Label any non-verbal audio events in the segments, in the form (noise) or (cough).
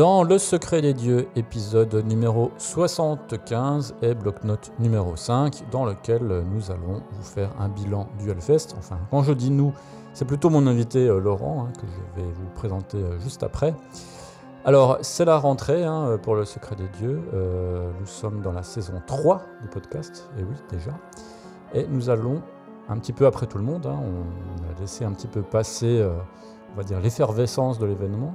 Dans Le secret des dieux, épisode numéro 75 et bloc-notes numéro 5, dans lequel nous allons vous faire un bilan du Hellfest. Enfin, quand je dis nous, c'est plutôt mon invité euh, Laurent, hein, que je vais vous présenter euh, juste après. Alors, c'est la rentrée hein, pour Le secret des dieux. Euh, nous sommes dans la saison 3 du podcast, et oui, déjà. Et nous allons, un petit peu après tout le monde, hein, on a laissé un petit peu passer, euh, on va dire, l'effervescence de l'événement.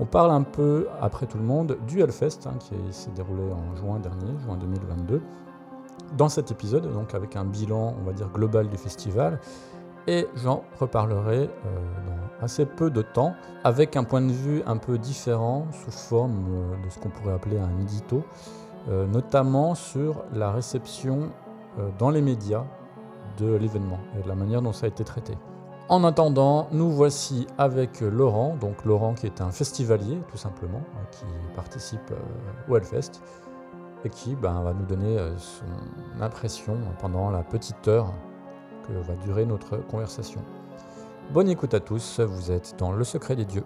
On parle un peu, après tout le monde, du Hellfest hein, qui s'est déroulé en juin dernier, juin 2022. Dans cet épisode, donc avec un bilan, on va dire, global du festival. Et j'en reparlerai euh, dans assez peu de temps, avec un point de vue un peu différent, sous forme euh, de ce qu'on pourrait appeler un édito, euh, notamment sur la réception dans les médias de l'événement et de la manière dont ça a été traité. En attendant, nous voici avec Laurent, donc Laurent qui est un festivalier tout simplement, hein, qui participe euh, au Hellfest et qui ben, va nous donner euh, son impression pendant la petite heure que va durer notre conversation. Bonne écoute à tous, vous êtes dans Le Secret des Dieux.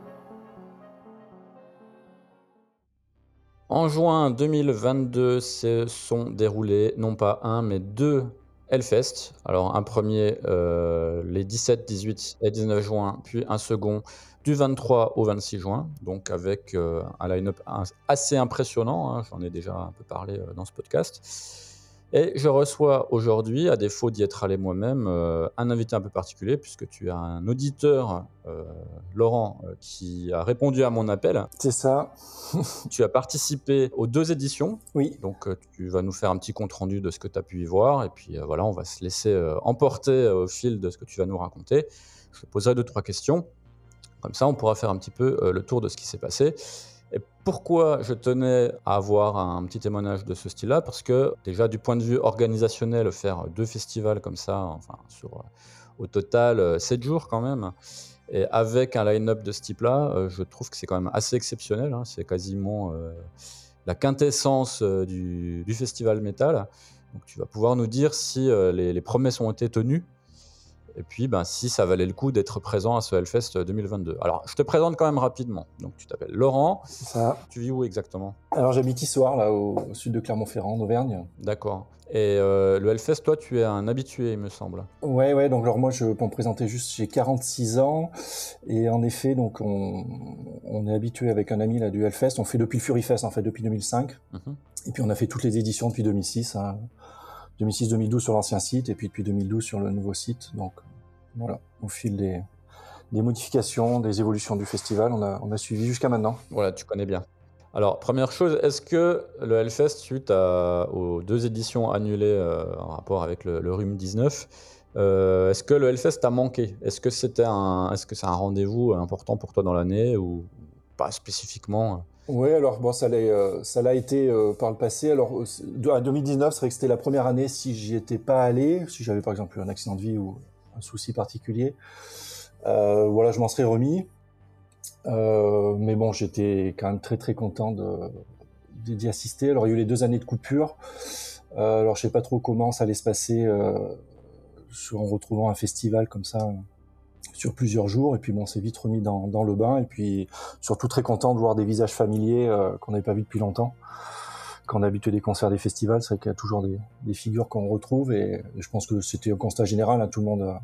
En juin 2022 se sont déroulés non pas un mais deux Hellfest. Alors un premier euh, les 17, 18 et 19 juin, puis un second du 23 au 26 juin, donc avec euh, un line-up assez impressionnant, hein, j'en ai déjà un peu parlé euh, dans ce podcast. Et je reçois aujourd'hui, à défaut d'y être allé moi-même, euh, un invité un peu particulier, puisque tu as un auditeur, euh, Laurent, euh, qui a répondu à mon appel. C'est ça. (laughs) Tu as participé aux deux éditions, Oui. donc tu vas nous faire un petit compte-rendu de ce que tu as pu y voir, et puis voilà, on va se laisser emporter au fil de ce que tu vas nous raconter. Je te poserai deux, trois questions, comme ça on pourra faire un petit peu le tour de ce qui s'est passé. Et pourquoi je tenais à avoir un petit témoignage de ce style-là? Parce que déjà du point de vue organisationnel, faire deux festivals comme ça, enfin euh, au total euh, 7 jours quand même, et avec un line-up de ce type-là, euh, je trouve que c'est quand même assez exceptionnel. hein. C'est quasiment la quintessence du, festival métal. Donc tu vas pouvoir nous dire si les promesses ont été tenues et puis ben, si ça valait le coup d'être présent à ce Hellfest 2022. Alors je te présente quand même rapidement. Donc tu t'appelles Laurent, C'est ça. tu vis où exactement? Alors j'habite Issoire, là, au, au sud de Clermont-Ferrand, en Auvergne. D'accord. Et euh, le Hellfest, toi tu es un habitué il me semble. Ouais, ouais, donc alors moi, je peux me présenter juste, j'ai 46 ans, et en effet, donc on, on est habitué avec un ami là du Hellfest, on fait depuis le Furyfest, en fait, depuis 2005, Mhm. et puis on a fait toutes les éditions depuis 2006, hein. 2006-2012 sur l'ancien site, et puis depuis 2012 sur le nouveau site, donc voilà, au fil des, modifications, des évolutions du festival, on a, suivi jusqu'à maintenant. Voilà, tu connais bien. Alors, première chose, est-ce que le Hellfest, suite à- aux deux éditions annulées euh, en rapport avec le, le RUM 19, euh, est-ce que le Hellfest t'a manqué? Est-ce que c'était un, est-ce que c'est un rendez-vous important pour toi dans l'année ou pas spécifiquement? Oui, alors bon, ça l'a, euh, l'a été euh, par le passé. Alors, euh, c'est- 2019, vrai que c'était la première année si j'y étais pas allé, si j'avais par exemple un accident de vie ou un souci particulier. Voilà, je m'en serais remis. Mais bon, j'étais quand même très très content d'y assister. Alors, il y a eu les deux années de coupure. Alors, je sais pas trop comment ça allait se passer en retrouvant un festival comme ça sur plusieurs jours. Et puis, bon, on s'est vite remis dans, le bain. Et puis, surtout très content de voir des visages familiers euh, qu'on n'avait pas vus depuis longtemps. Quand on a habitué des concerts, des festivals, c'est vrai qu'il y a toujours des, figures qu'on retrouve et, je pense que c'était un constat général. hein, tout le monde, a-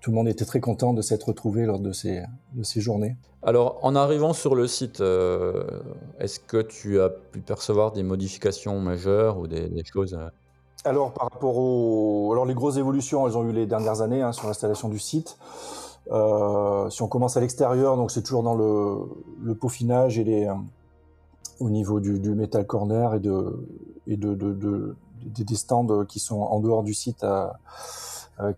tout le monde était très content de s'être retrouvé lors de ces, de ces journées. Alors, en arrivant sur le site, euh, est-ce que tu as pu percevoir des modifications majeures ou des, choses euh, Alors par rapport aux, alors les grosses évolutions, elles ont eu les dernières années hein, sur l'installation du site. Euh, si on commence à l'extérieur, donc c'est toujours dans le, le peaufinage et les, euh, au niveau du, metal corner et de et de, de, de- des- stands qui sont en dehors du site, euh,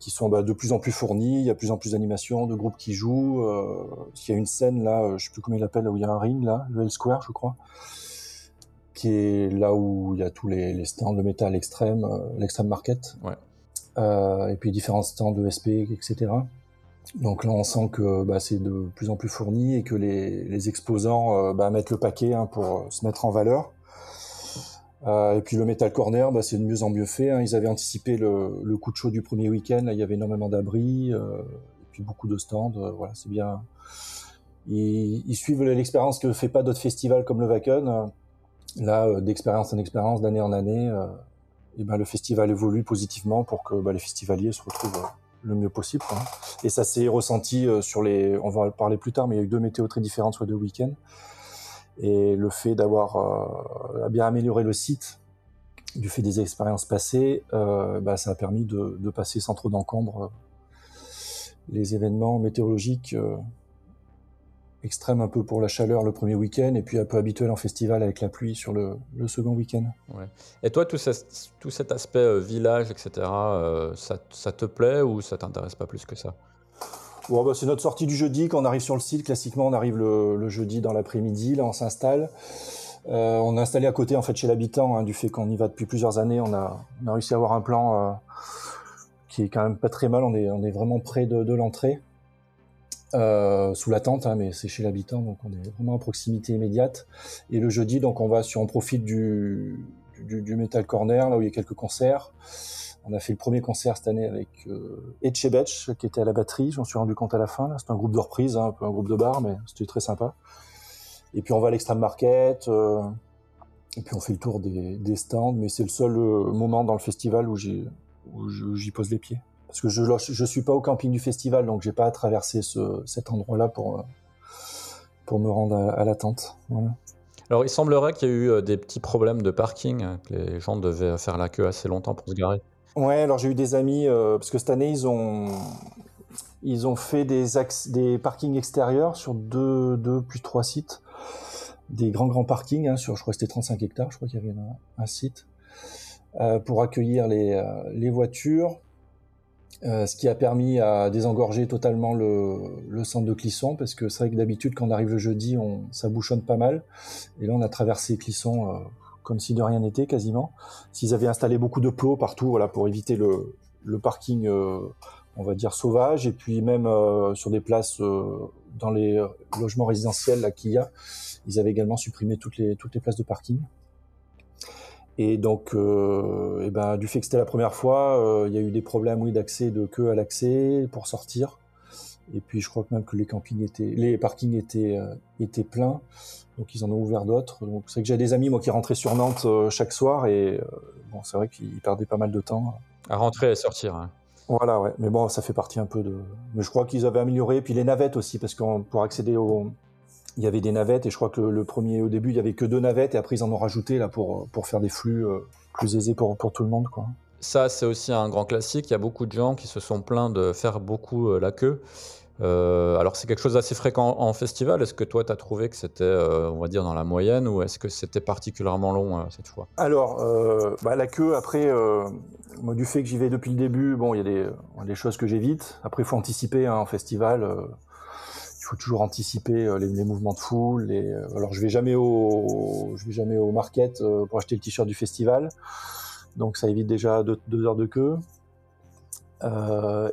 qui sont bah, de plus en plus fournis. Il y a de plus en plus d'animations, de groupes qui jouent. Il y a une scène là, je sais plus comment il l'appelle, où il y a un ring là, le L Square, je crois. Qui est là où il y a tous les, les stands de métal extrême, euh, l'extrême market. Ouais. Euh, et puis différents stands de SP, etc. Donc là, on sent que bah, c'est de plus en plus fourni et que les, les exposants euh, bah, mettent le paquet hein, pour se mettre en valeur. Et puis le Metal Corner, bah, c'est de mieux en mieux fait. Hein. Ils avaient anticipé le, le, coup de chaud du premier week-end. Là, il y avait énormément d'abris, et puis beaucoup de stands. Voilà, c'est bien. Ils, ils suivent l'expérience que fait pas d'autres festivals comme le Wacken. Là, euh, d'expérience en expérience, d'année en année, euh, et ben, le festival évolue positivement pour que bah, les festivaliers se retrouvent euh, le mieux possible. Quoi. Et ça s'est ressenti sur les. On va en parler plus tard, mais il y a eu deux météos très différentes sur deux week-ends. Et le fait d'avoir bien amélioré le site, du fait des expériences passées, bah, ça a permis de, passer sans trop d'encombre les événements météorologiques extrêmes un peu pour la chaleur le premier week-end et puis un peu habituel en festival avec la pluie sur le, le second week-end. Ouais. Et toi, tout, ce, tout cet aspect euh, village, etc., euh, ça, ça, te plaît ou ça t'intéresse pas plus que ça? Bon, bah, c'est notre sortie du jeudi. Quand on arrive sur le site, classiquement, on arrive le, le jeudi dans l'après-midi. Là, on s'installe. Euh, on est installé à côté, en fait, chez l'habitant, hein, du fait qu'on y va depuis plusieurs années. On a, on a réussi à avoir un plan qui est quand même pas très mal. On est, on est vraiment près de, de l'entrée, euh, sous la tente, hein, mais c'est chez l'habitant, donc on est vraiment à proximité immédiate. Et le jeudi, donc, on va on profite du, Metal Corner, là où il y a quelques concerts. On a fait le premier concert cette année avec euh, Etchebetch, qui était à la batterie. J'en suis rendu compte à la fin. C'est un groupe de reprise, hein, un peu un groupe de bar, mais c'était très sympa. Et puis on va à l'Extreme Market. Euh, et puis on fait le tour des, des stands. Mais c'est le seul euh, moment dans le festival où j'y pose les pieds. Parce que je je suis pas au camping du festival, donc j'ai pas à traverser ce, cet endroit-là pour pour me rendre à, à la tente. Voilà. Alors, il semblerait qu'il y a eu des petits problèmes de parking, que les gens devaient faire la queue assez longtemps pour se garer. Ouais, alors j'ai eu des amis, euh, parce que cette année, ils ont, ils ont fait des, axes, des parkings extérieurs sur deux, deux puis trois sites. Des grands, grands parkings, hein, sur, je crois que c'était 35 hectares, je crois qu'il y avait un, un site, euh, pour accueillir les, euh, les voitures. Euh, ce qui a permis à désengorger totalement le, centre de Clisson, parce que c'est vrai que d'habitude, quand on arrive le jeudi, ça bouchonne pas mal. Et là, on a traversé Clisson euh, comme si de rien n'était quasiment. S'ils avaient installé beaucoup de plots partout, voilà, pour éviter le, parking, euh, on va dire sauvage, et puis même sur des places dans les logements résidentiels qu'il y a, ils avaient également supprimé toutes les places de parking. Et donc, euh, et ben, du fait que c'était la première fois, euh, il y a eu des problèmes, oui, d'accès, de queue à l'accès pour sortir. Et puis, je crois que même que les campings étaient, les parkings étaient, euh, étaient pleins. Donc, ils en ont ouvert d'autres. Donc, c'est que j'ai des amis, moi, qui rentraient sur Nantes chaque soir. Et bon, c'est vrai qu'ils perdaient pas mal de temps. À rentrer et sortir. Hein. Voilà, ouais. Mais bon, ça fait partie un peu de. Mais je crois qu'ils avaient amélioré. Puis les navettes aussi, parce que pour accéder au, il y avait des navettes et je crois que le, premier au début il y avait que deux navettes et après ils en ont rajouté là pour pour faire des flux euh, plus aisés pour pour tout le monde quoi. Ça c'est aussi un grand classique. Il y a beaucoup de gens qui se sont plaints de faire beaucoup euh, la queue. Euh, alors c'est quelque chose d'assez fréquent en festival. Est-ce que toi tu as trouvé que c'était euh, on va dire dans la moyenne ou est-ce que c'était particulièrement long euh, cette fois? Alors bah, la queue après moi du fait que j'y vais depuis le début bon il y a des, des choses que j'évite. Après il faut anticiper hein, en festival faut toujours anticiper euh, les, mouvements de foule. Euh, alors je vais jamais au, je vais jamais au market euh, pour acheter le t-shirt du festival, donc ça évite déjà deux, heures de queue.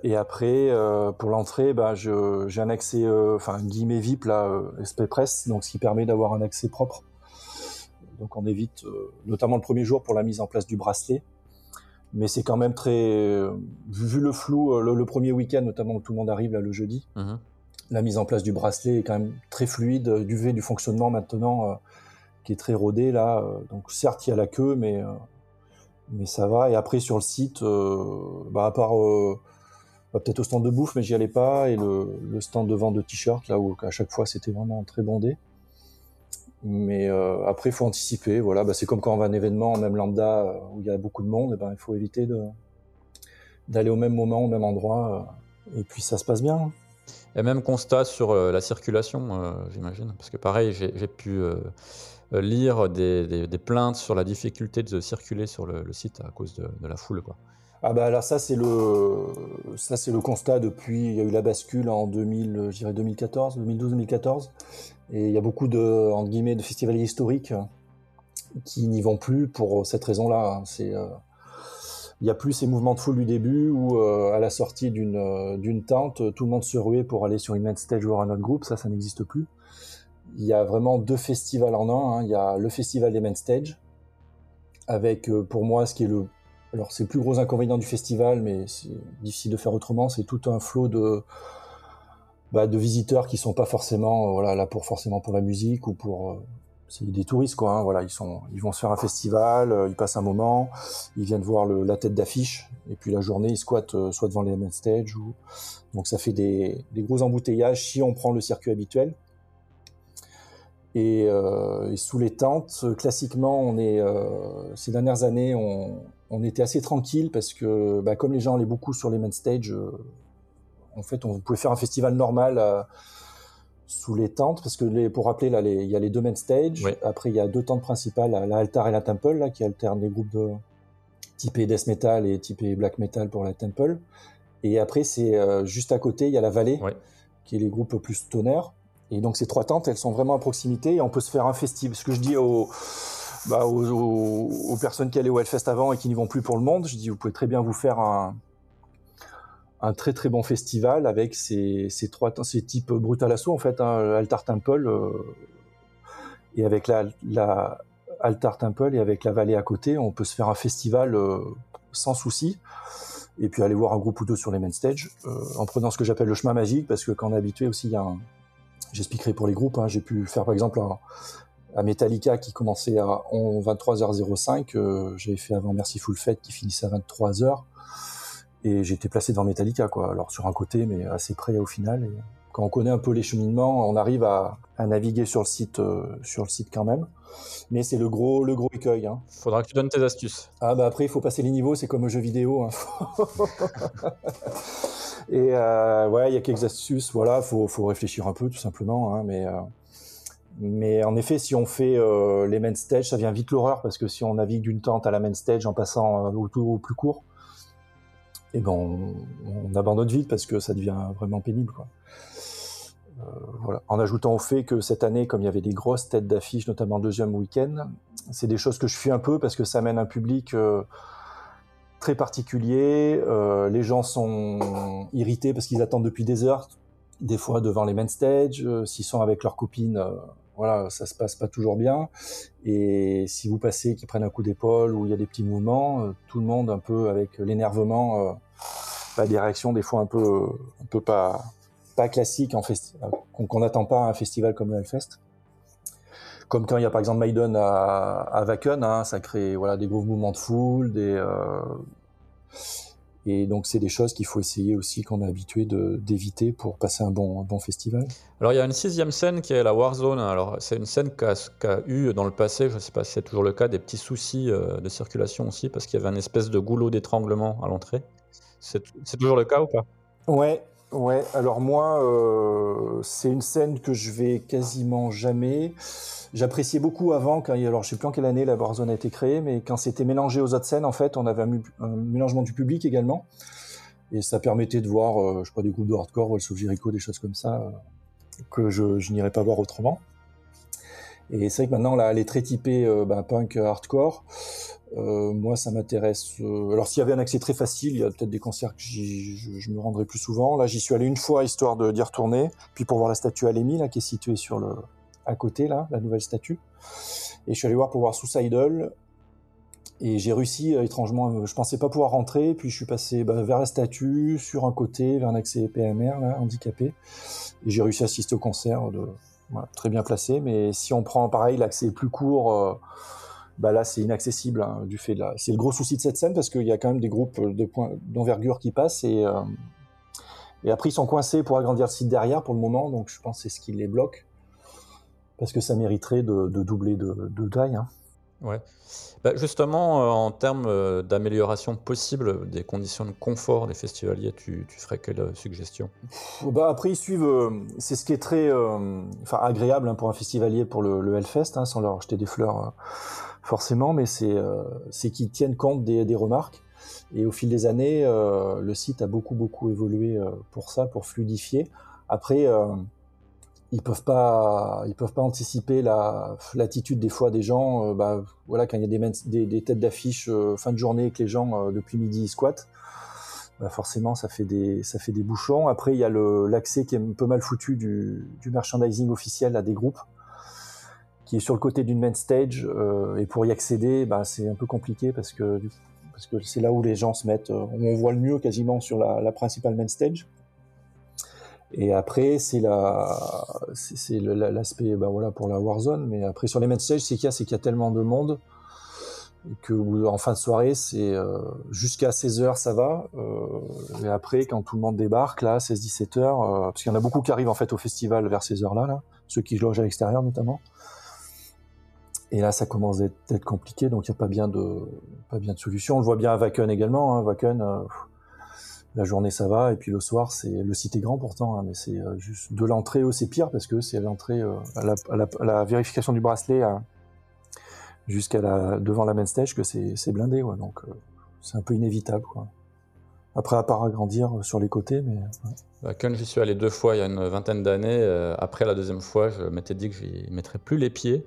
Et après, pour l'entrée, bah, j'ai un accès, enfin guillemets VIP là, SP Press, donc ce qui permet d'avoir un accès propre. Donc on évite, notamment le premier jour pour la mise en place du bracelet mais c'est quand même très vu le flou le, premier week-end notamment où tout le monde arrive là le jeudi mm -hmm la mise en place du bracelet est quand même très fluide, du fait du fonctionnement maintenant euh, qui est très rodé là. Euh, donc certes il y a la queue, mais euh, ça va. Et après sur le site, bah, à part bah, peut-être au stand de bouffe, mais j'y allais pas, et le, stand de vente de t-shirts là où à chaque fois c'était vraiment très bondé. Mais euh, après, il faut anticiper. Voilà, bah, c'est comme quand on va à un événement, même lambda, où il y a beaucoup de monde. Et ben, il faut éviter d'aller au même moment, au même endroit. et puis ça se passe bien. Et même constat sur euh, la circulation, euh, j'imagine. Parce que pareil, j'ai pu euh, lire des, plaintes sur la difficulté de circuler sur le, site à cause de, la foule. Quoi. Ah bah alors ça c'est le ça c'est le constat depuis il y a eu la bascule en 2000 je dirais 2014 2012 2014 et il y a beaucoup de entre guillemets de festivaliers historiques qui n'y vont plus pour cette raison-là. Hein. C'est il n'y a plus ces mouvements de foule du début où, à la sortie d'une d'une tente, tout le monde se ruait pour aller sur une main stage voir un autre groupe. Ça, ça n'existe plus. Il y a vraiment deux festivals en un. Hein. Il y a le festival des main stage, avec pour moi ce qui est le alors c'est le plus gros inconvénient du festival, mais c'est difficile de faire autrement. C'est tout un flot de bah, de visiteurs qui sont pas forcément euh, voilà là pour forcément pour la musique ou pour euh, c'est des touristes quoi. Hein, voilà, ils vont se faire un festival, euh, ils passent un moment, ils viennent voir la tête d'affiche et puis la journée ils squattent soit devant les main stage donc ça fait des, gros embouteillages si on prend le circuit habituel. Et, euh, sous les tentes, classiquement, euh, ces dernières années, on, était assez tranquille parce que, bah, comme les gens allaient beaucoup sur les main stage, euh, en fait, on pouvait faire un festival normal euh, sous les tentes parce que, les, pour rappeler, là, il y a les deux main stage. Après, il y a deux tentes principales, la Altar et la Temple, là, qui alternent les groupes de typé death metal et typé black metal pour la Temple. Et après, c'est euh, juste à côté, il y a la Vallée, ouais. qui est les groupes plus tonnerres. Et donc ces trois tentes, elles sont vraiment à proximité et on peut se faire un festival. Ce que je dis aux, bah, aux, aux, personnes qui allaient au Hellfest avant et qui n'y vont plus pour le monde, je dis vous pouvez très bien vous faire un, un très très bon festival avec ces, ces trois ces types Brutal Assaut en fait, hein, Altar Temple euh, et avec la, Altar Temple et avec la vallée à côté, on peut se faire un festival euh, sans souci et puis aller voir un groupe ou deux sur les main stage euh, en prenant ce que j'appelle le chemin magique parce que quand on est habitué aussi J'expliquerai pour les groupes. Hein. J'ai pu faire par exemple un, à Metallica qui commençait à 23h05. Euh, J'avais fait avant Merciful Fate qui finissait à 23h. Et j'étais placé devant Metallica, quoi. Alors sur un côté, mais assez près au final. Et quand on connaît un peu les cheminements, on arrive à, à naviguer sur le site, euh, sur le site quand même. Mais c'est le gros, le gros écueil. Hein. Faudra que tu donnes tes astuces. Ah bah après, il faut passer les niveaux. C'est comme un jeu vidéo. Hein. (laughs) Et euh, ouais, il y a quelques astuces. Voilà, faut, faut réfléchir un peu tout simplement. Hein, mais euh, mais en effet, si on fait les main stage, ça vient vite l'horreur parce que si on navigue d'une tente à la main stage en passant au, au plus court, et eh ben on, on, abandonne vite parce que ça devient vraiment pénible. Euh, voilà. En ajoutant au fait que cette année, comme il y avait des grosses têtes d'affiche, notamment le deuxième week-end, c'est des choses que je fuis un peu parce que ça amène un public euh, très particulier. Euh, les gens sont irrités parce qu'ils attendent depuis des heures, des fois devant les main stage. S'ils sont avec leurs copines, voilà, ça se passe pas toujours bien. Et si vous passez, qui prennent un coup d'épaule ou il y a des petits mouvements, euh, tout le monde un peu avec l'énervement, euh, bah, des réactions des fois un peu, un peu pas, pas classiques en qu'on n'attend pas à un festival comme le Hellfest comme quand il y a par exemple Maiden à, à Wacken, hein, ça crée voilà des gros mouvements de foule, des euh, et donc c'est des choses qu'il faut essayer aussi qu'on est habitué d'éviter pour passer un bon, un bon festival. Alors il y a une sixième scène qui est la Warzone. Alors c'est une scène qui a, a, eu dans le passé, je ne sais pas si c'est toujours le cas, des petits soucis euh, de circulation aussi parce qu'il y avait une espèce de goulot d'étranglement à l'entrée. C'est toujours le cas ou pas? Ouais, ouais. Alors moi, euh, c'est une scène que je vais quasiment jamais. J'appréciais beaucoup avant, quand alors je sais plus en quelle année la Warzone a été créée, mais quand c'était mélangé aux autres scènes, en fait, on avait un, mélangement du public également. Et ça permettait de voir, euh, je sais pas, des groupes de hardcore, Walls of Jericho, des choses comme ça, euh, que je, n'irais pas voir autrement. Et c'est vrai que maintenant, là, elle est très typée bah, punk hardcore. Euh, moi, ça m'intéresse. Euh, alors, s'il y avait un accès très facile, il y a peut-être des concerts que je, me rendrais plus souvent. Là, j'y suis allé une fois histoire d'y retourner, puis pour voir la statue Alemi, là, qui est située sur le, à côté, là, la nouvelle statue. Et je suis allé voir pour voir Suicidal. Et j'ai réussi, euh, étrangement, je pensais pas pouvoir rentrer, puis je suis passé bah, vers la statue, sur un côté, vers un accès PMR, là, handicapé. Et j'ai réussi à assister au concert, très bien placé. Mais si on prend, pareil, l'accès plus court, bah là, c'est inaccessible, hein, du fait de la... C'est le gros souci de cette scène, parce qu'il y a quand même des groupes de points d'envergure qui passent, et, euh, et après, ils sont coincés pour agrandir le site derrière, pour le moment, donc je pense que c'est ce qui les bloque parce que ça mériterait de, de doubler de, de taille. Hein. Ouais. Bah justement, euh, en termes euh, d'amélioration possible des conditions de confort des festivaliers, tu, tu ferais quelle suggestion? Bah Après, ils suivent. Euh, c'est ce qui est très euh, enfin, agréable hein, pour un festivalier pour le, le Hellfest, hein, sans leur jeter des fleurs forcément, mais c'est c'est qu'ils tiennent compte des, remarques. Et au fil des années, le site a beaucoup, beaucoup évolué pour ça, pour fluidifier. Après, ils peuvent pas peuvent pas anticiper la l'attitude des fois des gens euh, bah voilà quand il y a des, têtes d'affiche euh, fin de journée que les gens euh, depuis midi ils squattent bah forcément ça fait des ça fait des bouchons après il y a l'accès qui est un peu mal foutu du merchandising officiel à des groupes qui est sur le côté d'une main stage et pour y accéder bah c'est un peu compliqué parce que parce que c'est là où les gens se mettent on voit le mieux quasiment sur la, la principale main stage et après, c'est la, c'est l'aspect, bah voilà, pour la Warzone. Mais après, sur les main stage, c'est qu'il y a, c'est qu'il y a tellement de monde que en fin de soirée, c'est euh, jusqu'à 16 h ça va. Euh, et après, quand tout le monde débarque, là, 16-17 h euh, parce qu'il y en a beaucoup qui arrivent en fait au festival vers ces heures-là, là, ceux qui logent à l'extérieur notamment. Et là, ça commence à être compliqué, donc il n'y a pas bien de, pas solution. On le voit bien à Wacken également. Hein. Wacken, euh, la journée ça va et puis le soir c'est le site est grand pourtant hein, mais c'est euh, juste de l'entrée c'est pire parce que c'est l'entrée euh, à, la, à, la, vérification du bracelet jusqu'à la devant la main stage que c'est blindé donc c'est un peu inévitable. Après à part agrandir sur les côtés mais ouais. J'y suis allé deux fois il y a une vingtaine d'années après la deuxième fois je m'étais dit que j'y mettrais plus les pieds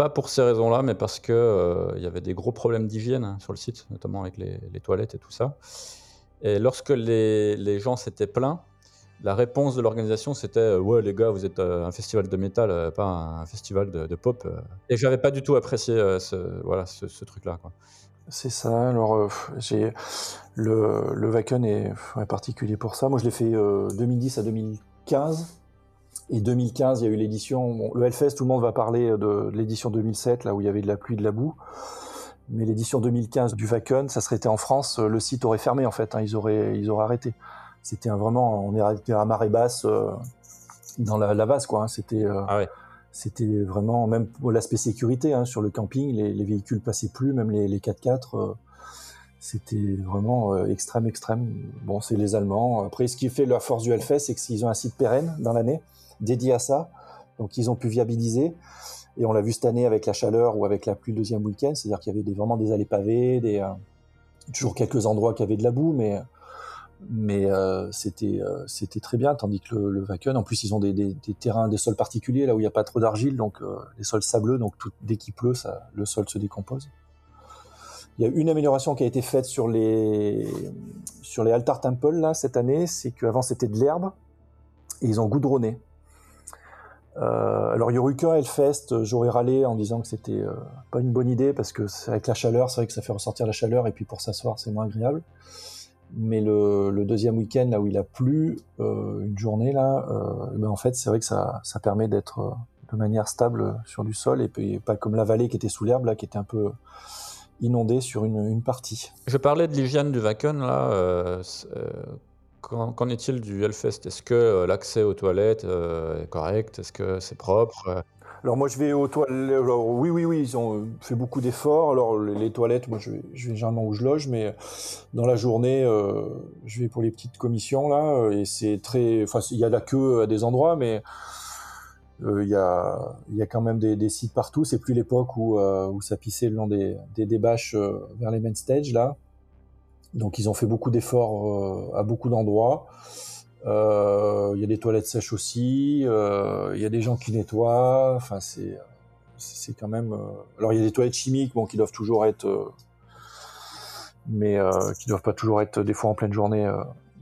pas pour ces raisons-là, mais parce que il y avait des gros problèmes d'hygiène hein, sur le site, notamment avec les, toilettes et tout ça. Et lorsque les, gens s'étaient plaints, la réponse de l'organisation c'était euh, ouais les gars vous êtes euh, un festival de métal euh, pas un festival de, pop et j'avais pas du tout apprécié ce voilà ce, ce truc là quoi. C'est ça. Alors j'ai le le est, particulier pour ça. Moi je l'ai fait 2010 à 2015 et 2015 il y a eu l'édition bon, le Hellfest tout le monde va parler de, de l'édition 2007 là où il y avait de la pluie de la boue mais l'édition 2015 du Wacken, ça serait été en France, le site aurait fermé en fait, hein, ils auraient ils auraient arrêté. C'était vraiment, on est à marée basse euh, dans la, la vase quoi. Hein, c'était euh, ah ouais. c'était vraiment même l'aspect sécurité hein, sur le camping, les, les, véhicules passaient plus, même les, les 4x4. Euh, c'était vraiment extrême extrême. Bon, c'est les Allemands. Après, ce qui fait la force du Hellfest, c'est qu'ils ont un site pérenne dans l'année dédié à ça, donc ils ont pu viabiliser. Et on l'a vu cette année avec la chaleur ou avec la pluie le deuxième week-end, c'est-à-dire qu'il y avait vraiment des allées pavées, euh, toujours quelques endroits qui avaient de la boue, mais, euh, c'était euh, c'était très bien. Tandis que le, le Wacken, en plus, ils ont des, terrains, des sols particuliers, là où il n'y a pas trop d'argile, donc les sols sableux, donc dès qu'il pleut, le sol se décompose. Il y a une amélioration qui a été faite sur les, sur les Altar Temple là, cette année, c'est qu'avant c'était de l'herbe, et ils ont goudronné. Euh, alors il y aurait eu qu'un Hellfest, j'aurais râlé en disant que c'était euh, pas une bonne idée parce que avec la chaleur, c'est vrai que ça fait ressortir la chaleur et puis pour s'asseoir c'est moins agréable. Mais le, deuxième week-end là où il a plu, euh, une journée là, euh, ben en fait c'est vrai que ça, ça permet d'être euh, de manière stable sur du sol et pas comme la vallée qui était sous l'herbe là qui était un peu inondée sur une, une partie. Je parlais de l'hygiène du Wacken là. Euh, Qu'en est-il du Hellfest? Est-ce que euh, l'accès aux toilettes euh, est correct? Est-ce que c'est propre? Alors moi je vais aux toilettes. Alors, oui, oui, oui, ils ont fait beaucoup d'efforts. Alors les, toilettes, moi je vais, généralement où je loge, mais dans la journée, euh, je vais pour les petites commissions là, et c'est très. Enfin, il y a la queue à des endroits, mais il y, a, y a quand même des, sites partout. C'est plus l'époque où, où ça pissait le long des, des, bâches vers les main stage là. Donc ils ont fait beaucoup d'efforts euh, à beaucoup d'endroits. Euh, il y a des toilettes sèches aussi. Euh, il y a des gens qui nettoient. Enfin c'est c'est quand même. Alors il y a des toilettes chimiques, bon qui doivent toujours être, mais qui doivent pas toujours être des fois en pleine journée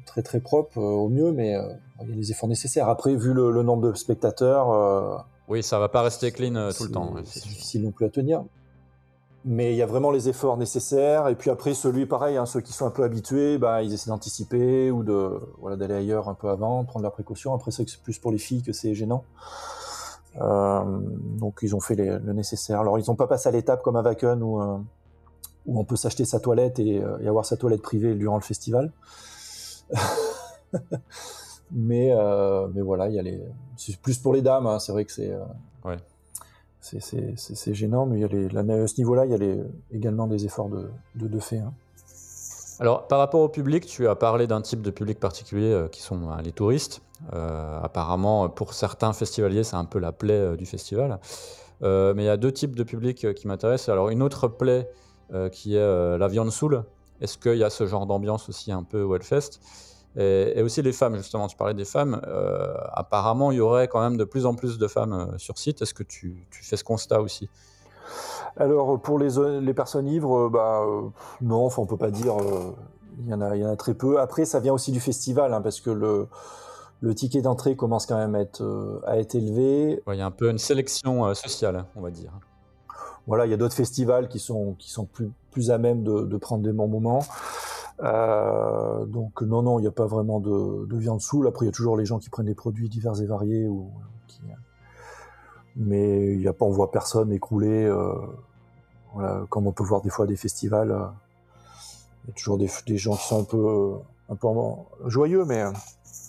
très très propres au mieux, mais il y a les efforts nécessaires. Après vu le, le nombre de spectateurs. oui, ça va pas rester clean tout le temps. C'est difficile non plus à tenir mais il y a vraiment les efforts nécessaires. Et puis après, celui, pareil, hein, ceux qui sont un peu habitués, bah, ils essaient d'anticiper ou de voilà d'aller ailleurs un peu avant, prendre leurs précautions. Après, c'est plus pour les filles que c'est gênant. Euh, donc, ils ont fait le nécessaire. Alors, ils n'ont pas passé à l'étape comme à Wacken où, euh, on peut s'acheter sa toilette et, euh, et, avoir sa toilette privée durant le festival. (laughs) mais, mais voilà, il y a les. C'est plus pour les dames. Hein, c'est vrai que c'est. C'est gênant, mais il y a à ce niveau-là, il y a également des efforts de, de, de fait. Hein. Alors, par rapport au public, tu as parlé d'un type de public particulier euh, qui sont euh, les touristes. Euh, apparemment, pour certains festivaliers, c'est un peu la plaie du festival. Mais il y a deux types de public euh, qui m'intéressent. Alors, une autre plaie qui est la viande saoule. Est-ce qu'il y a ce genre d'ambiance aussi un peu au Et, aussi les femmes, justement, tu parlais des femmes. Euh, apparemment, il y aurait quand même de plus en plus de femmes euh, sur site. Est-ce que tu, fais ce constat aussi? Alors, pour les, les personnes ivres, bah, non, enfin, on peut pas dire. il, y en a, il y en a très peu. Après, ça vient aussi du festival, hein, parce que le, le ticket d'entrée commence quand même à être, à être élevé. il y a un peu une sélection sociale, on va dire. Voilà, il y a d'autres festivals qui sont, qui sont plus, plus à même de, de prendre des bons moments. Euh, donc non, non, il n'y a pas vraiment de, de viande saoule. Après, il y a toujours les gens qui prennent des produits divers et variés. Ou, qui... Mais il y a pas, on voit personne écrouler. Euh, voilà, comme on peut voir des fois des festivals. Euh, il y a toujours des, des, gens qui sont un peu, un peu joyeux, mais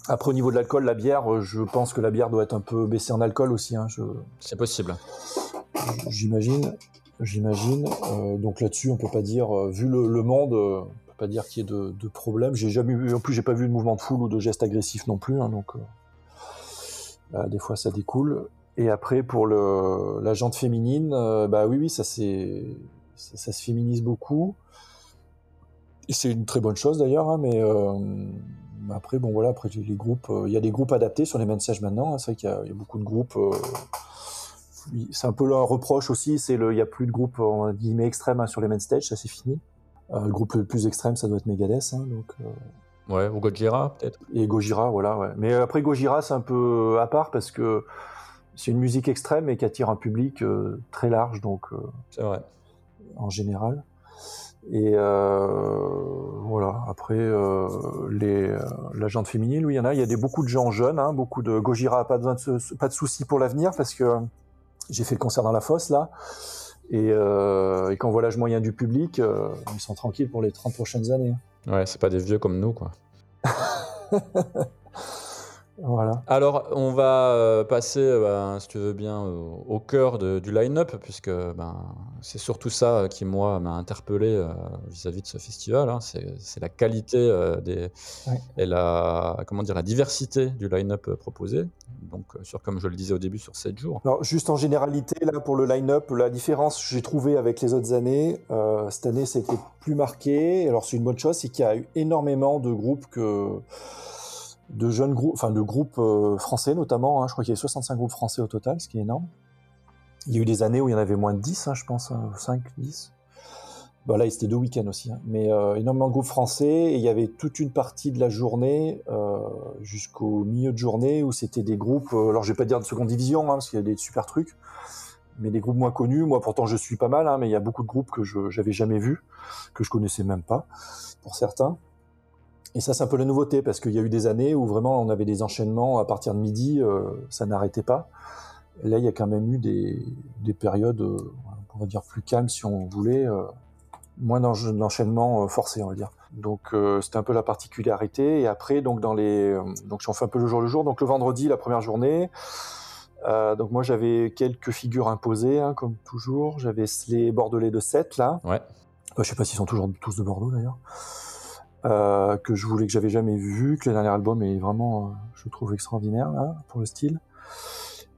après au niveau de l'alcool, la bière, je pense que la bière doit être un peu baissée en alcool aussi. Hein, je... C'est possible. J'imagine. J'imagine. Euh, donc là-dessus, on peut pas dire, vu le, le monde, pas dire qu'il y ait de, de problème. J'ai jamais vu, en plus, j'ai pas vu de mouvement de foule ou de gestes agressifs non plus. Hein, donc, euh, bah, des fois, ça découle. Et après, pour la jante féminine, euh, bah oui, oui, ça, ça, se féminise beaucoup. Et c'est une très bonne chose d'ailleurs, hein, mais euh, après, bon voilà, après les groupes, il y a des groupes adaptés sur les messages maintenant. Hein, c'est vrai qu'il y, a beaucoup de groupes. c'est un peu un reproche aussi, c'est le, il y a plus de groupes en guillemets extrêmes sur les main stage, ça c'est fini. Euh, le groupe le plus extrême, ça doit être Megadeth. Hein, donc, euh. Ouais, ou Gojira peut-être. Et Gojira, voilà. Ouais. Mais après Gojira, c'est un peu à part parce que c'est une musique extrême et qui attire un public euh, très large, donc. c'est vrai. En général. Et voilà. Après, les la jante féminine, oui, il y en a. Il y a des, beaucoup de gens jeunes, hein, beaucoup de Gojira, pas besoin de pas de soucis pour l'avenir parce que j'ai fait le concert dans la fosse là. Euh, et, quand on voit l'âge moyen du public, euh, ils sont tranquilles pour les 30 prochaines années. Ouais, c'est pas des vieux comme nous, quoi. (laughs) Voilà. Alors, on va euh, passer, euh, ben, si tu veux bien, au, cœur du line-up, puisque ben, c'est surtout ça qui, moi, m'a interpellé euh, vis-à-vis de ce festival. Hein. C'est la qualité des, et la, comment dire, la diversité du line-up proposé. Donc, sur, comme je le disais au début, sur 7 jours. Alors, juste en généralité, là, pour le line-up, la différence, j'ai trouvé avec les autres années, cette année, été plus marqué. Alors, c'est une bonne chose, c'est qu'il y a eu énormément de groupes que de jeunes groupes, enfin de groupes euh, français notamment. Hein. je crois qu'il y a 65 groupes français au total, ce qui est énorme. Il y a eu des années où il y en avait moins de 10, hein, je pense, 5, hein, 10. Bah là, c'était deux week-ends aussi, mais euh, énormément de groupes français. Et il y avait toute une partie de la journée euh, jusqu'au milieu de journée où c'était des groupes. alors, je vais pas dire de seconde division, parce qu'il y a des super trucs, mais des groupes moins connus. Moi, pourtant, je suis pas mal, mais il y a beaucoup de groupes que je j'avais jamais vus, que je connaissais même pas, pour certains. Et ça, c'est un peu la nouveauté, parce qu'il y a eu des années où vraiment on avait des enchaînements à partir de midi, euh, ça n'arrêtait pas. là, il y a quand même eu des, des périodes, euh, on va dire, plus calmes si on voulait, euh, moins d'enchaînements forcés, on va dire. Donc c'était un peu la particularité. Et après, donc dans les, donc j'en fais un peu le jour le jour. Donc le vendredi, la première journée. donc moi j'avais quelques figures imposées, hein, comme toujours. J'avais les Bordelais de 7 là. Ouais. je sais pas s'ils sont toujours tous de Bordeaux d'ailleurs. Euh, que je voulais que j'avais jamais vu, que le dernier album est vraiment, euh, je trouve extraordinaire pour le style,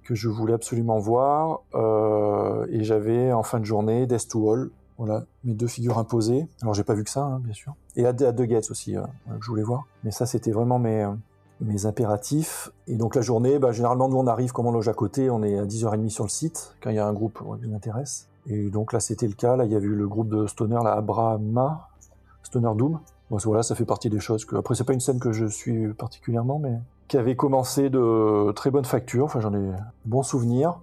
que je voulais absolument voir. Euh, et j'avais en fin de journée Death to All, voilà, mes deux figures imposées. Alors j'ai pas vu que ça, hein, bien sûr. Et à, The Gates aussi, que je voulais voir. Mais ça, c'était vraiment mes, mes impératifs. Et donc la journée, bah, généralement, nous on arrive comme on loge à côté, on est à 10h30 sur le site, quand il y a un groupe qui nous intéresse. Et donc là, c'était le cas. Là, il y avait eu le groupe de Stoner, la Abrahama, Stoner Doom, voilà, ça fait partie des choses que. Après, c'est pas une scène que je suis particulièrement, mais qui avait commencé de très bonne facture. Enfin, j'en ai bons souvenirs.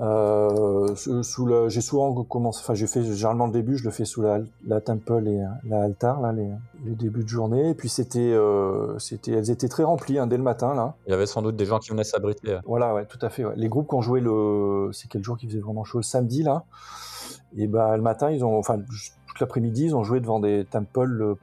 Euh, sous la, j'ai souvent commencé, enfin j'ai fait généralement le début, je le fais sous la, la temple et la altar là, les, les débuts de journée. Et puis c'était, euh, c'était, elles étaient très remplies hein, dès le matin là. Il y avait sans doute des gens qui venaient s'abriter. Voilà, ouais, tout à fait. Ouais. Les groupes qui ont joué le, c'est quel jour qui faisait vraiment chaud, le samedi là. Et bah le matin ils ont, enfin toute l'après-midi ils ont joué devant des temples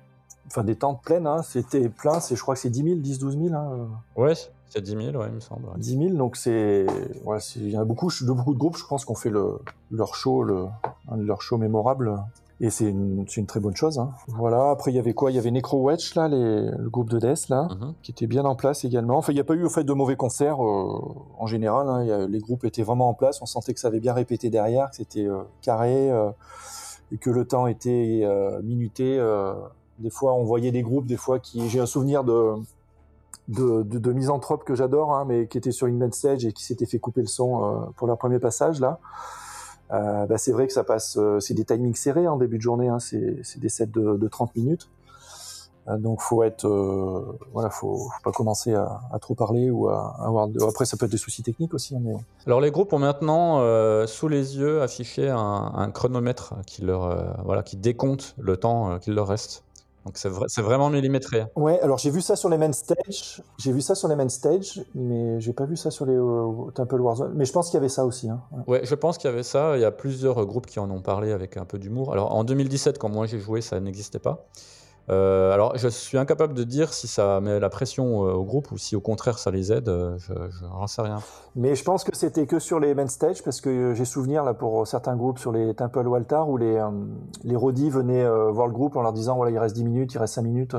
enfin des tentes pleines, hein, c'était plein, je crois que c'est 10 000, 10, 12 000. Hein. Ouais, c'est 10 000, ouais, il me semble. 10 000, donc c'est, ouais, il y a beaucoup de, beaucoup de groupes, je pense, qu'on fait le, leur show, le, un de leurs shows mémorables. Et c'est une, une, très bonne chose. Hein. Voilà. Après, il y avait quoi? Il y avait Necrowatch là, les, le groupe de Death là, mm-hmm. qui était bien en place également. Enfin, il n'y a pas eu fait de mauvais concerts euh, en général. Hein. Y a, les groupes étaient vraiment en place. On sentait que ça avait bien répété derrière, que c'était euh, carré euh, et que le temps était minuté des fois, on voyait des groupes, des fois j'ai un souvenir de de, de, de misanthropes que j'adore, hein, mais qui étaient sur une main stage et qui s'étaient fait couper le son euh, pour leur premier passage là. Euh, bah, c'est vrai que ça passe, euh, c'est des timings serrés en début de journée, hein, c'est des sets de, de 30 minutes. Donc faut être, voilà, faut, pas commencer à, trop parler ou à, avoir. Après ça peut être des soucis techniques aussi, hein, Alors les groupes ont maintenant sous les yeux affiché un, un chronomètre qui leur voilà qui décompte le temps qu'il leur reste. Donc c'est vrai- c'est vraiment millimétré. Ouais, alors j'ai vu ça sur les main stage, j'ai vu ça sur les main stage, mais j'ai pas vu ça sur les euh, Temple Warzone. Mais je pense qu'il y avait ça aussi. Hein. Ouais. Ouais, je pense qu'il y avait ça. Il y a plusieurs groupes qui en ont parlé avec un peu d'humour. Alors en 2017, quand moi j'ai joué, ça n'existait pas. Euh, alors je suis incapable de dire si ça met la pression euh, au groupe ou si au contraire ça les aide. euh, Je, n'en sais rien. Mais je pense que c'était que sur les main stage parce que j'ai souvenir là pour certains groupes sur les Temple ou Altar où les les rodis venaient voir le groupe en leur disant voilà il reste 10 minutes, il reste 5 minutes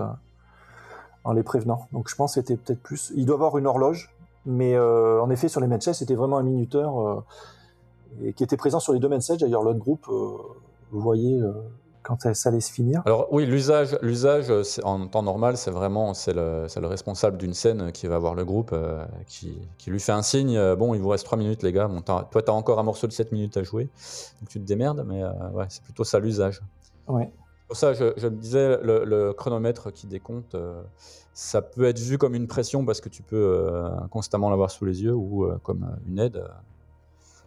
en les prévenant. Donc je pense que c'était peut-être plus. Il doit avoir une horloge, mais en effet sur les main stage c'était vraiment un minuteur et qui était présent sur les deux main stage. D'ailleurs l'autre groupe, vous voyez quand ça, ça allait se finir. Alors oui, l'usage, l'usage en temps normal, c'est vraiment c'est le, responsable d'une scène qui va voir le groupe, euh, qui, qui lui fait un signe. euh, bon, il vous reste 3 minutes, les gars. Bon, t'as- toi, tu as encore un morceau de 7 minutes à jouer, donc tu te démerdes. Mais euh, ouais, c'est plutôt ça l'usage. Ouais. Pour ça, je, je me disais, le, le chronomètre qui décompte, ça peut être vu comme une pression parce que tu peux constamment l'avoir sous les yeux ou comme une aide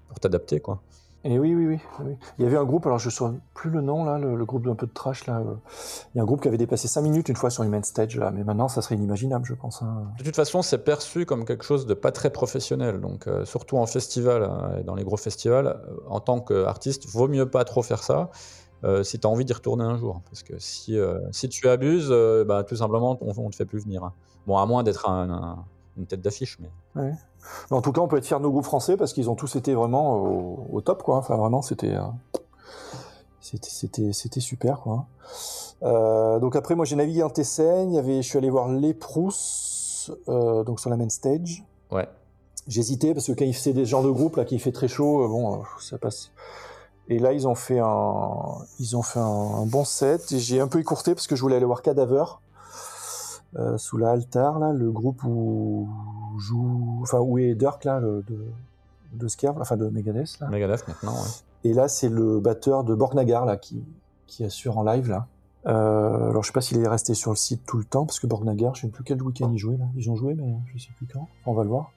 pour t'adapter, quoi. Et oui, oui, oui, oui. Il y avait un groupe, alors je ne sais plus le nom, là, le, le groupe d'un peu de trash, là. euh, Il y a un groupe qui avait dépassé 5 minutes une fois sur main stage, là. Mais maintenant, ça serait inimaginable, je pense. hein. De toute façon, c'est perçu comme quelque chose de pas très professionnel. Donc, euh, surtout en festival hein, et dans les gros festivals, euh, en tant qu'artiste, vaut mieux pas trop faire ça si tu as envie d'y retourner un jour. Parce que si, si tu abuses, bah, tout simplement, on, on te fait plus venir. hein. Bon, à moins d'être un- un- une tête d'affiche, mais. Mais en tout cas, on peut être fier de nos groupes français parce qu'ils ont tous été vraiment au, au top, quoi. Enfin, vraiment, c'était. euh, C'était, c'était, super, quoi. Euh, donc après, moi, j'ai navigué en Tessen. Il y avait, je suis allé voir les Prousses, euh, donc sur la main stage. Ouais. J'hésitais parce que quand il fait des genres de groupes là, qui fait très chaud, euh, bon, euh, ça passe. Et là, ils ont fait un, ils ont fait un, un bon set. Et j'ai un peu écourté parce que je voulais aller voir Cadaver euh, sous la Altar, là, le groupe où joue, enfin où est Dirk là, le- de, de Skerv, enfin de Megadeth là. Megadeth maintenant, ouais. Et là, c'est le batteur de Borgnagar là qui, qui assure en live là. Euh, alors je sais pas s'il est resté sur le site tout le temps parce que Borgnagar, je sais plus quel week-end ils jouaient là. Ils ont joué, mais je sais plus quand. On va le voir.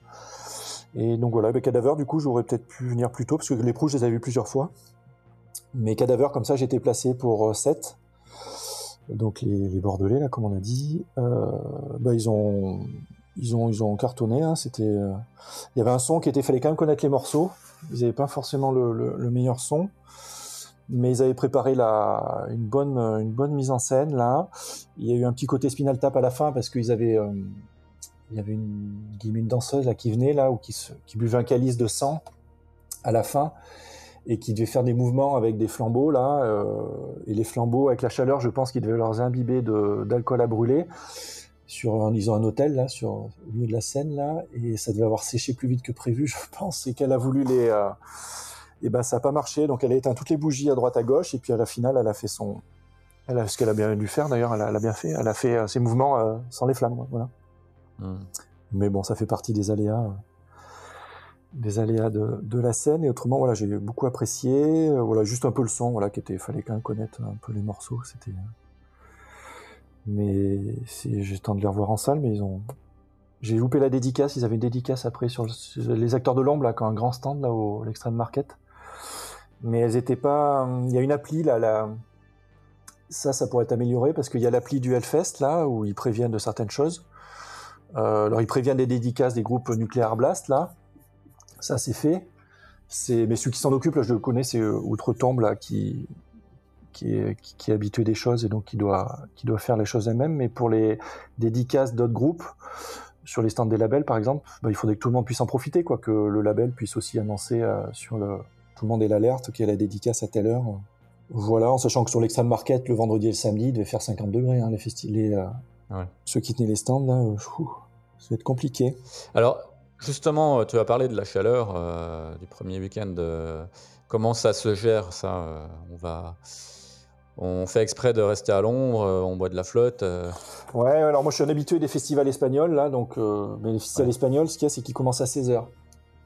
Et donc voilà, avec Cadaver, du coup, j'aurais peut-être pu venir plus tôt parce que les pros, je les avais vus plusieurs fois. Mais Cadaver, comme ça, j'étais placé pour euh, 7. Donc les, Bordelais, là, comme on a dit, euh, bah, ils ont, ils ont, ils ont cartonné. Hein, C'était, euh, il y avait un son qui était, fallait quand même connaître les morceaux. Ils n'avaient pas forcément le, le- le meilleur son, mais ils avaient préparé une bonne, une bonne mise en scène là. Il y a eu un petit côté Spinal Tap à la fin parce qu'ils avaient, euh, il y avait une, une danseuse là qui venait là ou qui, qui buvait un calice de sang à la fin et qui devait faire des mouvements avec des flambeaux là euh, et les flambeaux avec la chaleur je pense qu'ils devaient leur imbiber de- d'alcool à brûler sur un, ils ont un hôtel là sur au milieu de la scène là et ça devait avoir séché plus vite que prévu (laughs) je pense et qu'elle a voulu les euh, et ben ça a pas marché. Donc elle a éteint toutes les bougies à droite à gauche et puis à la finale elle a fait son elle a ce qu'elle a bien dû faire d'ailleurs elle, a- elle a bien fait elle a fait euh, ses mouvements sans les flammes voilà. Hmm. mais bon, ça fait partie des aléas, des aléas de, la scène. Et autrement, voilà, j'ai beaucoup apprécié. Euh, voilà, juste un peu le son, voilà, qui était, fallait quand même connaître un peu les morceaux. C'était, euh, mais j'ai temps de les revoir en salle, mais ils ont. J'ai loupé la dédicace. Ils avaient une dédicace après sur, le- sur les acteurs de l'ombre là, qui ont un grand stand là au l'Extreme Market. Mais elles étaient pas. Il y a une appli là, la. Ça, ça pourrait être amélioré parce qu'il y a l'appli du Hellfest là où ils préviennent de certaines choses. Euh, alors ils préviennent des dédicaces des groupes Nuclear Blast là. Ça c'est fait. C'est mais celui qui s'en occupe là je le connais c'est euh, Outre-Tombe là qui qui est, qui, qui est habitué des choses et donc qui doit qui doit faire les choses elle-même. Mais pour les dédicaces d'autres groupes sur les stands des labels par exemple, bah, il faudrait que tout le monde puisse en profiter quoi, que le label puisse aussi annoncer euh, sur le tout le monde ait l'alerte qu'il y a la dédicace à telle heure. Voilà, en sachant que sur l'Extreme Market, le vendredi et le samedi, il devait faire 50 degrés, hein, les, euh, Ouais. ceux qui tenaient les stands, là, euh, ça va être compliqué. Alors, justement, euh, tu as parlé de la chaleur euh, du premier week-end. euh, comment ça se gère, ça euh, On va. on fait exprès de rester à l'ombre, euh, on boit de la flotte. euh. Ouais, alors moi je suis un habitué des festivals espagnols, là, donc, euh, mais les festivals Ouais. espagnols, ce qu'il y a, c'est qu'ils commencent à 16h.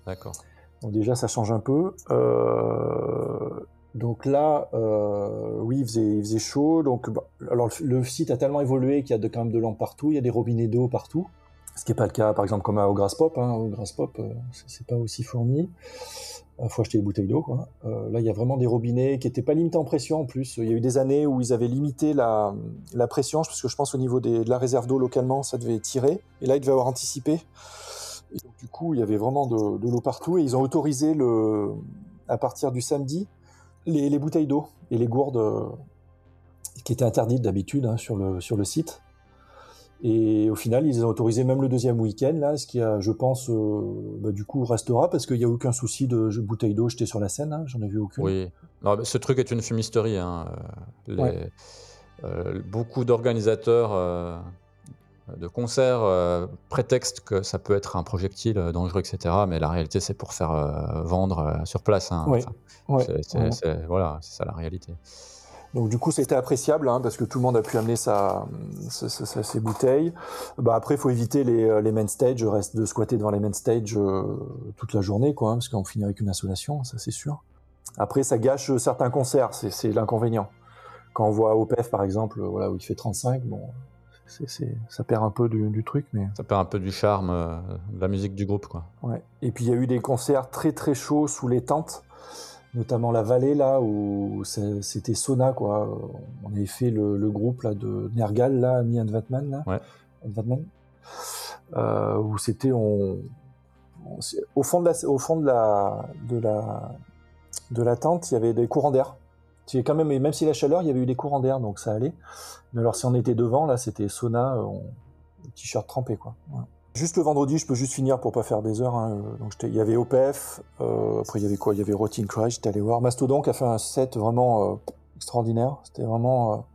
D'accord. Donc déjà, ça change un peu. Euh, donc là, euh, oui, il faisait, il faisait chaud. Donc, bah, alors le, le site a tellement évolué qu'il y a de, quand même de lampes partout, il y a des robinets d'eau partout. Ce qui n'est pas le cas, par exemple, comme au Grass Pop. Hein. Au Pop, euh, c'est pas aussi fourni. Il faut acheter des bouteilles d'eau. Euh, là, il y a vraiment des robinets qui n'étaient pas limités en pression en plus. Il y a eu des années où ils avaient limité la, pression, parce que je pense au niveau de la réserve d'eau localement, ça devait tirer. Et là, ils devaient avoir anticipé. Du coup, il y avait vraiment de, l'eau partout. Et ils ont autorisé, le, à partir du samedi, les, les bouteilles d'eau et les gourdes euh, qui étaient interdites d'habitude hein, sur le site. Et au final, ils ont autorisé même le deuxième week-end, là, ce qui, a, je pense, euh, bah, du coup, restera parce qu'il n'y a aucun souci de bouteilles d'eau jetées sur la scène. hein, J'en ai vu aucune. Oui. Non, mais ce truc est une fumisterie. hein. Euh, les- Ouais. euh, beaucoup d'organisateurs euh, de concerts euh, prétextent que ça peut être un projectile euh, dangereux, etc. Mais la réalité, c'est pour faire euh, vendre euh, sur place. hein. Ouais. Enfin, voilà, c'est ça la réalité. Donc du coup, c'était appréciable hein, parce que tout le monde a pu amener sa, sa- sa- sa- ses bouteilles. Bah, après, il faut éviter les, euh, les main stage, reste de squatter devant les main stage euh, toute la journée, quoi, hein, parce qu'on finit avec une insolation, ça c'est sûr. Après, ça gâche euh, certains concerts, c'est l'inconvénient. Quand on voit OPEF par exemple, voilà, où il fait 35, bon, ça perd un peu du, du truc, mais Ça perd un peu du charme euh, de la musique du groupe. Quoi. Ouais. Et puis il y a eu des concerts très très chauds sous les tentes, notamment la vallée là où c'était sauna quoi. On avait fait le, le groupe là de Nergal là, Mi and Vatman là, Ouais. Vatman, euh, où c'était on, on- c'est- au fond de la au fond de la de la de la tente, il y avait des courants d'air. Quand même, même si la chaleur, il y avait eu des courants d'air, donc ça allait. Mais alors si on était devant, là, c'était sauna, euh, on- t-shirt trempé, quoi. Ouais. Juste le vendredi, je peux juste finir pour pas faire des heures. hein, euh, Donc il y avait OPF, euh, après il y avait quoi? Il y avait Rotting Cry, j'étais allé voir. Mastodon qui a fait un set vraiment euh, extraordinaire. C'était vraiment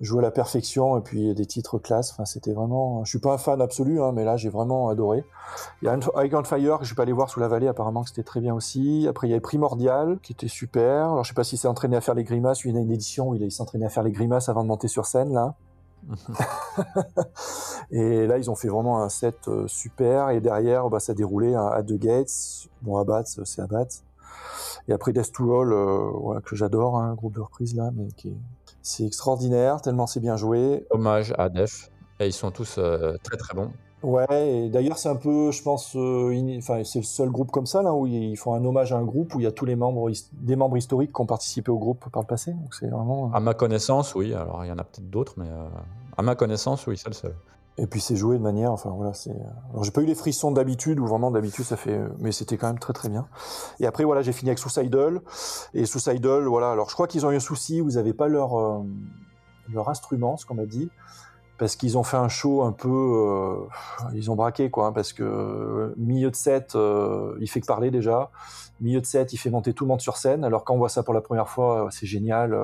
joué à la perfection et puis des titres classe. Enfin, c'était vraiment. Je suis pas un fan absolu, hein, mais là j'ai vraiment adoré. Il y a on Fire je suis pas allé voir sous la vallée, apparemment que c'était très bien aussi. Après il y avait Primordial qui était super. Alors je sais pas s'il s'est entraîné à faire les grimaces. Il y a une édition où il s'est entraîné à faire les grimaces avant de monter sur scène là. (laughs) Et là, ils ont fait vraiment un set euh, super. Et derrière, bah, ça déroulait à, The Gates. Bon, Abbat, c'est Abbat. Et après Death to All, euh, que j'adore, un groupe de reprise là, mais qui est... c'est extraordinaire, tellement c'est bien joué. Hommage à Def. Et ils sont tous euh, très très bons. Ouais, et d'ailleurs, c'est un peu, je pense, euh, enfin, c'est le seul groupe comme ça là où ils font un hommage à un groupe où il y a tous les membres, des membres historiques qui ont participé au groupe par le passé. Donc c'est vraiment. À ma connaissance, oui. Alors il y en a peut-être d'autres, mais euh, à ma connaissance, oui, c'est le seul. Et puis c'est joué de manière, enfin voilà, c'est. Alors j'ai pas eu les frissons d'habitude, ou vraiment d'habitude ça fait, mais c'était quand même très très bien. Et après voilà, j'ai fini avec Suicidal et Suicidal, voilà. Alors je crois qu'ils ont eu un souci, vous avez pas leur euh, leur instrument, ce qu'on m'a dit, parce qu'ils ont fait un show un peu, euh, ils ont braqué quoi, hein, parce que euh, milieu de set, euh, il fait que parler déjà, milieu de set, il fait monter tout le monde sur scène. Alors quand on voit ça pour la première fois, c'est génial,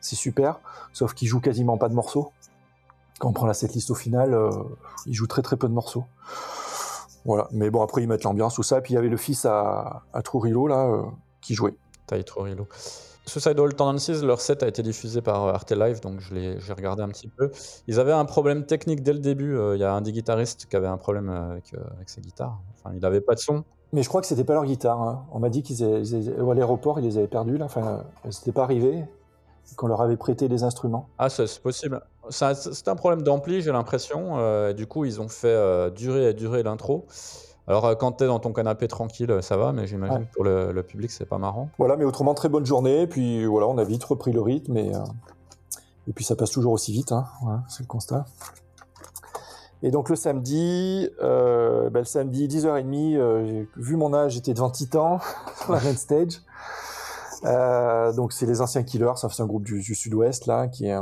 c'est super, sauf qu'il joue quasiment pas de morceaux quand on prend la setlist au final, il joue très très peu de morceaux. Voilà, mais bon après ils mettent l'ambiance tout ça, puis il y avait le fils à, à là qui jouait. Taille Trujillo. Suicidal Tendencies, leur set a été diffusé par euh, Arte Live, donc je l'ai j'ai regardé un petit peu. Ils avaient un problème technique dès le début. euh, Il y a un des guitaristes qui avait un problème euh, avec, euh, avec ses guitares. Enfin, il n'avait pas de son. Mais je crois que c'était pas leur guitare. hein. On m'a dit qu'ils avaient- ils avaient- à l'aéroport ils les avaient perdus enfin euh, c'était pas arrivé, qu'on leur avait prêté les instruments. Ah, c'est c'est possible. C'est un problème d'ampli, j'ai l'impression. du coup, ils ont fait durer et durer l'intro. Alors, euh, quand t'es dans ton canapé tranquille, ça va, mais j'imagine Ouais. que pour le, le public, c'est pas marrant. Voilà, mais autrement très bonne journée, puis voilà, on a vite repris le rythme et, euh, et puis ça passe toujours aussi vite, hein. Voilà, c'est le constat. Et donc le samedi, euh, ben, le samedi 10h30, euh, j'ai vu mon âge, j'étais devant Titan (laughs) sur la main stage. Euh, donc c'est les anciens Killers, ça c'est un groupe du, du sud-ouest là qui est.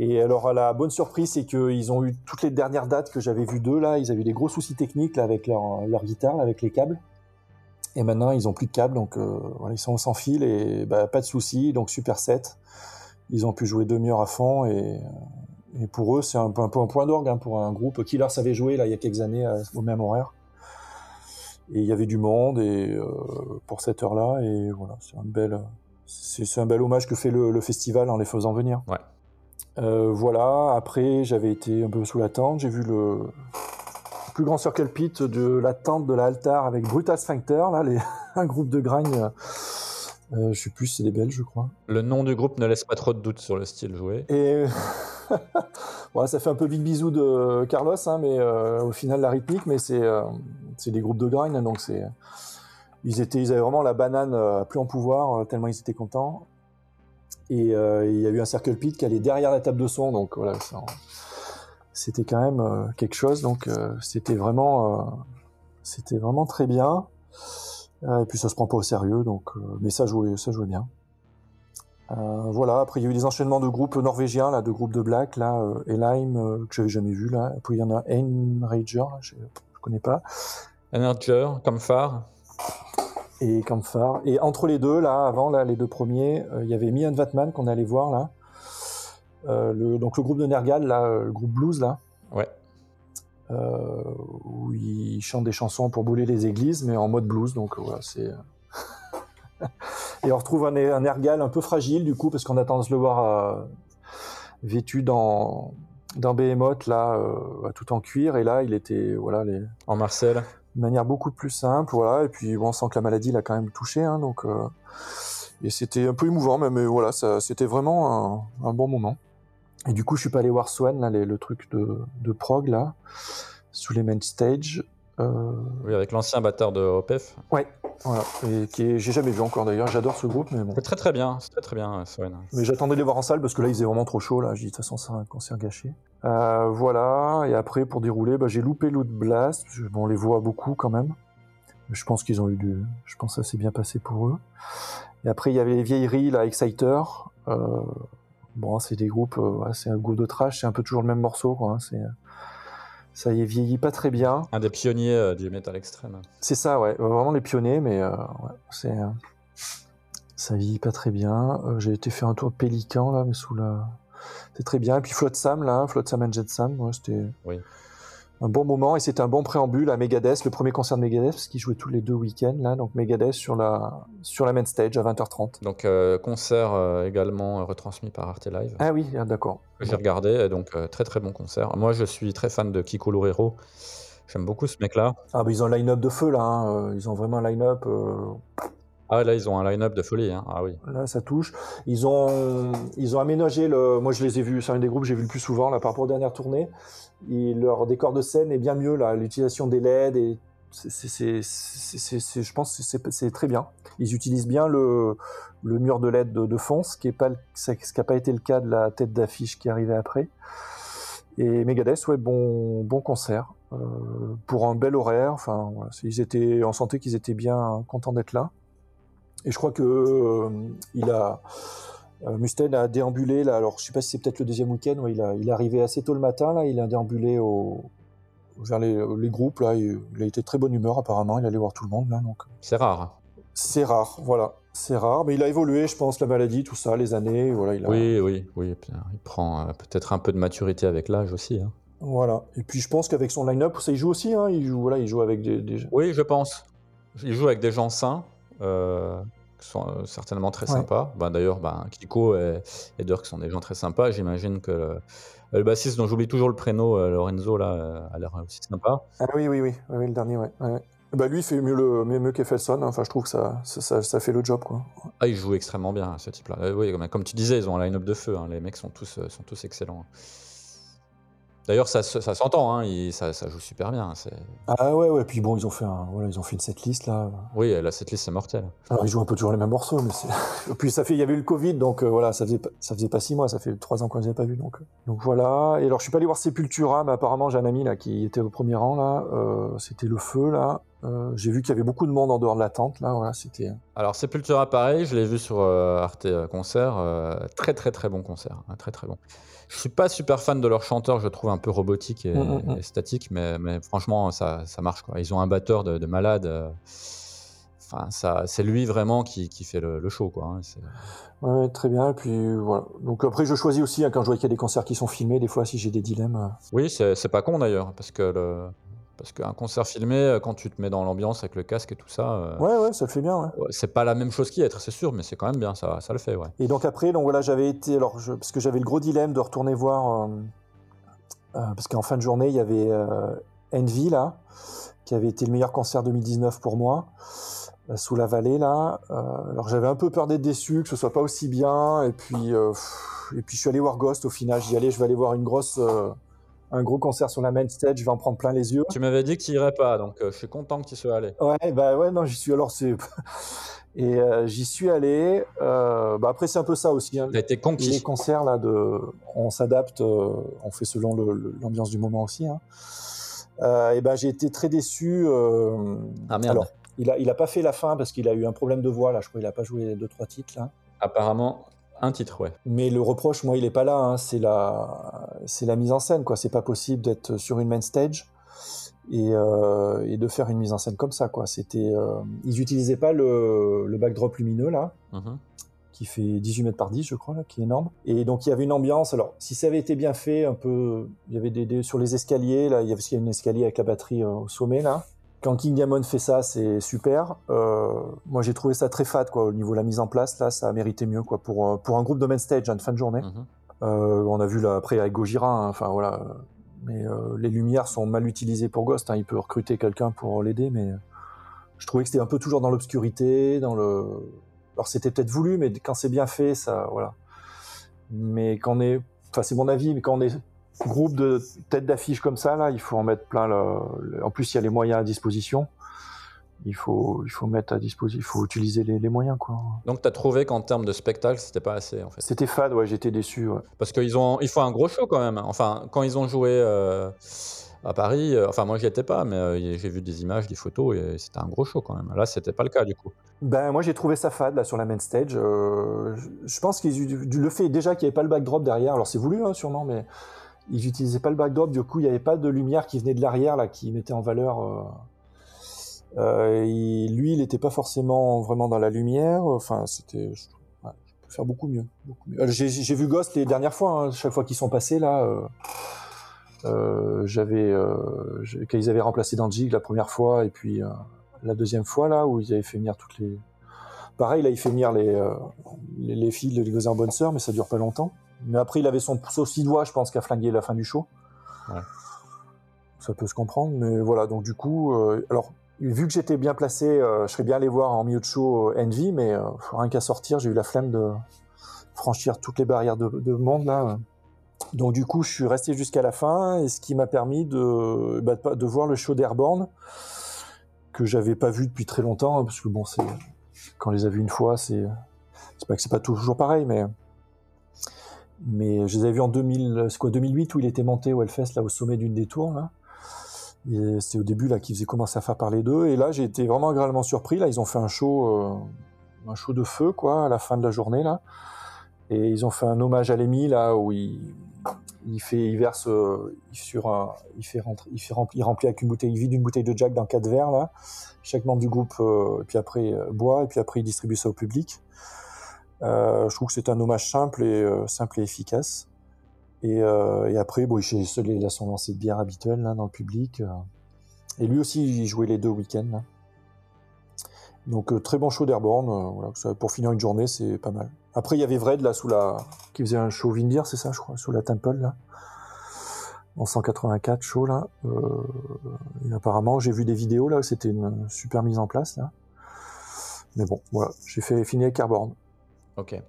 euh, Et alors la bonne surprise c'est qu'ils ont eu toutes les dernières dates que j'avais vues d'eux là, ils avaient eu des gros soucis techniques là avec leur, leur guitare, avec les câbles. Et maintenant ils ont plus de câbles donc euh, voilà, ils sont sans fil et bah, pas de soucis donc super set. Ils ont pu jouer demi-heure à fond et, et pour eux c'est un peu un, point d'orgue hein, pour un groupe. Killers avait joué là il y a quelques années euh, au même horaire. Et il y avait du monde et euh, pour cette heure-là et voilà c'est un bel hommage que fait le, le festival en les faisant venir. Ouais. Euh, voilà, après j'avais été un peu sous la tente, j'ai vu le plus grand circle pit de la tente de la Altar avec Brutal Sphincter, là, les... (laughs) un groupe de grind, euh, je sais plus, c'est des Belges je crois. Le nom du groupe ne laisse pas trop de doute sur le style joué. Et (laughs) ouais, ça fait un peu big bisou de Carlos, hein, mais euh, au final la rythmique, mais c'est euh, des groupes de grind, donc c'est ils étaient ils avaient vraiment la banane euh, plus en pouvoir euh, tellement ils étaient contents. Et euh, il y a eu un circle pit qui allait derrière la table de son, donc voilà, c'était quand même euh, quelque chose. Donc euh, c'était vraiment c'était vraiment très bien. Et puis ça se prend pas au sérieux, donc mais ça jouait ça jouait bien. Voilà, après il y a eu des enchaînements de groupes norvégiens, là, de groupes de black, là, Elheim, que j'avais jamais vu, là. Puis il y en a Einrager, là, je, je connais pas, Energer, comme phare. Et Campfire. Et entre les deux, là, avant, là, les deux premiers, euh, il y avait Mian Vatman qu'on allait voir, là. Euh, le, donc le groupe de Nergal, là, euh, le groupe blues, là. Ouais. Euh, où ils chantent des chansons pour bouler les églises, mais en mode blues, donc voilà, c'est... (laughs) Et on retrouve un, un Nergal un peu fragile, du coup, parce qu'on a tendance à le voir vêtu dans, dans Behemoth, là, tout en cuir, et là, il était, voilà, les, En Marcel. De manière beaucoup plus simple, voilà, et puis on sent que la maladie l'a quand même touché, hein, donc... euh, et c'était un peu émouvant, mais, voilà, c'était vraiment un, bon moment. Et du coup, je suis pas allé voir Swan, là, le truc de, de prog, là, sous les main stage. Euh, Oui, avec l'ancien batteur de OPEF. ouais, voilà, et qui est, j'ai jamais vu encore d'ailleurs, j'adore ce groupe, mais bon. C'est très très bien, c'est très très bien, Swan. Mais j'attendais de les voir en salle parce que là, il faisait vraiment trop chaud. Là, j'ai dit de toute façon, c'est un concert gâché. Euh, voilà. Et après, pour dérouler, bah, j'ai loupé Loot Blast. Bon, on les voit beaucoup quand même. Je pense qu'ils ont eu du. Je pense que ça s'est bien passé pour eux. Et après, il y avait les vieilleries, là, Exciter. Euh, bon, c'est des groupes. euh, ouais, c'est un groupe de trash. C'est un peu toujours le même morceau, quoi. hein, C'est. Ça y est vieilli pas très bien. Un des pionniers euh, du métal extrême. C'est ça, ouais. Vraiment les pionniers, mais euh, ouais, c'est. euh, ça vieillit pas très bien. Euh, J'ai été faire un tour de Pélican, là, mais sous la. C'est très bien. Et puis Float Sam, là, Float Sam and Jet Sam, ouais, c'était. Oui. Un bon moment et c'était un bon préambule à Megadeth, le premier concert de Megadeth, parce qu'ils jouaient tous les deux week-ends, là. Donc Megadeth sur la, sur la main stage à 20h30. Donc euh, concert euh, également euh, retransmis par Arte Live. Ah oui, ah, d'accord. J'ai regardé, donc euh, très très bon concert. Moi je suis très fan de Kiko Loureiro. J'aime beaucoup ce mec-là. Ah, bah, ils ont un line-up de feu, là. hein. Ils ont vraiment un line-up. Ah là ils ont un line-up de folie. hein. Ah oui. Là, ça touche. Ils ont, ils ont aménagé le. Moi, je les ai vus. C'est un des groupes que j'ai vu le plus souvent là par rapport aux dernières tournées. Leur décor de scène est bien mieux là. L'utilisation des LED et je pense que c'est, très bien. Ils utilisent bien le, mur de LED de, fond, ce qui n'a pas été le cas de la tête d'affiche qui arrivait après. Et Megadeth, ouais, bon, concert euh, pour un bel horaire. Enfin, ils étaient, on sentait qu'ils étaient bien contents d'être là. Et je crois que euh, il a Mustaine a déambulé là. Alors je sais pas si c'est peut-être le deuxième week-end. Ouais, il a il est arrivé assez tôt le matin là. Il a déambulé au vers les, les groupes là. Il, il a été de très bonne humeur apparemment. Il allait voir tout le monde là. Donc C'est rare. c'est rare. Voilà, c'est rare. Mais il a évolué, je pense, la maladie, tout ça, les années. Voilà, il a. Oui, oui, oui. euh, il prend euh, peut-être un peu de maturité avec l'âge aussi. hein. Voilà. Et puis je pense qu'avec son line-up, ça il joue aussi. Hein. Il joue voilà, il joue avec des, des... Oui, je pense. Il joue avec des gens sains, euh, sont euh, certainement très Ouais. sympas. Ben, D'ailleurs, ben, Kiko et, et Dirk sont des gens très sympas. J'imagine que le, le bassiste, dont j'oublie toujours le prénom, euh, Lorenzo, là, euh, a l'air aussi sympa. Ah oui, oui, oui, oui, oui, le dernier, ouais. ouais. Bah lui il fait mieux le mieux, qu'Effelson. Enfin, je trouve que ça, ça, ça, ça fait le job quoi. Ah, il joue extrêmement bien, ce type-là. Euh, oui, comme, comme tu disais, ils ont un line-up de feu. hein. Les mecs sont tous, euh, sont tous excellents. D'ailleurs, ça, se- ça s'entend, hein, il- ça, ça joue super bien. c'est- Ah ouais, ouais. Puis bon, ils ont fait un, voilà, ils ont fait une setlist là. Oui, là, cette liste, c'est mortel. Alors ils jouent un peu toujours les mêmes morceaux, mais c'est. (laughs) Puis ça fait, il y avait eu le Covid, donc euh, voilà, ça faisait, ça faisait pas six mois, ça fait trois ans qu'on les avait pas vus, donc. euh. Donc voilà. Et alors je suis pas allé voir Sepultura, mais apparemment j'ai un ami là qui était au premier rang là. Euh, c'était le feu là. Euh, j'ai vu qu'il y avait beaucoup de monde en dehors de la tente là. Voilà, c'était. Alors, Sepultura, pareil, je l'ai vu sur Arte Concert. très, très, très bon concert. hein, très, très bon. Je suis pas super fan de leur chanteur, je le trouve un peu robotique et, Mm, mm, mm. et statique, mais, mais franchement, ça, ça marche. Quoi. Ils ont un batteur de, de malade. euh, Enfin, ça, c'est lui vraiment qui, qui fait le, le show, quoi. hein, Ouais, très bien. Et puis voilà. Donc après je choisis aussi hein, quand je vois qu'il y a des concerts qui sont filmés, des fois si j'ai des dilemmes. euh. Oui, c'est c'est pas con d'ailleurs, parce que le, Parce qu'un concert filmé, euh, quand tu te mets dans l'ambiance avec le casque et tout ça, euh, Ouais, ouais, ça le fait bien, ouais. c'est pas la même chose qu'y être, c'est sûr, mais c'est quand même bien, ça, ça le fait, ouais. Et donc après, donc voilà, j'avais été, alors je- parce que j'avais le gros dilemme de retourner voir, euh, euh, parce qu'en fin de journée, il y avait euh, Envy là, qui avait été le meilleur concert 2019 pour moi, sous la vallée là. Alors j'avais un peu peur d'être déçu, que ce soit pas aussi bien, et puis pff, et puis je suis allé voir Ghost au final. J'y allais, je vais aller voir une grosse, un gros concert sur la main stage, je vais en prendre plein les yeux. Tu m'avais dit que tu irais pas, donc euh, je suis content que tu sois allé. Ouais, bah ouais, non, j'y suis. Alors c'est (laughs) et euh, j'y suis allé. Euh, bah après c'est un peu ça aussi. Hein. T'as été Les conquis. concerts là, de, on s'adapte, euh, on fait selon l'ambiance du moment aussi. Hein. Et ben j'ai été très déçu. Ah merde. Alors, il a, il a pas fait la fin parce qu'il a eu un problème de voix là. Je crois qu'il a pas joué deux trois titres là. Apparemment, un titre, ouais. Mais le reproche, moi, il est pas là. Hein. C'est la, c'est la mise en scène quoi. C'est pas possible d'être sur une main stage et, euh, et de faire une mise en scène comme ça quoi. C'était, euh, ils utilisaient pas le, le backdrop lumineux là Mhm. qui fait 18 mètres par 10, je crois, là, qui est énorme. Et donc, il y avait une ambiance. Alors, si ça avait été bien fait, un peu, il y avait des, des- sur les escaliers, là, il y avait, il y a une escalier avec la batterie euh, au sommet, là. Quand King Diamond fait ça, c'est super. Euh, moi, j'ai trouvé ça très fade, quoi, au niveau de la mise en place. Là, ça a mérité mieux, quoi, pour, euh, pour un groupe de main stage, en fin de journée. Mhm. Euh, on a vu là après avec Gojira, hein, voilà. Mais euh, les lumières sont mal utilisées pour Ghost. hein, il peut recruter quelqu'un pour l'aider, mais je trouvais que c'était un peu toujours dans l'obscurité, dans le. Alors c'était peut-être voulu, mais quand c'est bien fait, ça, voilà. Mais quand on est, enfin c'est mon avis, mais quand on est groupe de têtes d'affiche comme ça, là, il faut en mettre plein. Le... le- En plus, il y a les moyens à disposition. Il faut, il faut mettre à disposition, il faut utiliser les, les moyens, quoi. Donc t'as trouvé qu'en termes de spectacle, c'était pas assez, en fait? C'était fade, ouais, j'étais déçu. Ouais. Parce qu'ils ont, ils font un gros show quand même. Enfin, quand ils ont joué euh, à Paris, euh, enfin moi j'y étais pas, mais euh, j'ai vu des images, des photos, et c'était un gros show quand même. Là, c'était pas le cas du coup. Ben moi j'ai trouvé ça fade là sur la main stage. Je- pense qu'ils le fait déjà qu'il n'y avait pas le backdrop derrière. Alors c'est voulu hein, sûrement, mais ils n'utilisaient pas le backdrop. Du coup il n'y avait pas de lumière qui venait de l'arrière là qui mettait en valeur. Euh, euh, lui il n'était pas forcément vraiment dans la lumière. Enfin c'était. Je, peux faire beaucoup mieux. Euh, J'ai vu Ghost les dernières fois. hein, chaque fois qu'ils sont passés là. J'avais quand ils avaient remplacé Danjig la première fois et puis la deuxième fois là où ils avaient fait venir toutes les pareil là il fait venir les les, les filles les Gozer Bonne Sœur mais ça dure pas longtemps mais après il avait son sauce doigt je pense qui a flingué la fin du show Ouais. ça peut se comprendre mais voilà donc du coup euh, alors vu que j'étais bien placé euh, je serais bien allé voir en milieu de show euh, Envy mais euh, rien qu'à sortir j'ai eu la flemme de franchir toutes les barrières de, de monde là donc du coup, je suis resté jusqu'à la fin, et ce qui m'a permis de, bah, de voir le show d'Airborne que j'avais pas vu depuis très longtemps, hein, parce que bon, c'est quand on les a vus une fois, c'est c'est pas que c'est pas toujours pareil, mais mais je les avais vus en 2000, c'est quoi 2008 où il était monté au Hellfest là au sommet d'une des tours là. C'était au début là qu'ils faisaient commencer à faire parler d'eux, et là j'ai été vraiment agréablement surpris. Là, ils ont fait un show, euh, un show de feu quoi à la fin de la journée là. Et ils ont fait un hommage à Lémi là où il, il fait, il verse euh, sur il fait rentrer, il remplit avec une bouteille, il vide une bouteille de Jack dans quatre verres là. Chaque membre du groupe, euh, puis après boit et puis après il distribue ça au public. Euh, je trouve que c'est un hommage simple et euh, simple et efficace. Et, euh, et après, bon, son lancé de bière habituel là dans le public. Et lui aussi, il jouait les deux week-ends. Là. Donc très bon show d'Airborne. pour finir une journée, c'est pas mal. Après, il y avait Vred là sous la, qui faisait un show Vindir, c'est ça, je crois, sous la Temple là, en 184 show là. Apparemment, j'ai vu des vidéos là, c'était une super mise en place là. Mais bon, voilà, j'ai fait finir avec Airborne. Ok.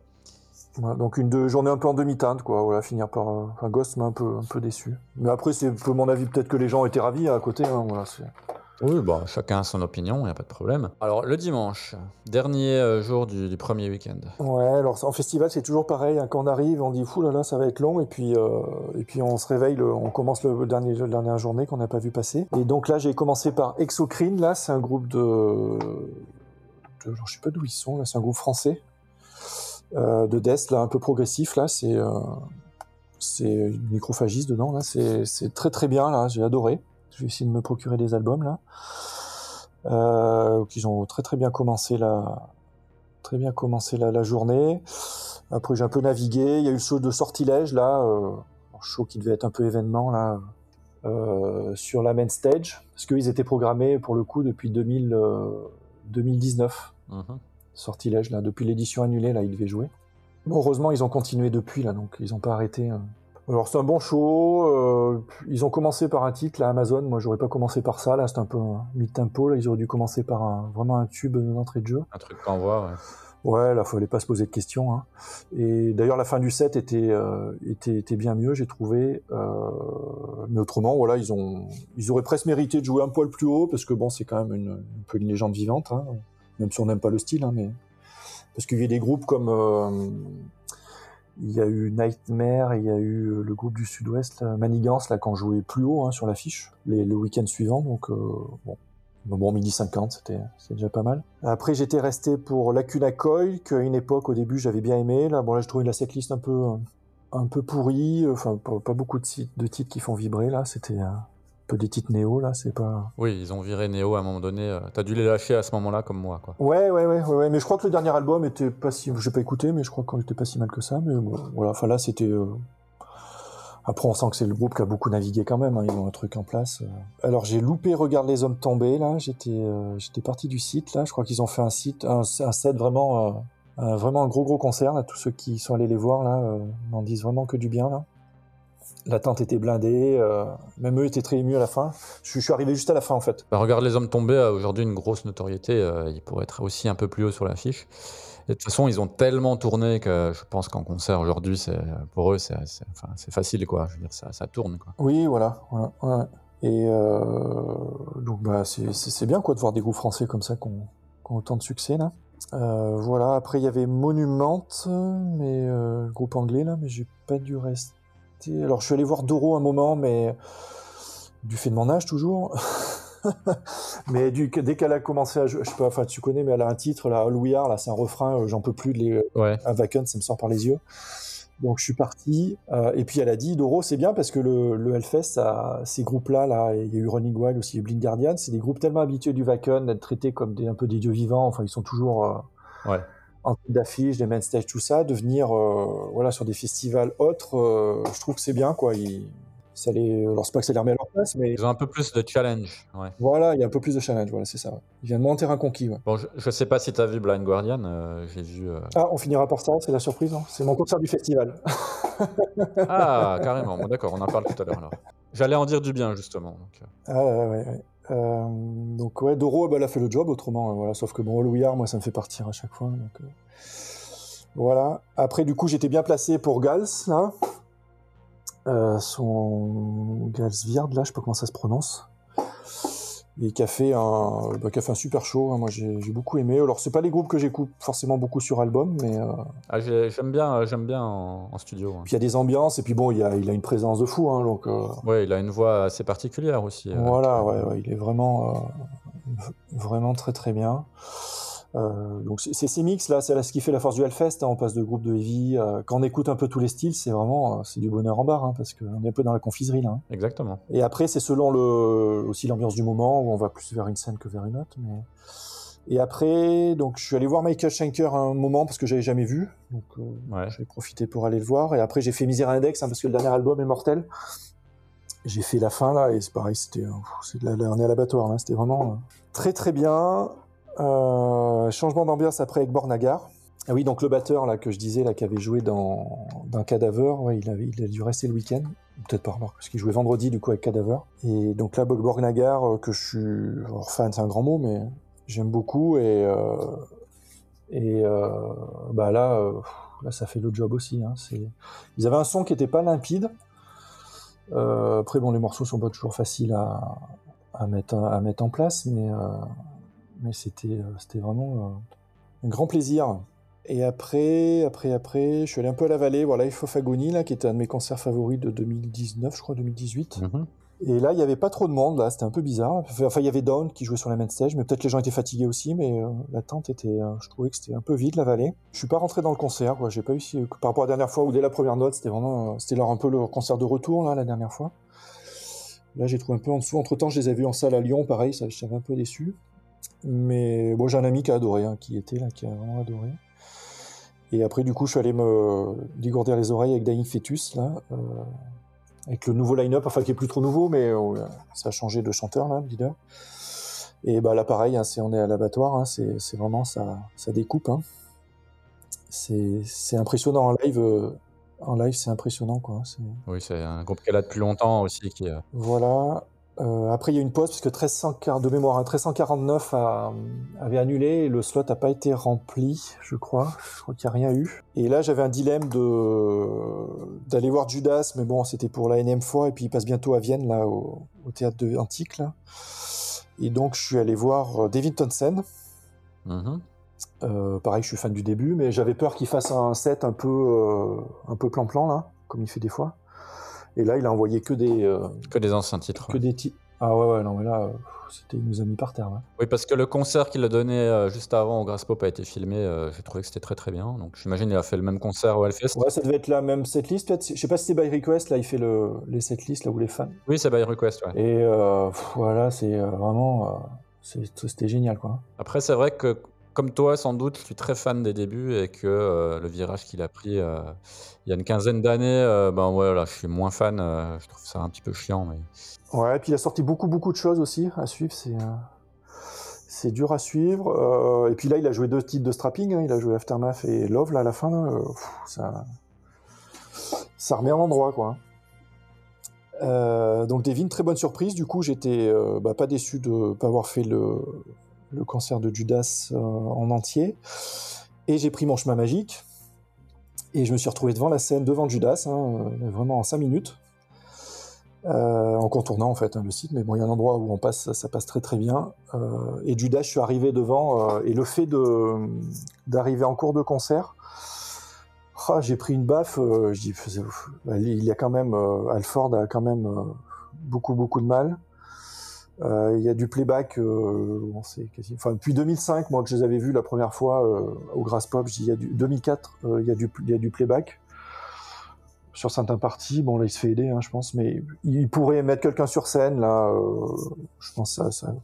Voilà, donc une deux journée un peu en demi-teinte, quoi. Voilà, finir par euh, un Ghost m'a un peu, un peu déçu. Mais après, c'est peu mon avis. Peut-être que les gens étaient ravis à côté. Hein, voilà, Oui, bah, chacun a son opinion, il n'y a pas de problème. Alors, le dimanche, dernier euh, jour du, du premier week-end. Ouais, alors en festival, c'est toujours pareil. hein, quand on arrive, on dit fou là là, ça va être long, et puis euh, et puis on se réveille, le- on commence le dernier la dernière journée qu'on n'a pas vu passer. Et donc là, j'ai commencé par Exocrine. Là, c'est un groupe de, de je sais pas d'où ils sont. Là, c'est un groupe français euh, de death, là, un peu progressif. Là, c'est euh, c'est une microphagiste dedans. Là, c'est très très bien. Là, j'ai adoré. Je vais essayer de me procurer des albums là. Euh, ont très très bien commencé la très bien commencé la, la journée. Après j'ai un peu navigué. Il y a eu le de sortilège là, show qui devait être un peu événement là. sur la main stage, parce qu'ils étaient programmés pour le coup depuis 2000, euh, 2019. Mhm. Sortilège, là, depuis l'édition annulée, là, ils devaient jouer. Bon, heureusement, ils ont continué depuis, là, donc ils n'ont pas arrêté. hein. Alors, c'est un bon show. euh, ils ont commencé par un titre, là, Amazon. Moi, j'aurais pas commencé par ça, là, c'est un peu un mid-tempo. Là, ils auraient dû commencer par un, vraiment un tube d'entrée de jeu. Un truc qu'on voit, ouais. Ouais, là, fallait pas se poser de questions. hein. Et d'ailleurs, la fin du set était, euh, était, était bien mieux, j'ai trouvé. Euh, mais autrement, voilà, ils ont, ils auraient presque mérité de jouer un poil plus haut parce que bon, c'est quand même une, un peu une légende vivante, hein, même si on n'aime pas le style, hein, mais parce qu'il y a des groupes comme, euh, il y a eu Nightmare, il y a eu le groupe du Sud-Ouest, Manigance, là, ont joué plus haut hein, sur l'affiche le week-end suivant, donc euh, bon. Bon, midi 50, c'était déjà pas mal. Après, j'étais resté pour Lacuna Coil, qu'à une époque, au début, j'avais bien aimé. Là, bon, là, je trouvais la setlist un peu, un peu pourrie. Enfin, pas, beaucoup de, titres- qui font vibrer, là. C'était euh, peu des titres néo, là. C'est pas. Oui, ils ont viré Neo à un moment donné. euh, T'as dû les lâcher à ce moment-là, comme moi, quoi. Ouais, ouais, ouais, ouais, ouais. Mais je crois que le dernier album était pas si. J'ai pas écouté, mais je crois qu'il était pas si mal que ça. Mais bon, voilà. Enfin, là, c'était. euh, Après, on sent que c'est le groupe qui a beaucoup navigué quand même. hein, Ils ont un truc en place. euh. Alors, j'ai loupé Regarde les hommes tombés. Là, j'étais, euh, j'étais parti du site. Là, je crois qu'ils ont fait un site, un, un set vraiment, euh, un- vraiment un gros gros concert. Là, tous ceux qui sont allés les voir là, euh, n'en disent vraiment que du bien là. La tente était blindée. euh, même eux étaient très émus à la fin. Je, je suis arrivé juste à la fin en fait. Bah, regarde les hommes tombés a aujourd'hui une grosse notoriété. euh, il pourrait être aussi un peu plus haut sur l'affiche. De toute façon, ils ont tellement tourné que je pense qu'en concert aujourd'hui, c'est pour eux, c'est enfin, facile, quoi. Je veux dire, ça, ça tourne, quoi. Oui, voilà. voilà ouais. Et euh, donc, bah, c'est- bien quoi de voir des groupes français comme ça qui ont, autant de succès là. Euh, voilà. Après, il y avait Monument, mais euh, le groupe anglais là, mais j'ai pas dû Alors, je suis allé voir Doro un moment, mais du fait de mon âge toujours. (laughs) mais du, dès qu'elle a commencé à jouer, je sais pas, enfin tu connais, mais elle a un titre là, All We Are, là, c'est un refrain, euh, j'en peux plus de les, Ouais. à Vacant, ça me sort par les yeux. Donc je suis parti. euh, et puis elle a dit, Doro, c'est bien parce que le, le Hellfest, ça- ces groupes-là, là, il y a eu Running Wild aussi, il y a eu Blind Guardian, c'est des groupes tellement habitués du Vacant, d'être traités comme des, un peu des dieux vivants. Enfin, ils sont toujours euh, Ouais. En tête d'affiche, des main stage, tout ça. De venir euh, voilà, sur des festivals autres, euh, je trouve que c'est bien. quoi. Ils- ça les... Alors c'est pas que ça les remet à leur place, mais Ils ont un peu plus de challenge. Ouais. voilà, il y a un peu plus de challenge. Voilà, c'est ça. ouais. Ils viennent moins en terrain conquis. ouais. Bon, je, je sais pas si t'as vu Blind Guardian. euh, J'ai vu. Ah, on finira par ça, c'est la surprise. hein. C'est mon concert du festival. Ah, (laughs) carrément. Bon, D'accord, on en parle tout à l'heure alors. J'allais en dire du bien justement. donc. Ah ouais, ouais, ouais. Euh, donc ouais, Doro, bah, elle a fait le job autrement, euh, voilà. Sauf que bon, Are, moi, ça me fait partir à chaque fois. Donc, euh, voilà. Après, du coup, j'étais bien placé pour Gals, là. Euh, son Gals Viard, là, je sais pas comment ça se prononce. Et qui a fait un, bah, qui a fait un super show. hein. Moi, j'ai beaucoup aimé. Alors, c'est pas les groupes que j'écoute forcément beaucoup sur album, mais euh, Ah, j'ai- j'aime bien, euh, j'aime bien en, en studio. hein. puis il y a des ambiances. Et puis bon, il, y a, il a une présence de fou, hein, donc. euh, Ouais, il a une voix assez particulière aussi. Voilà, ouais, ouais, il est vraiment, euh, vraiment très très bien. Euh, donc c'est ces mix là, c'est ce qui fait la force du Hellfest. hein, on passe de groupe de heavy. euh, quand on écoute un peu tous les styles, c'est vraiment euh, c'est du bonheur en barre hein, parce qu'on est un peu dans la confiserie là. hein. Exactement. Et après c'est selon le aussi l'ambiance du moment où on va plus vers une scène que vers une autre. Mais et après donc je suis allé voir Michael Schenker un moment parce que j'avais jamais vu. Donc euh, Ouais. j'ai profité pour aller le voir. Et après, j'ai fait Misère Index, parce que le dernier album est mortel. J'ai fait la fin, là, et c'est pareil, c'était, c'est de la- là, on est à l'abattoir, là, c'était vraiment très très bien. Euh, changement d'ambiance après avec Bornagar. Ah oui, donc le batteur, là, que je disais, là, qui avait joué dans, dans Cadaver, il, a dû rester le week-end. Peut-être pas, remarque, parce qu'il jouait vendredi, du coup, avec Cadaver. Et donc là, Bornagar, euh, que je suis, fan, c'est un grand mot, mais j'aime beaucoup, et, euh, et bah là, là, ça fait le job aussi. Hein. Ils avaient un son qui était pas limpide. Après, bon, les morceaux sont pas toujours faciles à, à, mettre, à mettre en place, mais, mais c'était, euh, c'était vraiment euh, un grand plaisir. Et après, après, après, je suis allé un peu à la vallée, voilà, Life of Agony, là, qui était un de mes concerts favoris de 2019, je crois, 2018. Mhm. Et là, il n'y avait pas trop de monde, là, c'était un peu bizarre. Enfin, il y avait Down qui jouait sur la main stage, mais peut-être les gens étaient fatigués aussi, mais euh, la tente était, euh, je trouvais que c'était un peu vide, la vallée. Je suis pas rentré dans le concert, quoi. J'ai pas eu, si- par rapport à la dernière fois, où dès la première note, c'était vraiment, euh, c'était leur, un peu le concert de retour, là, la dernière fois. Là, j'ai trouvé un peu en dessous. Entre temps, je les ai vus en salle à Lyon, pareil, ça, j'étais un peu déçu. Mais bon, j'ai un ami qui a adoré, hein, qui était là, qui a vraiment adoré. Et après, du coup, je suis allé me dégourdir les oreilles avec Dying Fetus, là. euh, avec le nouveau line-up, enfin qui est plus trop nouveau, mais euh, ça a changé de chanteur là, le leader. Et bah là pareil, hein, c'est on est à l'abattoir, hein, c'est vraiment ça, ça découpe. C'est impressionnant en live. euh, en live, c'est impressionnant quoi. Oui, c'est un groupe qu'elle a depuis longtemps aussi. Qui, Voilà. Euh, après, il y a une pause parce que 1340 de mémoire, hein, 1349 a- avait annulé et le slot n'a pas été rempli, je crois. Je crois qu'il n'y a rien eu. Et là, j'avais un dilemme de d'aller voir Judas, mais bon, c'était pour la énième fois. Et puis, il passe bientôt à Vienne, là, au, au théâtre de Antique. Là. Et donc, je suis allé voir euh, David Townsend. mhm. Euh, pareil, je suis fan du début, mais j'avais peur qu'il fasse un set un peu euh, un peu plan-plan, là, comme il fait des fois. Et là, il a envoyé que des, euh, Que des anciens titres. que ouais. des titres. Ah ouais, ouais, non, mais là, c'était, il nous a mis par terre. Oui, parce que le concert qu'il a donné euh, juste avant au Grass Pop a été filmé. euh, J'ai trouvé que c'était très très bien. Donc j'imagine qu'il a fait le même concert au Hellfest. Ouais, ça devait être la même setlist, peut-être. Je sais pas si c'était by request, là, il fait le, les setlists, là où les fans. Oui, c'est by request. ouais. Et euh, pff, voilà, c'est vraiment. c'est- c'était génial, quoi. Après, c'est vrai que, comme toi, sans doute, je suis très fan des débuts et que euh, le virage qu'il a pris euh, il y a une quinzaine d'années, euh, ben je suis moins fan. je trouve ça un petit peu chiant. Mais... Ouais, et puis il a sorti beaucoup, beaucoup de choses aussi à suivre. C'est. dur à suivre. Et puis là, il a joué deux titres de strapping. hein. Il a joué Aftermath et Love, là, à la fin. ça, ça remet en endroit, quoi. Donc Devin, très bonne surprise. Du coup, j'étais bah, pas déçu de pas avoir fait le, le concert de Judas euh, en entier. Et j'ai pris mon chemin magique. Et je me suis retrouvé devant la scène, devant Judas, hein, euh, vraiment en 5 minutes. Euh, en contournant en fait hein, le site, mais bon, il y a un endroit où on passe, ça, passe très très bien. Et Judas, je suis arrivé devant, et le fait d'arriver en cours de concert, ah, j'ai pris une baffe. je dis, il y a quand même, Alford a quand même beaucoup beaucoup de mal. Euh, il y a du playback, euh, bon, c'est quasi, enfin depuis 2005, moi que je les avais vus la première fois euh, au Grass Pop, je dis, il y a du 2004, euh, il y a du il y a du playback sur certains parties. Bon, là, il se fait aider, hein, je pense, mais il pourrait mettre quelqu'un sur scène, là. euh, je pense que ça, ça,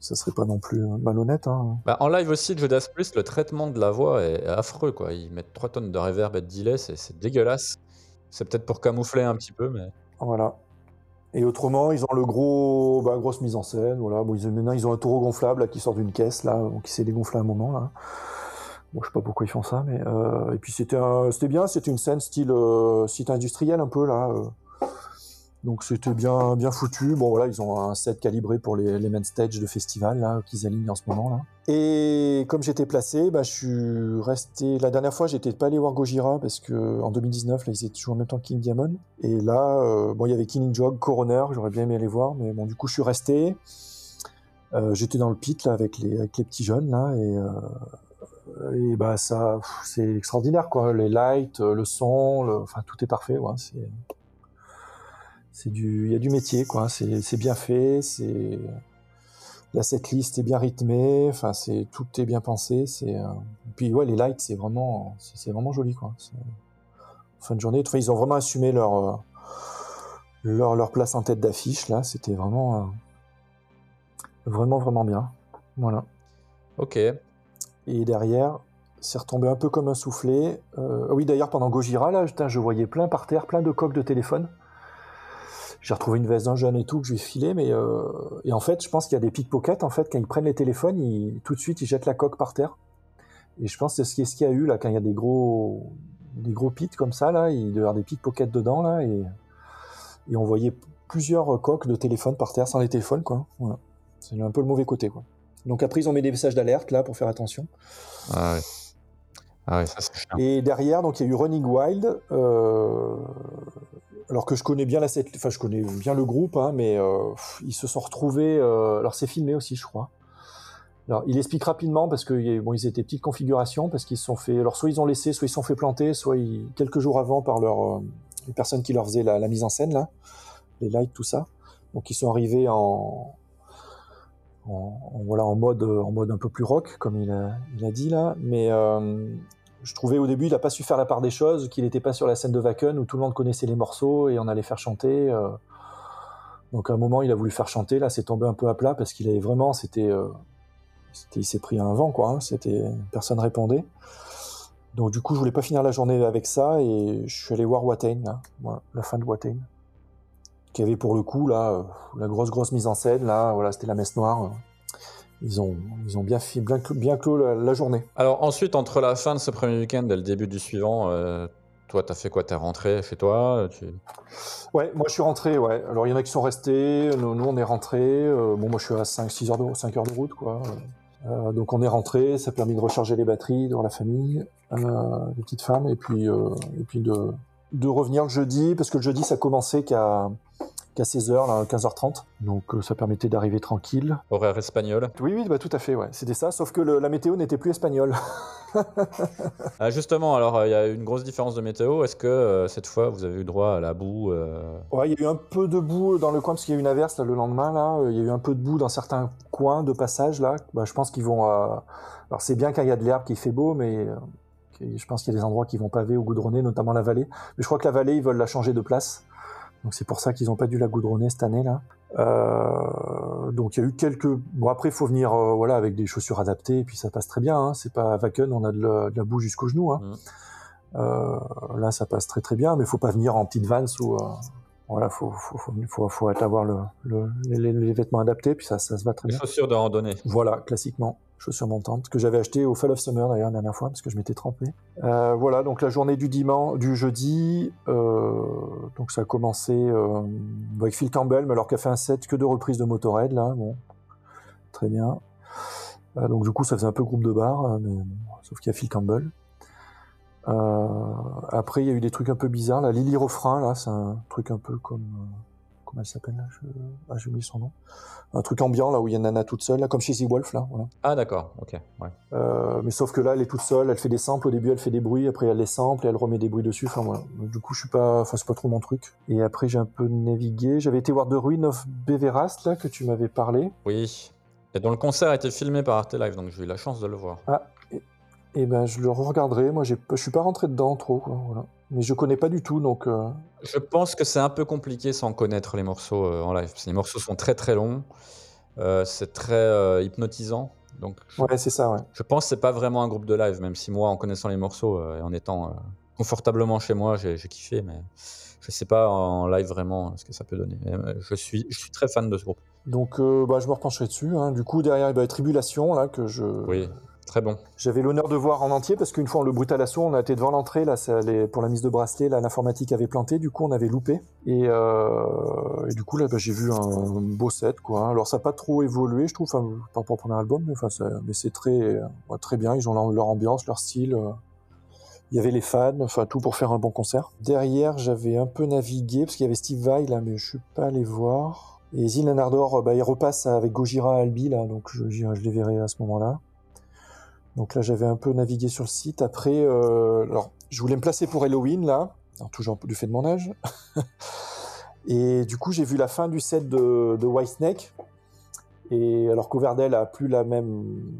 ça serait pas non plus malhonnête. Hein. Bah, en live aussi, de Judas Priest, le traitement de la voix est affreux. Quoi. Ils mettent 3 tonnes de reverb et de delay, c'est dégueulasse. C'est peut-être pour camoufler un petit peu, mais. Voilà. Et autrement, ils ont le gros, bah, grosse mise en scène. Voilà. Bon, maintenant, ils ont un taureau gonflable qui sort d'une caisse, là, qui s'est dégonflé à un moment. Là. Bon, je sais pas pourquoi ils font ça, mais euh, et puis c'était bien, c'était une scène style euh, site industriel un peu là. euh. Donc c'était bien bien foutu. Bon voilà, ils ont un set calibré pour les, les main stage de festival qu'ils alignent en ce moment là. Et comme j'étais placé, bah, je suis resté. La dernière fois, j'étais pas allé voir Gojira parce que en 2019, là, ils étaient toujours en même temps que King Diamond. Et là, euh, bon, il y avait Killing Joke, Coroner, j'aurais bien aimé aller voir, mais bon, du coup, je suis resté. Euh, j'étais dans le pit là avec les les petits jeunes là et euh, et bah ça c'est extraordinaire quoi les lights le son enfin tout est parfait c'est c'est du il y a du métier quoi c'est c'est bien fait c'est la setlist est bien rythmée enfin c'est tout est bien pensé c'est euh, puis ouais les lights c'est vraiment c'est vraiment joli quoi fin de journée enfin, ils ont vraiment assumé leur euh, leur leur place en tête d'affiche là c'était vraiment euh, vraiment vraiment bien voilà Ok. et derrière, c'est retombé un peu comme un soufflé. Oui, d'ailleurs, pendant Gojira, là, je voyais plein par terre, plein de coques de téléphone. J'ai retrouvé une veste d'un jeune et tout que je lui ai filé, mais euh, et en fait, je pense qu'il y a des pickpockets. En fait, quand ils prennent les téléphones, ils, tout de suite, ils jettent la coque par terre. Et je pense que c'est ce qui- ce qu'il y a eu là, quand il y a des gros, des gros pits comme ça, là, il doit y avoir des pickpockets dedans là, et, et on voyait plusieurs coques de téléphone par terre sans les téléphones, quoi. Voilà. C'est un peu le mauvais côté, quoi. Donc après, ils ont mis des messages d'alerte là pour faire attention. Ah ouais. Ah ouais, ça c'est chiant. Et derrière, donc il y a eu Running Wild. euh, alors que je connais bien la enfin je connais bien le groupe, hein, mais euh, ils se sont retrouvés. euh, alors c'est filmé aussi, je crois. Alors il explique rapidement parce que bon, ils étaient petites configurations parce qu'ils se sont fait. Alors soit ils ont laissé, soit ils se sont fait planter, soit quelques jours avant par leur euh, les personnes qui leur faisaient la, mise en scène là, les lights, tout ça. Donc ils sont arrivés en en, voilà en mode en mode un peu plus rock comme il a, il a dit là mais euh, je trouvais au début il a pas su faire la part des choses qu'il n'était pas sur la scène de Wacken où tout le monde connaissait les morceaux et on allait faire chanter euh. donc à un moment il a voulu faire chanter là c'est tombé un peu à plat parce qu'il avait vraiment c'était euh, il s'est pris un vent quoi hein. c'était personne répondait donc du coup je voulais pas finir la journée avec ça et je suis allé voir Watain la fin de Watain qui avait pour le coup là la grosse grosse mise en scène là, voilà, c'était la messe noire. Ils ont, ils ont bien, bien, bien clos la, journée. Alors ensuite, entre la fin de ce premier week-end et le début du suivant, toi, t'as fait quoi? T'es rentré chez toi? Tu... Ouais, moi je suis rentré, ouais. Alors il y en a qui sont restés, nous, on est rentré. bon, moi je suis à 5-6 heures, de, 5 heures de route, quoi. Euh, donc on est rentré, ça a permis de recharger les batteries dans la famille, euh, les petites femmes, et puis, euh, et puis de, de revenir le jeudi, parce que le jeudi ça commençait qu'à qu'à 16h, 15h30. Donc ça permettait d'arriver tranquille. Horaire espagnol Oui, oui, bah, tout à fait, ouais. C'était ça, sauf que la météo n'était plus espagnole. (laughs) ah, justement, alors il y a une grosse différence de météo. Est-ce que cette fois vous avez eu droit à la boue Ouais, il y a eu un peu de boue dans le coin parce qu'il y a eu une averse le lendemain. Là, il y a eu un peu de boue dans certains coins de passage là. Bah, je pense qu'ils vont. Alors c'est bien quand il y a de l'herbe qui fait beau, mais je pense qu'il y a des endroits qui vont paver ou goudronner, notamment la vallée. Mais je crois que la vallée, ils veulent la changer de place. Donc c'est pour ça qu'ils n'ont pas dû la goudronner cette année là. Euh, donc il y a eu quelques. Bon après il faut venir euh, voilà avec des chaussures adaptées et puis ça passe très bien. Hein. C'est pas à Wacken, on a de la, boue jusqu'au genou. Hein. Mmh. Euh, là ça passe très très bien, mais il faut pas venir en petite vans ou voilà faut faut, faut, faut, avoir le, les, vêtements adaptés puis ça ça se va très bien. Chaussures de randonnée. Voilà classiquement chaussures montantes que j'avais acheté au Fall of Summer d'ailleurs la dernière fois parce que je m'étais trempé. Euh, voilà, donc la journée du dimanche, du jeudi, euh, donc ça a commencé euh, avec Phil Campbell, mais alors qu'il a fait un set que de reprises de Motorhead là, bon, très bien. donc du coup ça faisait un peu groupe de bar, mais sauf qu'il y a Phil Campbell. après il y a eu des trucs un peu bizarres, la Lily Refrain là, c'est un truc un peu comme comment elle s'appelle là ah, J'ai oublié son nom. Un truc ambiant là où il y a Nana toute seule, là, comme chez The Wolf là. Voilà. Ah d'accord, ok. Ouais. Euh, mais sauf que là, elle est toute seule, elle fait des samples. Au début, elle fait des bruits, après elle les sample et elle remet des bruits dessus. Enfin voilà. du coup, je suis pas, enfin c'est pas trop mon truc. Et après, j'ai un peu navigué. J'avais été voir The Ruin of Beverast là que tu m'avais parlé. Oui. Et dont le concert a été filmé par Arte Live, donc j'ai eu la chance de le voir. Ah. Et, ben, je le regarderai. Moi, je suis pas rentré dedans trop. Quoi, voilà mais je connais pas du tout, donc. Euh. Je pense que c'est un peu compliqué sans connaître les morceaux euh, en live. les morceaux sont très très longs, euh, c'est très hypnotisant. Donc ouais, c'est ça, ouais. Je pense que c'est pas vraiment un groupe de live, même si moi, en connaissant les morceaux et en étant confortablement chez moi, j'ai kiffé, mais je sais pas en live vraiment ce que ça peut donner. Je suis, je suis très fan de ce groupe. Donc, bah, je me repencherai dessus. Hein. Du coup, derrière, il y a Tribulation, là, que je. Oui. Très bon. J'avais l'honneur de voir en entier parce qu'une fois, le brutal assaut, on a été devant l'entrée, là, pour la mise de bracelet, là, l'informatique avait planté, du coup, on avait loupé. Et, euh, du coup, là, bah, j'ai vu un beau set, quoi. Alors, ça n'a pas trop évolué, je trouve, pas pour le premier album, mais, c'est très, très bien. Ils ont leur, ambiance, leur style. Euh. Il y avait les fans, enfin, tout pour faire un bon concert. Derrière, j'avais un peu navigué parce qu'il y avait Steve Vai, là, mais je suis pas allé voir. Et Zil Ardor, bah, il repasse avec Gojira Albi, là, donc je, je les verrai à ce moment-là. Donc là, j'avais un peu navigué sur le site. Après, euh, alors, je voulais me placer pour Halloween, là, toujours du fait de mon âge. (laughs) et du coup, j'ai vu la fin du set de, de Whitesnake. Et alors qu'Overdell a plus la même,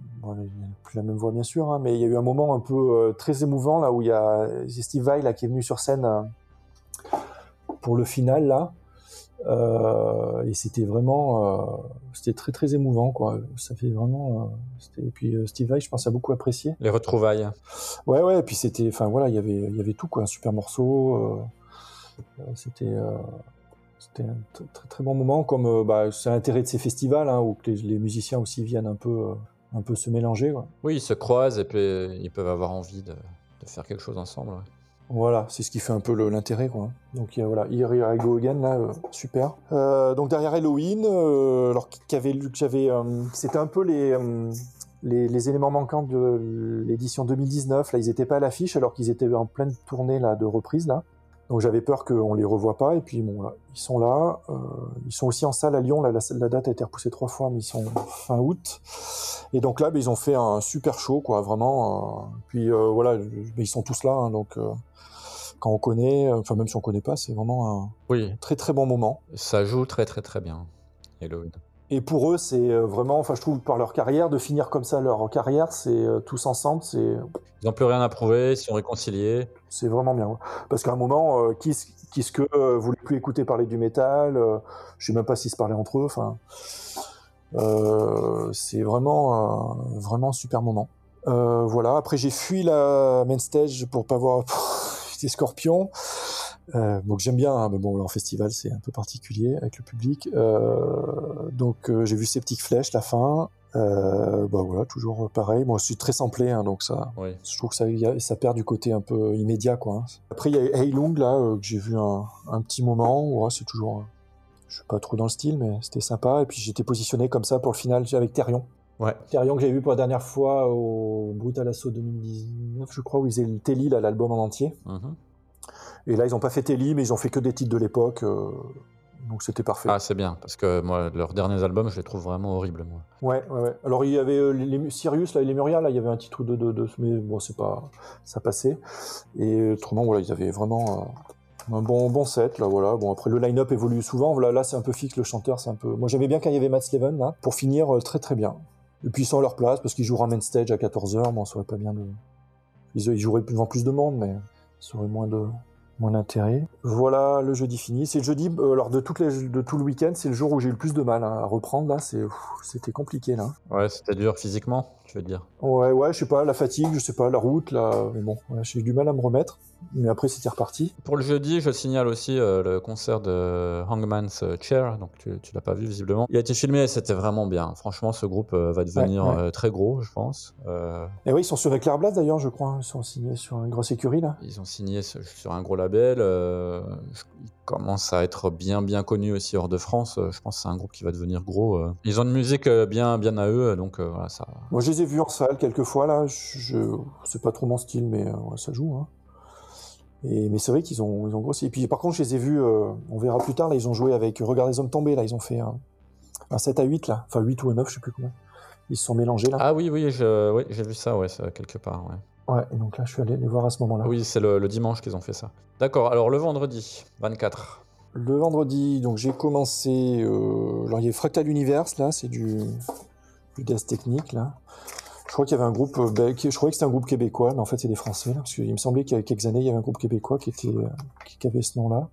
plus la même voix bien sûr, hein, mais il y a eu un moment un peu euh, très émouvant là où il y a Steve Vai là qui est venu sur scène euh, pour le final là. Euh, et c'était vraiment, euh, c'était très très émouvant quoi. Ça fait vraiment. Euh, et puis Steve Vai, je pense, a beaucoup apprécié. Les retrouvailles. Ouais ouais. Et puis c'était, enfin voilà, il y avait il y avait tout quoi, un super morceau. c'était c'était un très très bon moment. Comme bah, c'est l'intérêt de ces festivals hein, où les, les, musiciens aussi viennent un peu un peu se mélanger. Oui, ils se croisent et puis ils peuvent avoir envie de, de faire quelque chose ensemble. Voilà, c'est ce qui fait un peu l'intérêt, quoi. Donc voilà, Here, I Go Again, là, euh, super. Euh, donc derrière Halloween, euh, alors qu'avait lu j'avais, c'était un peu les, les, éléments manquants de l'édition 2019. Là, ils étaient pas à l'affiche alors qu'ils étaient en pleine tournée là de reprise là. Donc j'avais peur qu'on les revoie pas et puis bon là, ils sont là. ils sont aussi en salle à Lyon. Là, la, date a été repoussée trois fois, mais ils sont fin août. Et donc là, ben, ils ont fait un super show, quoi, vraiment. puis voilà, ben, ils sont tous là, hein, donc quand on connaît, enfin même si on connaît pas, c'est vraiment un oui. très très bon moment. Ça joue très très très bien, Halloween. Et pour eux, c'est euh, vraiment, enfin je trouve par leur carrière, de finir comme ça leur carrière, c'est euh, tous ensemble, c'est... Ils n'ont plus rien à prouver, ils sont réconciliés. C'est vraiment bien. Parce qu'à un moment, euh, qui, qui ce que euh, voulait plus écouter parler du métal, je sais même pas s'ils se parlaient entre eux, enfin... c'est vraiment, vraiment un super moment. voilà, après j'ai fui la main stage pour pas voir... (laughs) C'était Scorpion. Euh, donc j'aime bien, hein, mais bon, là, en festival, c'est un peu particulier avec le public. Euh, donc euh, j'ai vu Septic Flèche, la fin. Bah voilà, toujours pareil. Moi, je suis très samplé, hein, donc ça, Oui. je trouve que ça, a- ça perd du côté un peu immédiat, quoi. hein. Après, il y a Heilung, là, que j'ai vu un, un petit moment. Ouais, c'est toujours... je suis pas trop dans le style, mais c'était sympa. Et puis j'étais positionné comme ça pour le final avec Therion. Ouais. Therion que j'avais vu pour la dernière fois au Brutal Assault 2019, je crois, où ils faisaient le Telly, là, l'album en entier. Mhm. Et là, ils ont pas fait Telly, mais ils ont fait que des titres de l'époque. euh, donc c'était parfait. Ah, c'est bien, parce que moi, leurs derniers albums, je les trouve vraiment horribles, moi. Ouais, ouais, ouais. Alors il y avait euh, les, Sirius, là, et les Muria, là, il y avait un titre de, de, de mais bon, c'est pas, ça passait. Et autrement, voilà, ils avaient vraiment euh, un bon, bon set, là, voilà. Bon, après le line-up évolue souvent. Voilà, là, c'est un peu fixe, le chanteur, c'est un peu. Moi, j'aimais bien quand il y avait Matt Sleven, là, pour finir très très bien. Et puis ils sont à leur place parce qu'ils jouent en main stage à 14h. Moi, ça aurait pas bien de. Ils, ils joueraient devant plus de monde, mais ça aurait moins de moins d'intérêt. Voilà le jeudi fini. C'est le jeudi, euh, alors de, toutes les, de tout le week-end, c'est le jour où j'ai eu le plus de mal à reprendre. Là, c'est, c'était compliqué là. Ouais, c'était dur physiquement, tu veux dire. Ouais, ouais, je sais pas, la fatigue, je sais pas, la route, là, mais bon, ouais, j'ai eu du mal à me remettre. Mais après, c'était reparti. Pour le jeudi, je signale aussi euh, le concert de Hangman's Chair, donc tu, tu l'as pas vu visiblement. Il a été filmé et c'était vraiment bien. Franchement, ce groupe euh, va devenir Ouais, ouais. euh, très gros, je pense. Euh, Et oui, ils sont sur Éclair Blast d'ailleurs, je crois. Ils sont signés sur une grosse écurie là. ils ont signé sur un gros label. euh, ils commencent à être bien bien connus aussi hors de France. Euh, Je pense que c'est un groupe qui va devenir gros. euh. Ils ont une musique euh, bien bien à eux, donc euh, voilà ça. Moi, je les ai vus en salle quelques fois là. Je, je- c'est pas trop mon style, mais euh, ouais, ça joue. Hein. Et, mais c'est vrai qu'ils ont, ils ont grossi. Et puis par contre, je les ai vus, euh, on verra plus tard, là, ils ont joué avec Regarde les hommes tombés, là, ils ont fait un, un 7 à 8 là. Enfin 8 ou un 9, je sais plus combien. Ils se sont mélangés là. Ah oui oui, je, oui j'ai vu ça ouais ça, quelque part. Ouais. Ouais, et donc là, je suis allé les voir à ce moment-là. Oui c'est le, le dimanche qu'ils ont fait ça. D'accord. Alors le vendredi 24. Le vendredi, donc j'ai commencé. Euh, alors il y a Fractal Universe là, c'est du, du death technique là. Je crois qu'il y avait un groupe, euh, ben, je croyais que c'était un groupe québécois, mais en fait c'est des Français parce qu'il me semblait qu'il y a quelques années il y avait un groupe québécois qui euh, avait ce nom-là.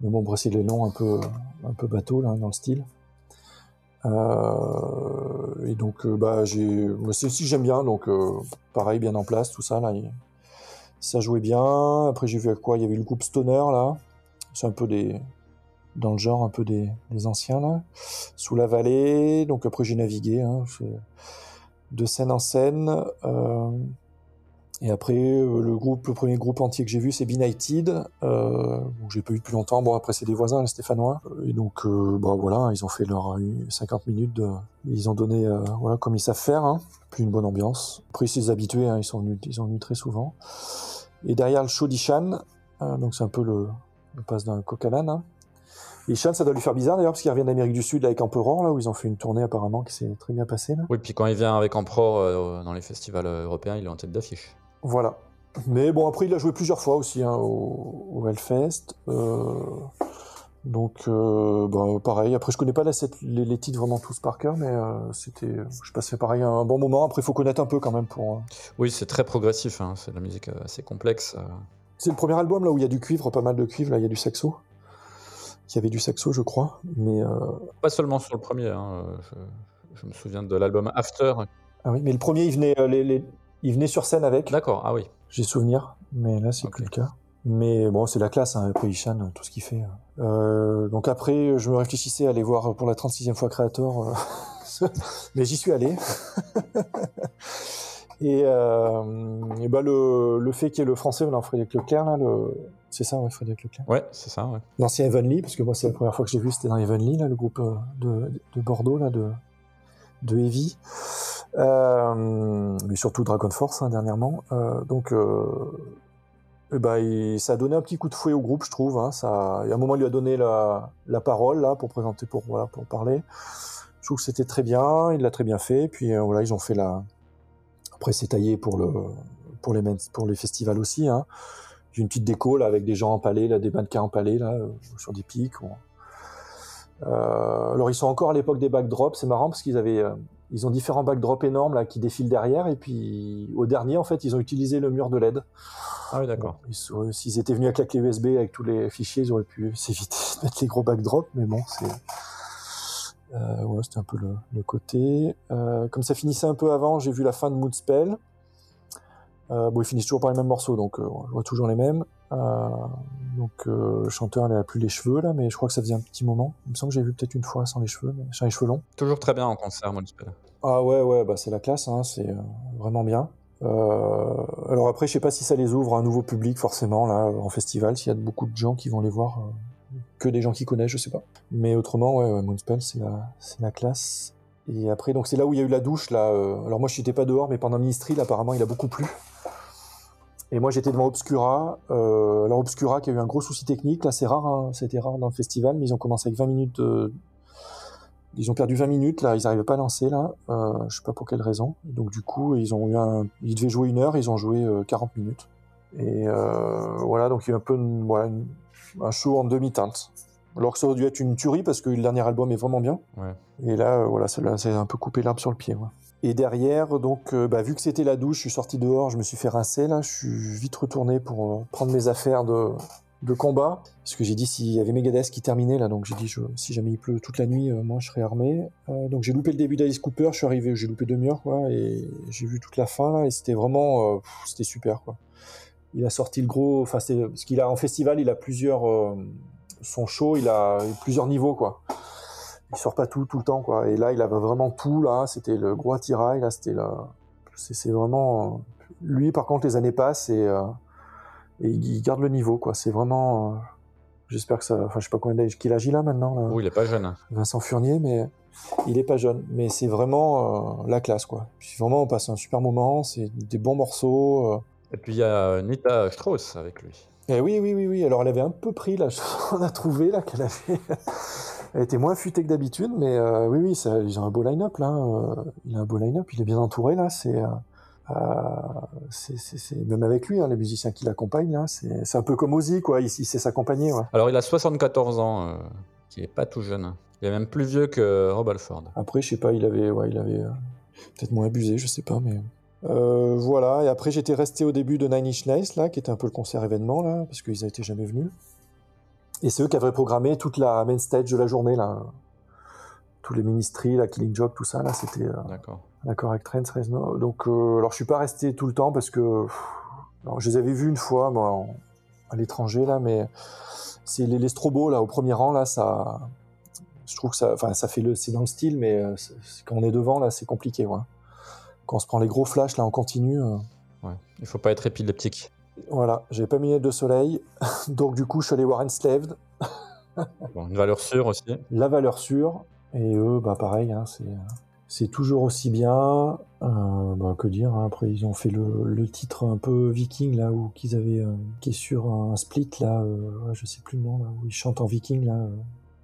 Mais bon, bref, c'est les noms un peu, un peu bateau là dans le style. Euh, et donc euh, bah j'ai, moi c'est aussi j'aime bien, donc euh, pareil bien en place tout ça là. ça jouait bien. Après j'ai vu quoi Il y avait le groupe Stoner là. C'est un peu des dans le genre un peu des, des anciens là. Sous la vallée. Donc après j'ai navigué hein, de scène en scène. euh, et après euh, le groupe, le premier groupe entier que j'ai vu c'est Benighted. Euh, j'ai pas eu depuis longtemps. Bon après c'est des voisins les Stéphanois. Et donc euh, bah voilà ils ont fait leur euh, 50 minutes. De, ils ont donné euh, voilà comme ils savent faire. Hein, puis une bonne ambiance. Après c'est des habitués. Ils sont venus ils très souvent. Et derrière le show d'Ishan, euh, donc c'est un peu le, passe d'un coq à. Hein. Ishan, ça doit lui faire bizarre d'ailleurs, parce qu'il revient d'Amérique du Sud là, avec Emperor, là, où ils ont fait une tournée apparemment qui s'est très bien passée. Là. Oui puis quand il vient avec Emperor euh, dans les festivals euh, européens, il est en tête d'affiche. Voilà. Mais bon, après, il a joué plusieurs fois aussi hein, au, au Hellfest. Euh, donc, euh, bah, pareil. Après, je connais pas la, les, les titres vraiment tous par cœur, mais euh, c'était, je passais pareil un bon moment. Après, il faut connaître un peu quand même pour. euh, Oui c'est très progressif. hein, C'est de la musique assez complexe. C'est le premier album là où il y a du cuivre, pas mal de cuivre. Là, il y a du saxo. Y avait du saxo, je crois. Mais euh, Pas seulement sur le premier. hein, je, je me souviens de l'album After. ah oui, mais le premier, il venait, euh, les, les- il venait sur scène avec. D'accord. Ah oui. J'ai souvenir, mais là c'est plus le cas. Mais bon, c'est la classe, hein, Ishan, tout ce qu'il fait. Euh, donc après, je me réfléchissais à aller voir pour la 36e fois Creator, euh, (laughs) mais j'y suis allé. (laughs) et euh, et bah le, le fait qu'il y ait le français, Frédéric Leclerc, là, le... c'est ça, ouais, Frédéric Leclerc. Ouais c'est ça. Ouais. L'ancien Heavenly, parce que moi c'est la première fois que j'ai vu, c'était dans Heavenly, là, le groupe euh, de, de Bordeaux, là, de, de Heavy. Euh, mais surtout Dragon Force, hein, dernièrement. Euh, donc, il- ça a donné un petit coup de fouet au groupe, je trouve. Hein, ça, à un moment, il lui a donné la, la parole, là, pour présenter, pour, voilà, pour parler. Je trouve que c'était très bien, il l'a très bien fait. Puis, voilà, ils ont fait la... Après, c'est taillé pour, le, pour, les, pour les festivals aussi, hein. J'ai une petite déco là avec des gens empalés, là, des mannequins empalés là euh, sur des pics. ou- Euh, alors ils sont encore à l'époque des backdrops, c'est marrant parce qu'ils avaient, euh, ils ont différents backdrops énormes là qui défilent derrière et puis au dernier en fait ils ont utilisé le mur de LED. Ah oui d'accord. Bon, S'ils étaient venus avec la clé USB avec tous les fichiers, ils auraient pu (laughs) s'éviter de mettre les gros backdrops, mais bon c'est, euh, ouais c'était un peu le, le côté. Comme ça finissait un peu avant, j'ai vu la fin de Moonspell. Euh, bon, ils finissent toujours par les mêmes morceaux, donc euh, on voit toujours les mêmes. Euh, donc euh, le chanteur n'a plus les cheveux là, mais je crois que ça faisait un petit moment. Il me semble que j'ai vu peut-être une fois sans les cheveux, mais sans les cheveux longs. Toujours très bien en concert, Moonspell. Ah ouais, ouais, bah c'est la classe, hein, c'est vraiment bien. Alors après, je sais pas si ça les ouvre à un nouveau public forcément là en festival, s'il y a beaucoup de gens qui vont les voir, que des gens qui connaissent, je sais pas. Mais autrement, ouais, ouais Moonspell, c'est la, c'est la classe. Et après, donc c'est là où il y a eu la douche là. alors moi, je n'étais pas dehors, mais pendant Ministry, là, apparemment, il a beaucoup plu. Et moi, j'étais devant Obscura. Euh, alors Obscura qui a eu un gros souci technique, là, c'est rare, hein, c'était rare dans le festival, mais ils ont commencé avec 20 minutes de, ils ont perdu 20 minutes, là, ils n'arrivaient pas à lancer, là. Euh, je sais pas pour quelle raison. Donc, du coup, ils ont eu un. Ils devaient jouer une heure, ils ont joué euh, 40 minutes. Et euh, voilà, donc il y a eu un peu une- voilà, une- un show en demi-teinte. Alors que ça aurait dû être une tuerie parce que le dernier album est vraiment bien. Ouais. Et là, euh, voilà, a un peu coupé l'arbre sur le pied. ouais. Et derrière, donc, euh, bah, vu que c'était la douche, je suis sorti dehors, je me suis fait rincer, là. Je suis vite retourné pour euh, prendre mes affaires de, combat. Parce que j'ai dit, s'il y avait Megadeth qui terminait, là, donc j'ai dit, si jamais il pleut toute la nuit, euh, moi, je serai armé. Donc j'ai loupé le début d'Alice Cooper, je suis arrivé, j'ai loupé demi-heure, quoi, et j'ai vu toute la fin, et c'était vraiment, c'était super, quoi. Il a sorti le gros, enfin, c'est, qu'il a, en festival, il a plusieurs, son show, il a plusieurs niveaux, quoi. Il sort pas tout, tout le temps, quoi. Et là, il avait vraiment tout, là, c'était le gros attirail, là, c'était là, c'est, vraiment, euh, lui, par contre, les années passent et, euh, et il garde le niveau, quoi. C'est vraiment, euh, j'espère que ça, enfin, je sais pas combien d'âge qu'il agit là, maintenant, là. Oui, il est pas jeune. hein. Vincent Furnier, mais il est pas jeune. Mais c'est vraiment euh, la classe, quoi. Puis vraiment, on passe un super moment, c'est des bons morceaux. Et puis il y a Nita Strauss avec lui. Et oui, oui, oui, oui. Alors, elle avait un peu pris, là, (laughs) on a trouvé, là, qu'elle avait. Elle était moins futée que d'habitude, mais euh, oui, oui, ça, ils ont un beau line-up, là. euh, il a un beau line-up, il est bien entouré, là. C'est. euh, euh, c'est, même avec lui, hein, les musiciens qui l'accompagnent, là, c'est, un peu comme Ozzy, quoi. Il, il sait s'accompagner, ouais. Alors il a 74 ans, qui est pas tout jeune. Il est même plus vieux que Rob Alford. Après, je sais pas, il avait, ouais, il avait peut-être moins abusé, je sais pas, mais euh, voilà. Et après, j'étais resté au début de Nine Inch Nails là, qui était un peu le concert événement là, parce qu'ils n'étaient jamais venus. Et c'est eux qui avaient programmé toute la main stage de la journée là, tous les ministries, la Killing Joke, tout ça là, c'était euh, D'accord. d'accord avec Trent Reznor. Donc, euh, alors je suis pas resté tout le temps parce que, pff, alors, je les avais vus une fois, moi, en- à l'étranger là, mais c'est les, les strobos là au premier rang là, ça, je trouve que ça, enfin, ça fait le, c'est dans le style, mais euh, quand on est devant là, c'est compliqué, ouais. Quand on se prend les gros flashs là en continu, euh, Ouais. Il faut pas être épileptique. Voilà, j'avais pas mis les de soleil, (laughs) donc du coup, je suis allé voir Enslaved, (laughs) Bon, une valeur sûre aussi. la valeur sûre, et eux, bah pareil, hein, c'est toujours aussi bien. Euh, bah, que dire hein, Après, ils ont fait le, le titre un peu viking là, où qu'ils avaient, euh, qui est sur un split là, euh, ouais, je sais plus le nom là, où ils chantent en viking là.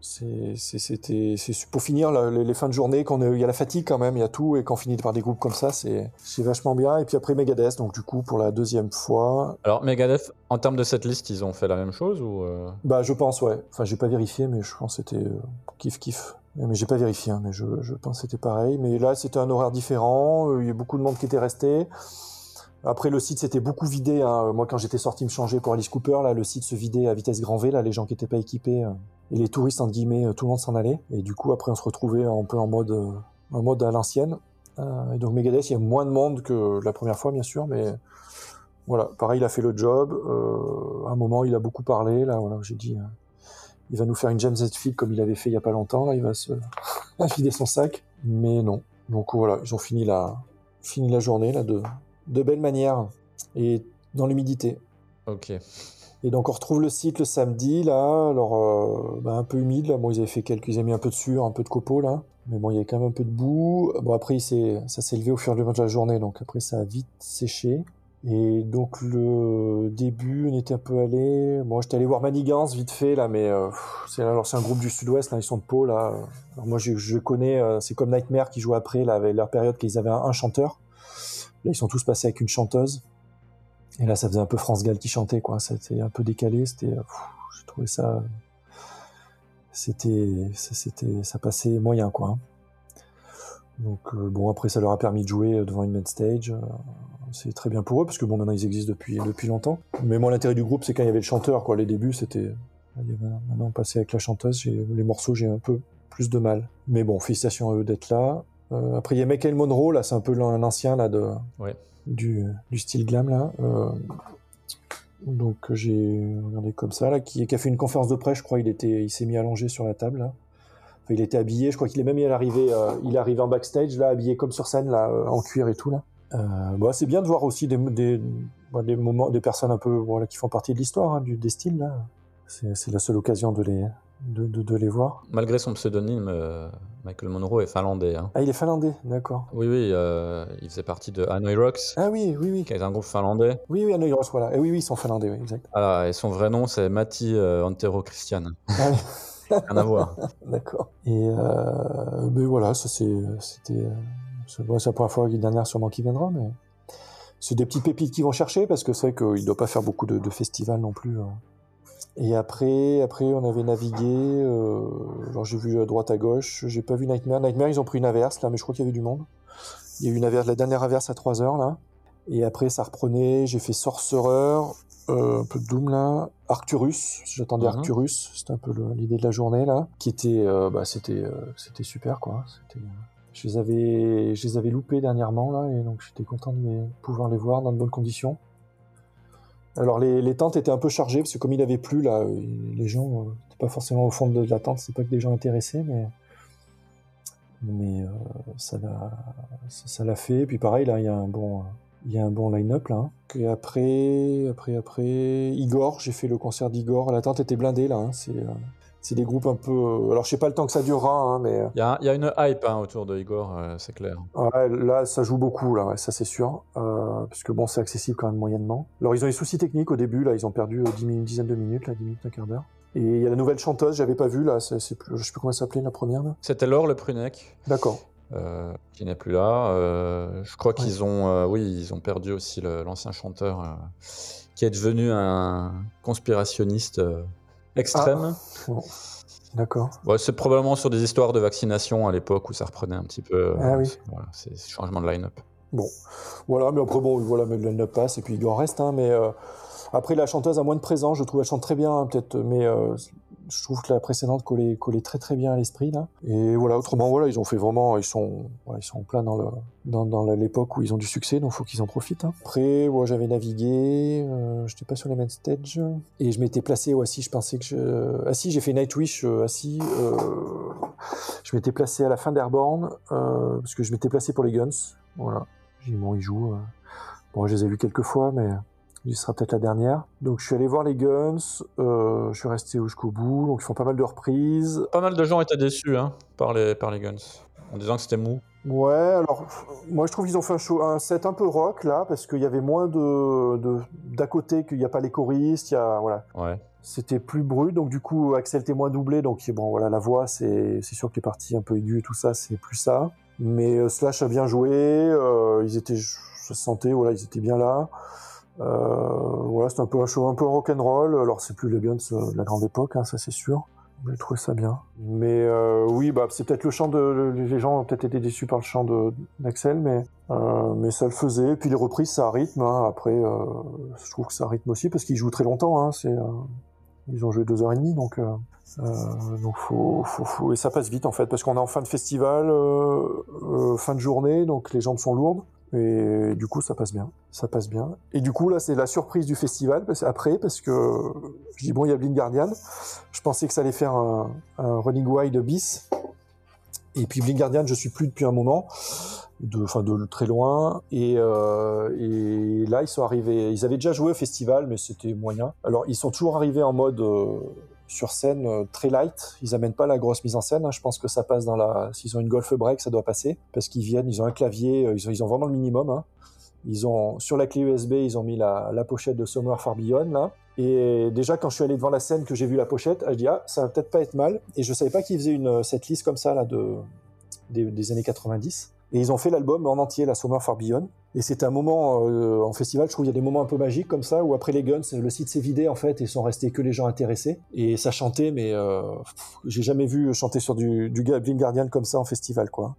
C'est, c'est- c'était, c'est pour finir les, les fins de journée, quand il y a la fatigue quand même, il y a tout, et quand on finit par des groupes comme ça, c'est, c'est vachement bien. Et puis après Megadeth, donc du coup pour la deuxième fois, Alors Megadeth, en termes de cette liste, ils ont fait la même chose ou euh, bah je pense ouais. Enfin j'ai pas vérifié, mais je pense que c'était euh, kiff kiff. Mais j'ai pas vérifié, hein, mais je, je pense que c'était pareil. Mais là c'était un horaire différent, euh, il y a beaucoup de monde qui était resté. Après le site s'était beaucoup vidé. hein. Moi quand j'étais sorti me changer pour Alice Cooper, là le site se vidait à vitesse grand V, là les gens qui étaient pas équipés euh, et les touristes entre guillemets, euh, tout le monde s'en allait. Et du coup après on se retrouvait un peu en mode, euh, en mode à l'ancienne. Euh, et donc Megadeth, il y a moins de monde que la première fois bien sûr, mais voilà, pareil, il a fait le job. Euh, à un moment, il a beaucoup parlé. Là, j'ai dit, euh, il va nous faire une James Hetfield comme il avait fait il y a pas longtemps. Là, il va se (laughs) vider son sac. Mais non. Donc voilà, ils ont fini la, fini la journée là de, de belle manière et dans l'humidité. Ok. Et donc on retrouve le site le samedi là, alors euh, bah, un peu humide là. Bon, ils avaient fait quelques, ils avaient mis un peu de sueur, un peu de copeaux là. Mais bon, il y avait quand même un peu de boue. Bon après, ça s'est élevé au fur et à mesure de la journée, donc après ça a vite séché. Et donc le début, on était un peu allé. Moi, j'étais allé voir Manigance vite fait là, mais euh, c'est alors c'est un groupe du Sud-Ouest là, ils sont de Pau là. Alors moi, je, je connais, euh, c'est comme Nightmare qui joue après là, avec leur période qu'ils avaient un, un chanteur. Là, ils sont tous passés avec une chanteuse. Et là, ça faisait un peu France Gall qui chantait quoi. C'était un peu décalé. C'était, euh, j'ai trouvé ça, c'était, ça, c'était, ça passait moyen quoi. hein. Donc euh, bon, après ça leur a permis de jouer euh, devant une main stage. c'est très bien pour eux parce que bon maintenant ils existent depuis longtemps. Mais moi l'intérêt du groupe c'est quand il y avait le chanteur quoi. Les débuts c'était maintenant passer avec la chanteuse, les morceaux j'ai un peu plus de mal. Mais bon félicitations à eux d'être là. Euh, après il y a Michael Monroe là c'est un peu l'an- l'ancien là de Ouais. du, du style glam là. Euh, donc j'ai regardé comme ça là, qui, qui a fait une conférence de presse, je crois. Il était, il s'est mis allongé sur la table là. Enfin, il était habillé, je crois qu'il est même arrivé, euh, il est arrivé en backstage là, habillé comme sur scène là, euh, en cuir et tout là. Euh, bah, c'est bien de voir aussi des, des, bah, des moments, des personnes un peu voilà qui font partie de l'histoire hein, du des styles là. C'est la seule occasion de les de, de, de les voir. Malgré son pseudonyme, euh, Michael Monroe est finlandais. hein. Ah, il est finlandais, d'accord. Oui, oui, euh, il faisait partie de Hanoi Rocks, Ah oui, oui, oui. qui est un groupe finlandais. Oui, oui, Hanoi Rocks, voilà. Et oui, oui, ils sont finlandais, oui, exact. Voilà, et son vrai nom, c'est Matti euh, Antero Christian. Ah oui. (laughs) Rien à voir. (laughs) D'accord. Et euh, mais voilà, ça c'était, euh, c'est bon, la première fois, la dernière sûrement qui viendra, mais c'est des petites pépites qu'ils vont chercher parce que c'est vrai qu'il ne doit pas faire beaucoup de, de festivals non plus. hein. Et après, après, on avait navigué. Euh, j'ai vu à droite à gauche. J'ai pas vu Nightmare. Nightmare, ils ont pris une averse là, mais je crois qu'il y avait du monde. Il y a eu une averse, la dernière averse à 3 heures là. Et après, ça reprenait. J'ai fait Sorcerer, euh, un peu de Doom là, Arcturus. J'attendais Mhm. Arcturus. C'était un peu l'idée de la journée là, qui était, euh, bah, c'était, c'était super quoi. C'était, je les avais, je les avais loupés dernièrement là, et donc j'étais content de les- pouvoir les voir dans de bonnes conditions. Alors les, tentes étaient un peu chargées parce que comme il avait plu là, euh, les gens euh, n'étaient pas forcément au fond de la tente. C'est pas que des gens intéressés, mais mais euh, ça l'a fait. Puis pareil là, il y a un bon euh, line-up là. hein. Et après après après Igor, j'ai fait le concert d'Igor. La tente était blindée là. hein. Euh, c'est des groupes un peu. euh, Alors je sais pas le temps que ça durera, hein, mais euh, Il y, a, il y a une hype hein, autour de Igor, euh, c'est clair. Ouais, là, ça joue beaucoup, là, ouais, ça c'est sûr. Euh, parce que bon, c'est accessible quand même moyennement. Alors, ils ont des soucis techniques au début, là, ils ont perdu euh, 10 minutes, une dizaine de minutes, là, 10 minutes, un quart d'heure. Et il y a la nouvelle chanteuse, j'avais pas vu, là, c'est, plus, je sais plus comment elle s'appelait, la première, là. C'était Laure Le Prunec, D'accord. qui n'est plus là. Je crois qu'ils ont, oui, ils ont perdu aussi l'ancien chanteur, qui est devenu un conspirationniste extrême. Bon. D'accord. Ouais, c'est probablement sur des histoires de vaccination à l'époque où ça reprenait un petit peu. euh, Ah oui. c'est- Voilà, c'est c'est changement de line-up. Bon. Voilà, mais après, bon, voilà, mais le line-up passe, et puis Igor reste, hein, mais euh, après, la chanteuse a moins de présence, je trouve, elle chante très bien, hein, peut-être, mais euh, je trouve que la précédente collait, très très bien à l'esprit, là. Et voilà, autrement, voilà, ils ont fait vraiment, ils sont, ils sont en plein dans le, dans, l'époque où ils ont du succès, donc faut qu'ils en profitent. hein. Après, ouais, j'avais navigué, euh, j'étais pas sur les main stage, et je m'étais placé, ouais, si, je pensais que je, ah si, j'ai fait Nightwish, euh, ah si, euh, je m'étais placé à la fin d'Airborne, euh, parce que je m'étais placé pour les Guns, voilà. J'ai bon, ils jouent. euh. Bon, je les ai vus quelques fois, mais il sera peut-être la dernière. Donc, je suis allé voir les Guns. euh, je suis resté jusqu'au bout. Donc, ils font pas mal de reprises. Pas mal de gens étaient déçus hein, par, les, par les Guns, en disant que c'était mou. Ouais, alors, moi, je trouve qu'ils ont fait un, show, un set un peu rock, là, parce qu'il y avait moins de... D'à côté, qu'il n'y a pas les choristes, il y a... Voilà. Ouais. C'était plus brut, donc du coup, Axel était moins doublé. Donc, bon, voilà, la voix, c'est c'est sûr que les parties un peu aiguës et tout ça, c'est plus ça. Mais euh, Slash a bien joué. euh, ils étaient... Je sentais, voilà, ils étaient bien là. Euh, voilà, c'est un peu un show un peu rock'n'roll. Alors, c'est plus les Guns euh, de la grande époque, hein, ça c'est sûr. J'ai trouvé ça bien. Mais euh, oui, bah, c'est peut-être le chant de. Les gens ont peut-être été déçus par le chant d'Axel, mais, mais ça le faisait. Puis les reprises, ça rythme. hein. Après, je trouve que ça rythme aussi parce qu'ils jouent très longtemps. Hein. Ils ont joué deux heures et demie, donc. Et ça passe vite en fait parce qu'on est en fin de festival, fin de journée, donc les jambes sont lourdes. Et du coup, ça passe bien. Ça passe bien. Et du coup, là, c'est la surprise du festival après, parce que je dis, bon, il y a Blind Guardian. Je pensais que ça allait faire un, un running wide bis. Et puis Blind Guardian, je suis plus depuis un moment, de, enfin de très loin. Et, euh, et là, ils sont arrivés. Ils avaient déjà joué au festival, mais c'était moyen. Alors, ils sont toujours arrivés en mode euh, sur scène euh, très light. Ils amènent pas la grosse mise en scène. hein. Je pense que ça passe dans la. S'ils ont une golf break, ça doit passer parce qu'ils viennent. Ils ont un clavier. euh, Ils ont, vraiment le minimum. hein. Ils ont sur la clé USB, ils ont mis la, pochette de Summer Far là. Et déjà quand je suis allé devant la scène que j'ai vu la pochette, je dis ah ça va peut-être pas être mal. Et je savais pas qu'ils faisaient cette liste comme ça là de des années 90. Et ils ont fait l'album en entier, la Summer Far Beyond. Et c'était un moment euh, en festival, je trouve il y a des moments un peu magiques comme ça où après les Guns, le site s'est vidé en fait et sont restés que les gens intéressés. Et ça chantait, mais euh, j'ai jamais vu chanter sur du, du Guardian comme ça en festival quoi.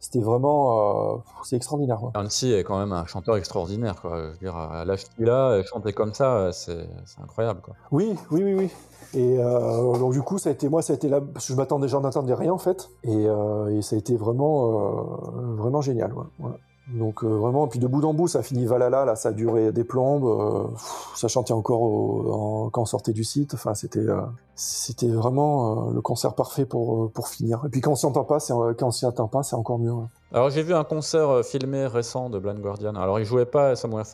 C'était vraiment, euh, c'est extraordinaire. quoi. Anti est quand même un chanteur extraordinaire. Quoi. Je veux dire, à l'âge qu'il a, chanter comme ça, euh, c'est incroyable. Quoi. Oui, oui, oui, oui. Et euh, donc du coup, ça a été moi, ça a été là parce que je m'attendais, j'en attendais rien en fait, et, euh, et ça a été vraiment, euh, vraiment génial. ouais. Ouais. Donc euh, vraiment, puis de bout en bout, ça finit Valhalla, là, ça a duré des plombes, euh, ça chantait encore en- quand on sortait du site. Enfin, c'était euh, c'était vraiment euh, le concert parfait pour euh, pour finir. Et puis quand on s'y entend pas, c'est euh, quand on s'y attend pas, c'est encore mieux. Alors j'ai vu un concert euh, filmé récent de Blind Guardian. Alors il jouait pas Samuel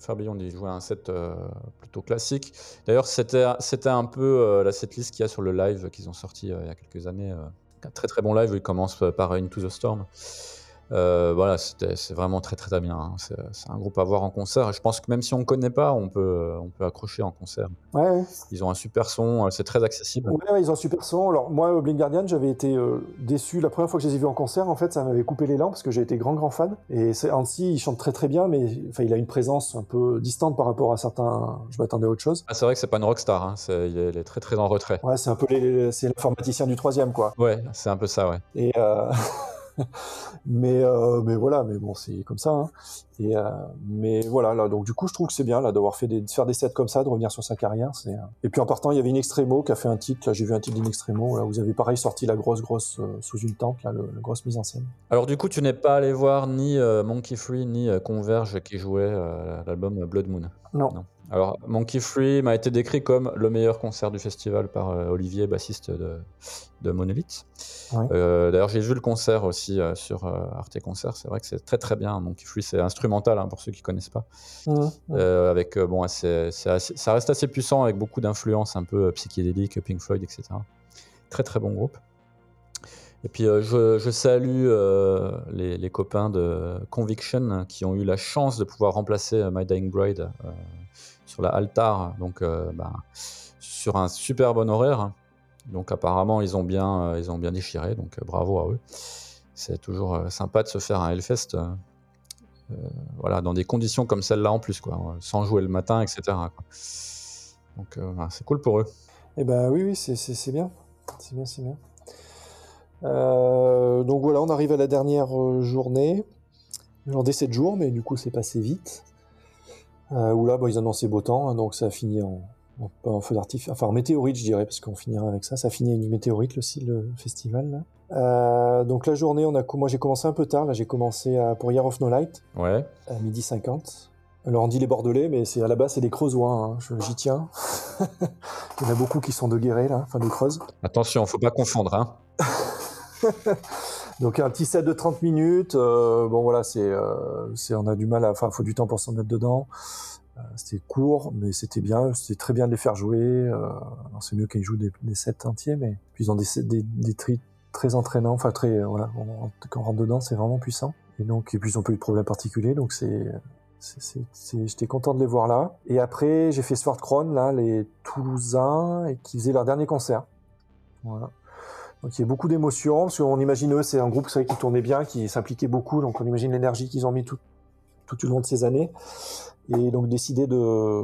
Farbillon, il jouait un set euh, plutôt classique. D'ailleurs c'était un peu euh, la setlist qu'il y a sur le live qu'ils ont sorti euh, il y a quelques années. euh, un très très bon live il commence euh, par Into the Storm. Euh, voilà, c'est vraiment très très bien. hein. C'est un groupe à voir en concert. Je pense que même si on ne connaît pas, on peut, on peut accrocher en concert. Ouais. Ils ont un super son, euh, c'est très accessible. Ouais, ouais, ils ont un super son. Alors moi, euh, Blind Guardian, j'avais été euh, déçu la première fois que je les ai vus en concert. En fait, ça m'avait coupé l'élan parce que j'ai été grand grand fan. Et c'est Hansi, il chante très très bien, mais enfin, il a une présence un peu distante par rapport à certains. Je m'attendais à autre chose. Ah, c'est vrai que c'est pas une rockstar, hein. Il, est, il est très très en retrait. Ouais, c'est un peu les, l'informaticien du troisième, quoi. Ouais, c'est un peu ça, ouais. Et euh, (laughs) (laughs) mais euh, mais voilà, mais bon, c'est comme ça. Hein. Et euh, mais voilà, là, donc du coup, je trouve que c'est bien là d'avoir fait des de faire des sets comme ça, de revenir sur sa carrière. C'est euh, et puis en partant, il y avait une Extremo qui a fait un titre. Là, j'ai vu un titre d'In Extremo. Là, vous avez pareil sorti la grosse grosse euh, sous une tente, là, le, la grosse mise en scène. Alors du coup, tu n'es pas allé voir ni Monkey Free ni Converge qui jouaient euh, l'album Blood Moon? Non. Non. Alors Monkey Free m'a été décrit comme le meilleur concert du festival par euh, Olivier, bassiste de, de Monolith. Ouais. Euh, D'ailleurs, j'ai vu le concert aussi euh, sur euh, Arte Concert. C'est vrai que c'est très très bien. Monkey Free, c'est instrumental hein, pour ceux qui connaissent pas. Avec bon, assez- ça reste assez puissant avec beaucoup d'influences un peu psychédéliques, Pink Floyd, etc. Très très bon groupe. Et puis euh, je, je salue euh, les, les copains de Conviction qui ont eu la chance de pouvoir remplacer My Dying Bride euh, sur la Altar, donc euh, ben, sur un super bon horaire. Donc apparemment ils ont bien, euh, ils ont bien déchiré, donc euh, bravo à eux. C'est toujours sympa de se faire un Hellfest. voilà, dans des conditions comme celle-là en plus, quoi, sans jouer le matin, etc. Donc voilà, c'est cool pour eux. Eh ben oui, oui, c'est bien, c'est bien, c'est bien. Donc voilà, on arrive à la dernière journée. J'en ai 7 jours, mais du coup c'est passé vite. Euh, où là, bon, ils annonçaient beau temps, hein, donc ça a fini en, en, feu d'artifice, enfin en météorite, je dirais, parce qu'on finira avec ça. Ça a fini une météorite, le, le festival. Là. Euh, donc la journée, on a, moi j'ai commencé un peu tard. Là, j'ai commencé à, pour Year of No Light Ouais. à midi 50. Alors on dit les Bordelais, mais c'est à la base c'est des Creusois. Hein. J'y tiens. (laughs) Il y en a beaucoup qui sont de Guéret là, enfin de Creuse. Attention, faut pas confondre. Hein. (laughs) Donc un petit set de 30 minutes. euh, bon voilà, c'est, euh, c'est, on a du mal, à, enfin, faut du temps pour s'en mettre dedans. Euh, c'était court, mais c'était bien. C'était très bien de les faire jouer. C'est mieux qu'ils jouent des, sets entiers, mais puis ils ont des des, des très entraînants. Enfin très, voilà, on- quand on rentre dedans, c'est vraiment puissant. Et donc et puis ils ont pas eu de problème particulier, donc c'est c'est- c'est- c'est- J'étais content de les voir là. Et après, j'ai fait Sword Crown, là, les Toulousains, et qui faisaient leur dernier concert. Voilà. Donc il y a beaucoup d'émotions, parce qu'on imagine eux, c'est un groupe savez, qui tournait bien, qui s'impliquait beaucoup, donc on imagine l'énergie qu'ils ont mis tout, tout au long de ces années. Et donc décider de,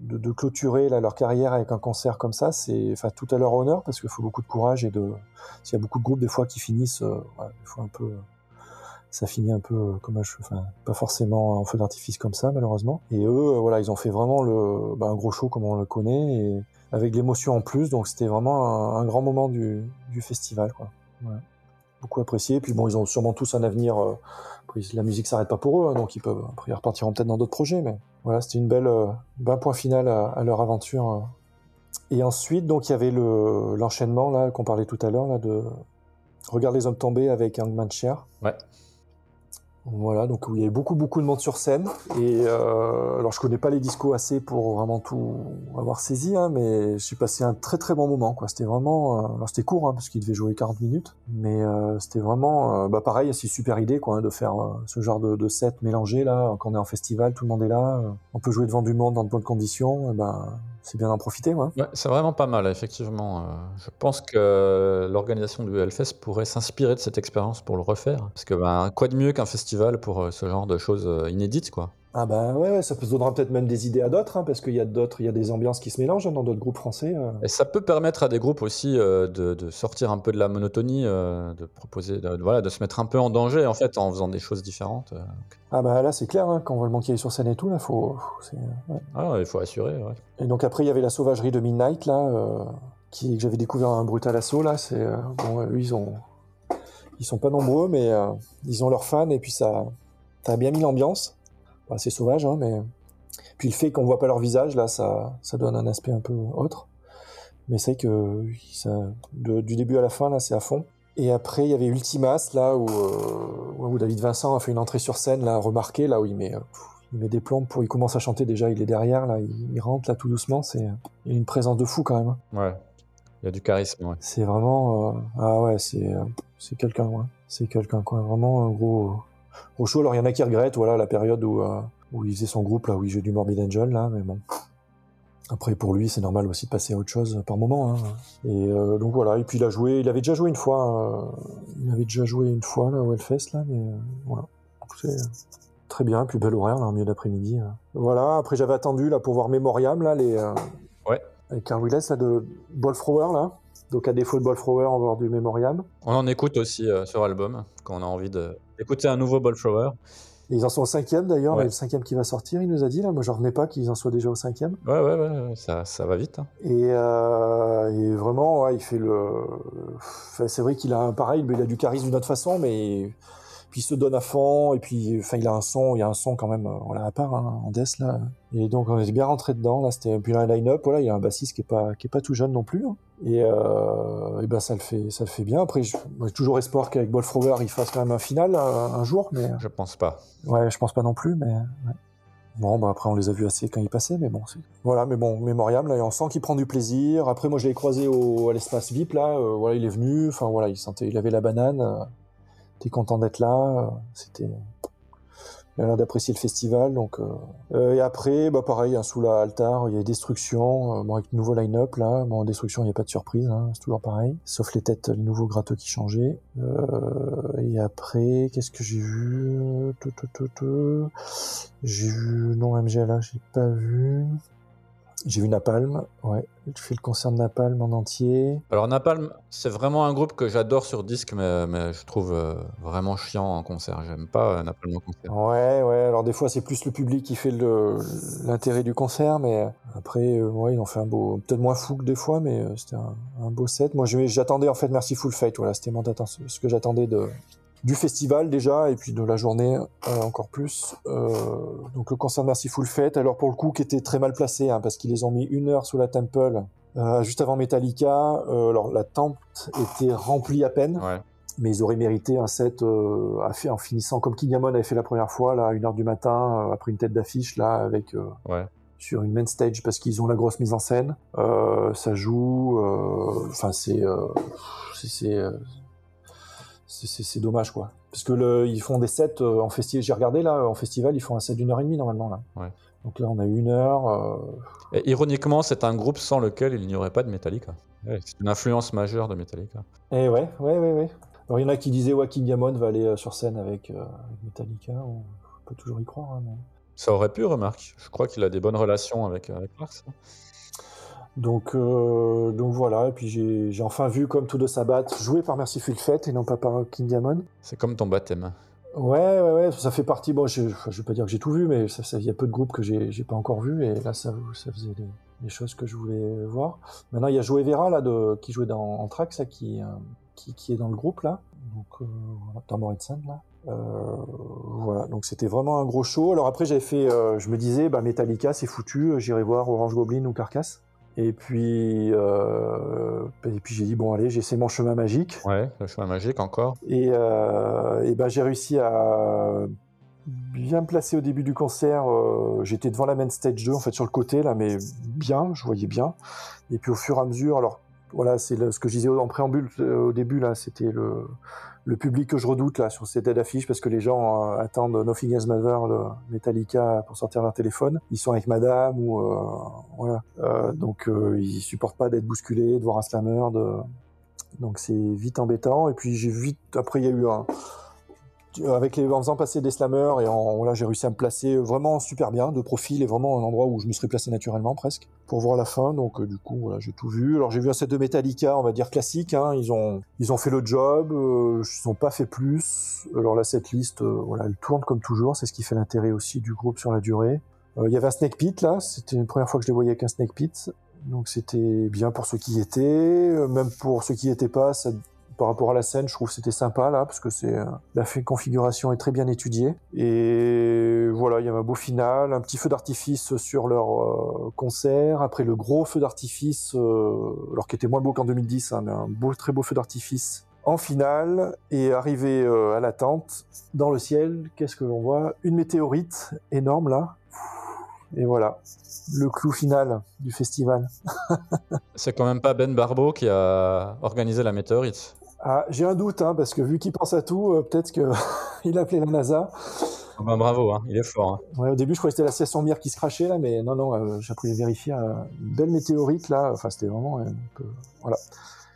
de, clôturer leur carrière avec un concert comme ça, c'est tout à leur honneur, parce qu'il faut beaucoup de courage et. S'il y a beaucoup de groupes des fois qui finissent, euh, ouais, des fois un peu. Ça finit un peu euh, comme un cheveu, pas forcément en feu d'artifice comme ça, malheureusement. Et eux, euh, voilà, ils ont fait vraiment le, bah, un gros show comme on le connaît, avec l'émotion en plus, donc c'était vraiment un, un grand moment du, du festival, quoi. Beaucoup apprécié. Puis bon, ils ont sûrement tous un avenir. euh, la musique s'arrête pas pour eux, hein, donc ils peuvent. Après, ils repartiront peut-être dans d'autres projets, mais voilà, c'était une belle, euh, un point final à, à leur aventure. euh. Et ensuite, donc il y avait le l'enchaînement là qu'on parlait tout à l'heure là de Regarde les hommes tomber avec Hangman Chair. Ouais. Voilà, donc il y avait beaucoup beaucoup de monde sur scène. Et euh, alors je connais pas les discos assez pour vraiment tout avoir saisi, hein, mais suis passé un très très bon moment. quoi. C'était vraiment, euh, alors c'était court hein, parce qu'il devait jouer 40 minutes, mais euh, c'était vraiment, euh, bah pareil, c'est super idée quoi, hein, de faire euh, ce genre de, de set mélangé là. Quand on est en festival, tout le monde est là, on peut jouer devant du monde dans de bonnes conditions. ben c'est bien d'en profiter, ouais. Ouais, c'est vraiment pas mal, effectivement. Euh, je pense que l'organisation du Hellfest pourrait s'inspirer de cette expérience pour le refaire. Parce que ben, quoi de mieux qu'un festival pour euh, ce genre de choses euh, inédites, quoi. Ah bah ouais, ouais, ça peut donnera peut-être même des idées à d'autres, hein, parce qu'il y a d'autres, il y a des ambiances qui se mélangent hein, dans d'autres groupes français. euh. Et ça peut permettre à des groupes aussi euh, de, de sortir un peu de la monotonie, euh, de proposer, de, voilà, de se mettre un peu en danger en fait en faisant des choses différentes. euh. Ah bah là c'est clair, hein, quand on voit le manquer sur scène et tout, là faut. faut- c'est- ouais. Ah, il faut assurer. Ouais. Et donc après il y avait la sauvagerie de Midnight là, euh, qui que j'avais découvert un brutal assaut là. C'est euh, bon, eux, ils ont, ils sont pas nombreux, mais euh, ils ont leurs fans et puis ça, a bien mis l'ambiance. Bon, c'est sauvage, hein, mais puis le fait qu'on voit pas leur visage, là, ça, ça donne un aspect un peu autre. Mais c'est que ça, de- du début à la fin, là, c'est à fond. Et après, il y avait Ultimas, là, où, euh, où David Vincent a fait une entrée sur scène, là, remarqué, là, où il met, euh, il met des plombes pour, il commence à chanter déjà, il est derrière, là, il, il rentre, là, tout doucement, c'est, il y a une présence de fou, quand même. hein. Ouais. Il y a du charisme, ouais. C'est vraiment, euh, ah ouais, c'est, c'est quelqu'un, ouais. C'est quelqu'un, quoi. Vraiment un gros, show. Alors, il y en a qui regrettent, voilà, la période où, euh, où il faisait son groupe, là, où il jouait du Morbid Angel, là, mais bon. Après, pour lui, c'est normal aussi de passer à autre chose par moment. Hein. Et euh, donc voilà. Et puis il a joué, il avait déjà joué une fois. euh, il avait déjà joué une fois là au Hellfest là, mais euh, voilà. C'est très bien. Puis bel horaire là, en milieu d'après-midi. Voilà. Après, j'avais attendu là pour voir Memoriam là, les. Ouais. Avec Carl Willis là de Ballfrower là. Donc à défaut de Ballfrower, on va voir du Memoriam. On en écoute aussi sur album quand on a envie de- d'écouter un nouveau. Et ils en sont au cinquième d'ailleurs. Ouais. Le cinquième qui va sortir, il nous a dit là. Moi, j'en revenais pas qu'ils en soient déjà au cinquième. Ouais, ouais, ouais, ça, ça va vite. hein. Et, euh, et vraiment, ouais, il fait le. Enfin, c'est vrai qu'il a un pareil, mais il a du charisme d'une autre façon, mais puis il se donne à fond. Et puis, enfin, il a un son, il y a un son quand même, euh, voilà, à part hein, en death là. Et donc, on est bien rentré dedans. Là, c'était puis là, un line-up. Voilà, il y a un bassiste qui est pas, qui est pas tout jeune non plus. hein. Et, euh, et ben, ça le fait, ça le fait bien. Après, j'ai toujours espoir qu'avec Ballfrower, il fasse quand même un final un, un jour, mais Je pense pas. Ouais, je pense pas non plus, mais. ouais. Bon, bah après, on les a vus assez quand ils passaient, mais bon. Voilà, mais bon, mémorial, là, et on sent qu'il prend du plaisir. Après, moi, je l'ai croisé au, à l'espace VIP, là, euh, voilà, il est venu, enfin, voilà, il sentait, il avait la banane, euh, t'es content d'être là, euh, c'était. Il a l'air d'apprécier le festival, donc. euh, euh, et après, bah pareil, hein, sous la altar, il y a Destruction, euh, bon, avec le nouveau line-up, là. Bon, Destruction, il n'y a pas de surprise, hein, c'est toujours pareil. Sauf les têtes, les nouveaux gratteux qui changeaient. Euh, et après, qu'est-ce que j'ai vu. J'ai vu, non, MGLA, j'ai pas vu. J'ai vu Napalm, ouais. J'ai fait le concert de Napalm en entier. Alors Napalm, c'est vraiment un groupe que j'adore sur disque, mais, mais je trouve euh, vraiment chiant en concert. J'aime pas euh, Napalm en concert. Ouais, ouais, alors des fois c'est plus le public qui fait l'intérêt du concert, mais après, euh, ouais, ils ont fait un beau, peut-être moins fou que des fois, mais euh, c'était un, un beau set. Moi, je- j'attendais en fait Merciful Fate, voilà, c'était ce que j'attendais de du festival déjà, et puis de la journée euh, encore plus. Euh, donc le concert de Merciful Fate, alors pour le coup, qui était très mal placé, hein, parce qu'ils les ont mis une heure sous la Temple, euh, juste avant Metallica. Alors la tente était remplie à peine Ouais. mais ils auraient mérité un set à fait- en finissant comme King Diamond avait fait la première fois là à 1h du matin après une tête d'affiche là avec Ouais. sur une main stage parce qu'ils ont la grosse mise en scène Euh, ça joue enfin c'est euh, c'est c'est euh, c'est- c'est dommage quoi parce que le, ils font des sets euh, en festival j'ai regardé là en festival ils font un set d'une heure et demie normalement là Ouais. donc là on a une heure euh, Et ironiquement, c'est un groupe sans lequel il n'y aurait pas de Metallica. Ouais, c'est une influence majeure de Metallica. et ouais ouais ouais ouais alors il y en a qui disaient ouais King Diamond va aller euh, sur scène avec, euh, avec Metallica on peut toujours y croire hein, mais... Ça aurait pu, remarque. Je crois qu'il a des bonnes relations avec, avec Lars. Donc, euh, donc voilà, et puis j'ai enfin vu comme tout de Sabbath joué par Merciful Fate et non pas par King Diamond. C'est comme ton baptême. Ouais, ouais, ouais, ça fait partie. Bon, je, je veux pas dire que j'ai tout vu, mais il y a peu de groupes que j'ai pas encore vu, et là, ça, ça faisait les, les choses que je voulais voir. Maintenant, il y a Joey Vera là, de, qui jouait dans Anthrax, qui, euh, qui, qui est dans le groupe là, donc euh, dans Morrison là. Euh, voilà, donc c'était vraiment un gros show. Alors après, j'avais fait, je me disais, bah Metallica, c'est foutu, j'irai voir Orange Goblin ou Carcass. Et puis, euh, et puis j'ai dit bon allez, j'essaie mon chemin magique. Ouais, le chemin magique encore. Et, euh, et ben j'ai réussi à bien me placer au début du concert. euh, J'étais devant la main stage 2, en fait sur le côté là, mais bien, je voyais bien. Et puis au fur et à mesure, alors voilà, c'est ce que je disais en préambule au début là, c'était le, le public que je redoute là sur ces têtes d'affiche parce que les gens euh, attendent Nothing Else Matter, le Metallica pour sortir leur téléphone. Ils sont avec Madame ou euh, voilà, Euh, donc euh, ils supportent pas d'être bousculés, de voir un slammer, de donc c'est vite embêtant. Et puis j'ai vite, après il y a eu un, avec les, en faisant passer des slammers et en, voilà, j'ai réussi à me placer vraiment super bien, de profil et vraiment un endroit où je me serais placé naturellement presque pour voir la fin. Donc euh, du coup voilà, j'ai tout vu. Alors j'ai vu un set de Metallica, on va dire classique. Hein, ils ont ils ont fait le job, euh, ils n'ont pas fait plus. Alors là cette liste, euh, voilà, elle tourne comme toujours. C'est ce qui fait l'intérêt aussi du groupe sur la durée. Euh, Il y avait un Snake Pit là, c'était une première fois que je les voyais avec un Snake Pit. Donc c'était bien pour ceux qui y étaient, euh, même pour ceux qui n'y étaient pas, par rapport à la scène, je trouve que c'était sympa là, parce que c'est euh, la configuration est très bien étudiée. Et voilà, il y avait un beau final, un petit feu d'artifice sur leur euh, concert. Après le gros feu d'artifice, euh, alors qui était moins beau qu'en 2010, hein, mais un beau, très beau feu d'artifice en finale. Et arrivé à la tente, dans le ciel, qu'est-ce que l'on voit? Une météorite énorme là. Et voilà, le clou final du festival. (laughs) C'est quand même pas Ben Barbeau qui a organisé la météorite. Ah, j'ai un doute, hein, parce que vu qu'il pense à tout, euh, peut-être qu'il (laughs) a appelé la NASA. Ah ben, bravo, hein, il est fort. hein. Ouais, au début, je croyais que c'était la station Mir qui se crachait, là, mais non, non, euh, j'ai appris à vérifier. euh, une belle météorite, là. Enfin, c'était vraiment un peu... Voilà.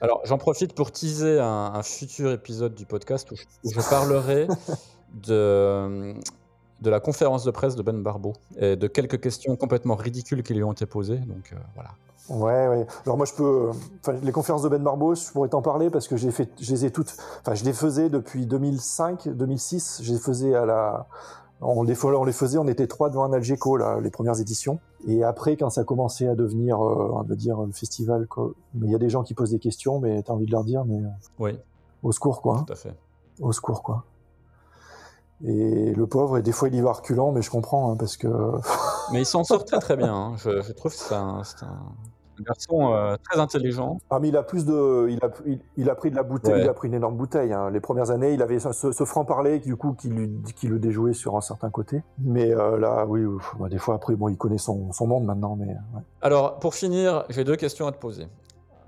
Alors, j'en profite pour teaser un, un futur épisode du podcast où je, où je parlerai (laughs) de, de la conférence de presse de Ben Barbeau et de quelques questions complètement ridicules qui lui ont été posées. Donc, euh, voilà. Ouais, ouais. Alors moi, je peux... euh, les conférences de Ben Barbeau, je pourrais t'en parler, parce que j'ai fait... je les ai toutes... Enfin, je les faisais depuis 2005, 2006. Je les faisais à la... On les, on les faisait, on était trois devant un Algeco, là, les premières éditions. Et après, quand ça commençait à devenir, euh, on va dire, le festival, quoi, mais il y a des gens qui posent des questions, mais t'as envie de leur dire, mais euh, Oui, au secours, quoi. hein. tout à fait. Au secours, quoi. Et le pauvre, et des fois, il y va reculant, mais je comprends, hein, parce que... (laughs) Mais il s'en sort très très bien. hein. Je, je trouve que c'est un, garçon euh, très intelligent. Ah, mais il a plus de... Il a, il, il a pris de la bouteille, Ouais. il a pris une énorme bouteille. hein. Les premières années, il avait ce, franc-parler, du coup, qui, lui, qui le déjouait sur un certain côté. Mais euh, là, oui, bah, des fois, après, bon, il connaît son, son monde maintenant, mais... ouais. Alors, pour finir, j'ai deux questions à te poser.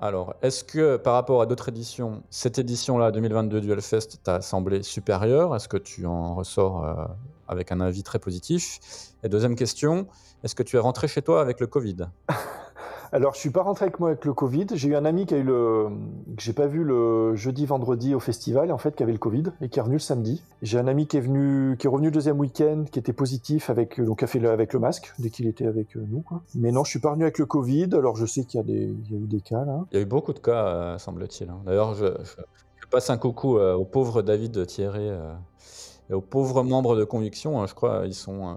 Alors, est-ce que par rapport à d'autres éditions, cette édition-là, 2022 du Hellfest, t'a semblé supérieure? Est-ce que tu en ressors euh, avec un avis très positif? Et deuxième question, est-ce que tu es rentré chez toi avec le Covid? (laughs) Alors, je suis pas rentré avec moi avec le Covid. J'ai eu un ami qui a eu le, que j'ai pas vu le jeudi, vendredi au festival, en fait, qui avait le Covid et qui est revenu le samedi. J'ai un ami qui est venu, qui est revenu le deuxième week-end, qui était positif avec, donc qui a fait le, avec le masque dès qu'il était avec euh, nous. Quoi. Mais non, je suis pas revenu avec le Covid. Alors, je sais qu'il y a des, il y a eu des cas là. Il y a eu beaucoup de cas, euh, semble-t-il. hein. D'ailleurs, je, passe un coucou euh, au pauvre David Thierry euh, et aux pauvres membres de Conviction. hein. je crois ils sont euh,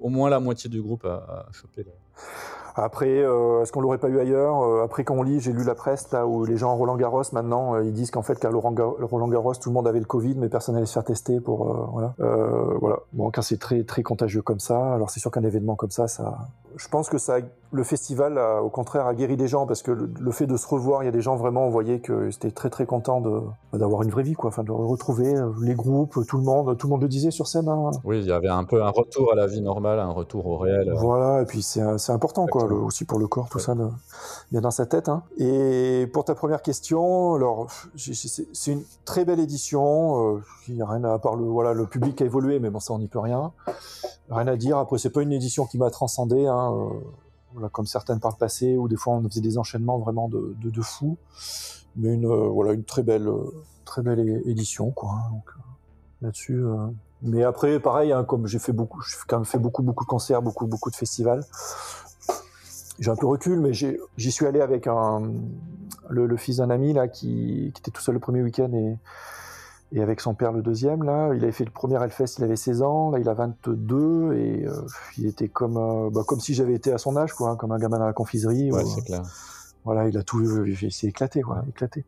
au moins la moitié du groupe à, choper. Après, euh, est-ce qu'on l'aurait pas eu ailleurs Euh, Après, quand on lit, j'ai lu la presse là où les gens Roland Garros maintenant, euh, ils disent qu'en fait, qu'à Roland Garros, tout le monde avait le Covid, mais personne n'allait se faire tester pour voilà. Voilà. Bon, quand c'est très très contagieux comme ça, alors c'est sûr qu'un événement comme ça, ça, je pense que ça, le festival, a, au contraire, a guéri des gens parce que le, le fait de se revoir, il y a des gens vraiment, on voyait que c'était très très content de d'avoir une vraie vie, quoi, enfin de retrouver euh, les groupes, tout le monde, tout le monde le disait sur scène. hein. Oui, il y avait un peu un retour à la vie normale, un retour au réel. euh. Voilà, et puis c'est important quoi, le- aussi pour le corps, tout Ouais. ça, de, bien dans sa tête. hein. Et pour ta première question, alors c'est une très belle édition. euh, Il n'y a rien à, à part le voilà le public a évolué, mais bon ça on n'y peut rien. Rien à dire. Après c'est pas une édition qui m'a transcendé, hein, euh, comme certaines par le passé où des fois on faisait des enchaînements vraiment de de, fou. Mais une euh, voilà une très belle euh, très belle édition quoi. hein. donc là-dessus. mais après, pareil, hein, comme j'ai fait beaucoup, j'ai quand même fait beaucoup, beaucoup de concerts, beaucoup, beaucoup de festivals. J'ai un peu recul, mais j'y suis allé avec un, le, le fils d'un ami là qui, qui était tout seul le premier week-end et, et avec son père le deuxième là. Il avait fait le premier Hellfest, il avait 16 ans, là il a 22 et euh, il était comme, euh, bah, comme si j'avais été à son âge quoi, hein, comme un gamin dans la confiserie. Ouais, ou- c'est clair. voilà, il a tout, il s'est éclaté, quoi, éclaté.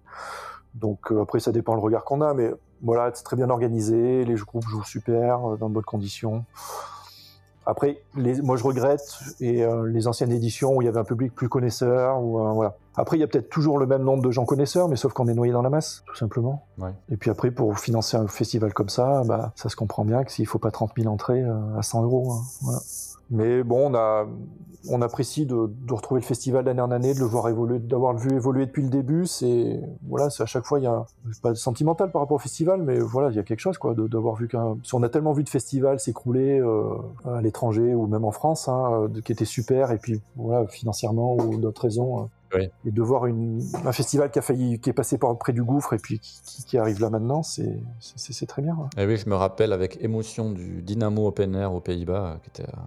Donc euh, après, ça dépend le regard qu'on a, mais voilà, c'est très bien organisé, les groupes jouent super, euh, dans de bonnes conditions. Après, les, moi je regrette et euh, les anciennes éditions où il y avait un public plus connaisseur, euh, voilà. Après, il y a peut-être toujours le même nombre de gens connaisseurs, mais sauf qu'on est noyé dans la masse, tout simplement. Ouais. Et puis après, pour financer un festival comme ça, bah, ça se comprend bien que s'il faut pas 30 000 entrées euh, à 100 euros, hein, voilà. Mais bon, on a, on apprécie de, de retrouver le festival d'année en année, de le voir évoluer, d'avoir vu évoluer depuis le début. C'est voilà, c'est à chaque fois il y a pas sentimental par rapport au festival, mais voilà, il y a quelque chose quoi, d'avoir vu qu'un. Si on a tellement vu de festivals s'écrouler euh, à l'étranger ou même en France, hein, euh, qui était super, et puis voilà, financièrement ou d'autres raisons. euh, Oui. Et de voir une, un festival qui a failli, qui est passé par près du gouffre et puis qui, qui- qui arrive là maintenant, c'est très bien. ouais. Et oui, je me rappelle avec émotion du Dynamo Open Air aux Pays-Bas, euh, qui était un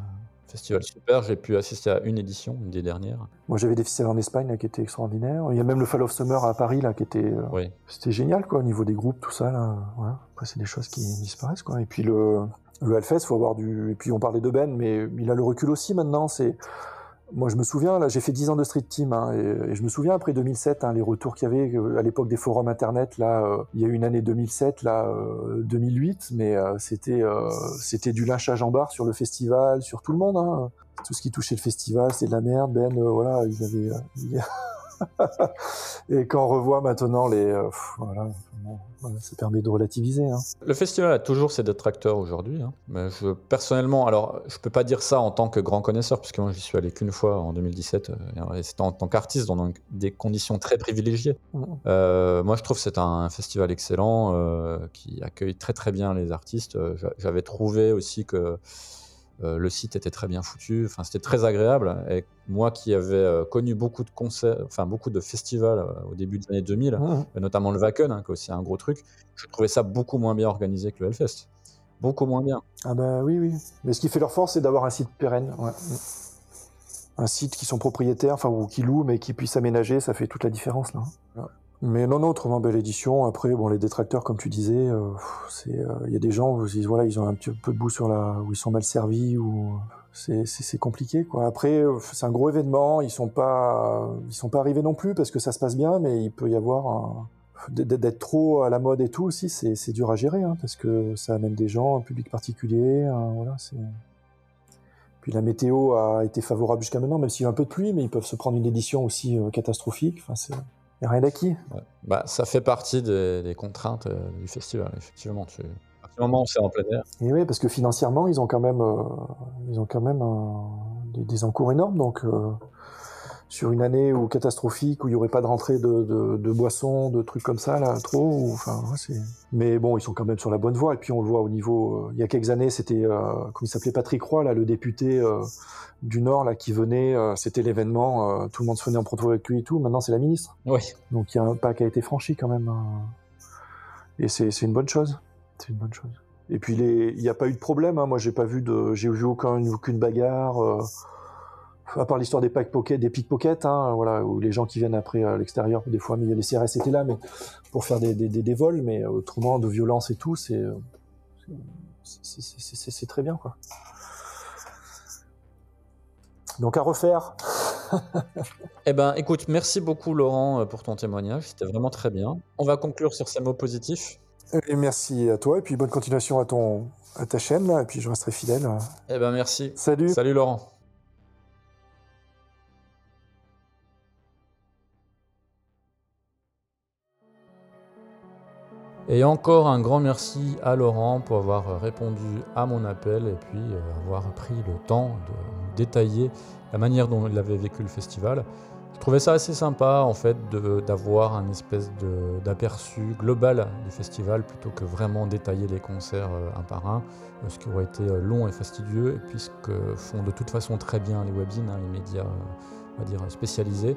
festival super. J'ai pu assister à une édition, une des dernières. Moi, j'avais des festivals en Espagne là, qui étaient extraordinaires. Il y a même le Fall of Summer à Paris là, qui était, euh, Oui. c'était génial quoi, au niveau des groupes, tout ça là. Voilà. Après, c'est des choses qui disparaissent quoi. Et puis le, le Hellfest, faut avoir du. Et puis on parlait de Ben, mais il a le recul aussi maintenant. C'est Moi, je me souviens, là, j'ai fait 10 ans de Street Team, hein, et, je me souviens après 2007, hein, les retours qu'il y avait euh, à l'époque des forums internet. Là, euh, il y a eu une année 2007, là, euh, 2008, mais euh, c'était c'était du lynchage en barre sur le festival, sur tout le monde. Hein. Tout ce qui touchait le festival, c'est de la merde. Ben, voilà, il avait. (laughs) et quand on revoit maintenant les, euh, pff, voilà, bon, voilà, ça permet de relativiser. Hein. Le festival a toujours ses détracteurs aujourd'hui. hein. Mais je, personnellement, alors je peux pas dire ça en tant que grand connaisseur, puisque moi j'y suis allé qu'une fois en 2017, euh, et c'était en tant qu'artiste dans des conditions très privilégiées. Mhm. Euh, moi je trouve que c'est un festival excellent qui accueille très très bien les artistes. J'a- J'avais trouvé aussi que le site était très bien foutu, enfin c'était très agréable. Et moi qui avais euh, connu beaucoup de concerts, enfin beaucoup de festivals euh, au début des années 2000, Mhm. euh, notamment le Wacken, hein, qui est aussi un gros truc, je trouvais ça beaucoup moins bien organisé que le Hellfest. Beaucoup moins bien. Ah bah oui, oui. Mais ce qui fait leur force, c'est d'avoir un site pérenne. ouais. Un site qui sont propriétaires, enfin, ou qui louent, mais qui puissent aménager, ça fait toute la différence, là. Mais non, non, autrement, belle édition. Après, bon, les détracteurs, comme tu disais, euh, c'est, euh, il y a des gens où ils, voilà, ils ont un petit peu de bout sur la, où ils sont mal servis, ou c'est, c'est, c'est compliqué, quoi. Après, euh, c'est un gros événement, ils sont pas, ils sont pas arrivés non plus parce que ça se passe bien, mais il peut y avoir un, d'être trop à la mode et tout aussi, c'est c'est dur à gérer, hein, parce que ça amène des gens, un public particulier, hein, voilà, c'est... Puis la météo a été favorable jusqu'à maintenant, même s'il y a un peu de pluie, mais ils peuvent se prendre une édition aussi euh, catastrophique, enfin, d'acquis. Ouais. Bah, ça fait partie des, des contraintes euh, du festival, effectivement. Tu... À partir du moment où c'est en plein air, Et oui, parce que financièrement, ils ont quand même, euh, ils ont quand même un- des, des encours énormes, donc... sur une année catastrophique où il y aurait pas de rentrée de, de, de boissons, de trucs comme ça là, trop. ou- Enfin, ouais, c'est. Mais bon, ils sont quand même sur la bonne voie. Et puis on le voit au niveau. euh, il y a quelques années, c'était euh, comment il s'appelait Patrick Roy là, le député euh, du Nord là qui venait. c'était l'événement. tout le monde se venait en proto avec lui et tout. Maintenant, c'est la ministre. oui. Donc il y a un pas qui a été franchi quand même. Et c'est une bonne chose. C'est une bonne chose. Et puis il n'y a pas eu de problème. Hein. Moi, j'ai pas vu de, j'ai vu aucun, aucune bagarre. Euh, à part l'histoire des pickpockets, des pickpockets, hein, voilà, où les gens qui viennent après à l'extérieur, des fois, mais il y a les CRS étaient là, mais pour faire des, des, des, des vols, mais autrement de violence et tout, c'est euh, c'est- c'est- très bien, quoi. Donc à refaire. (laughs) Eh ben, écoute, merci beaucoup Laurent euh, pour ton témoignage. C'était vraiment très bien. On va conclure sur ces mots positifs. Et merci à toi, et puis bonne continuation à ton à ta chaîne, là, et puis je resterai fidèle. Eh ben, merci. Salut. Salut Laurent. Et encore un grand merci à Laurent pour avoir répondu à mon appel et puis euh, avoir pris le temps de détailler la manière dont il avait vécu le festival. Je trouvais ça assez sympa en fait d'avoir un espèce d'aperçu global du festival plutôt que vraiment détailler les concerts euh, un par un, euh, ce qui aurait été long et fastidieux, et puis ce que font de toute façon très bien les webzines, hein, les médias spécialisés.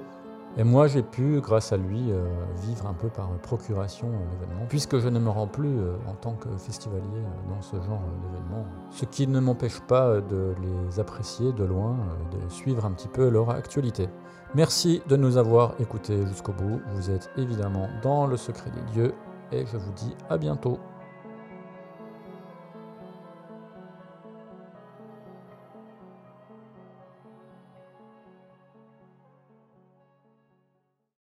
Et moi, j'ai pu, grâce à lui, euh, vivre un peu par procuration euh, l'événement, puisque je ne me rends plus euh, en tant que festivalier dans ce genre d'événement. Ce qui ne m'empêche pas de les apprécier de loin, de suivre un petit peu leur actualité. Merci de nous avoir écoutés jusqu'au bout. Vous êtes évidemment dans le secret des dieux, et je vous dis à bientôt.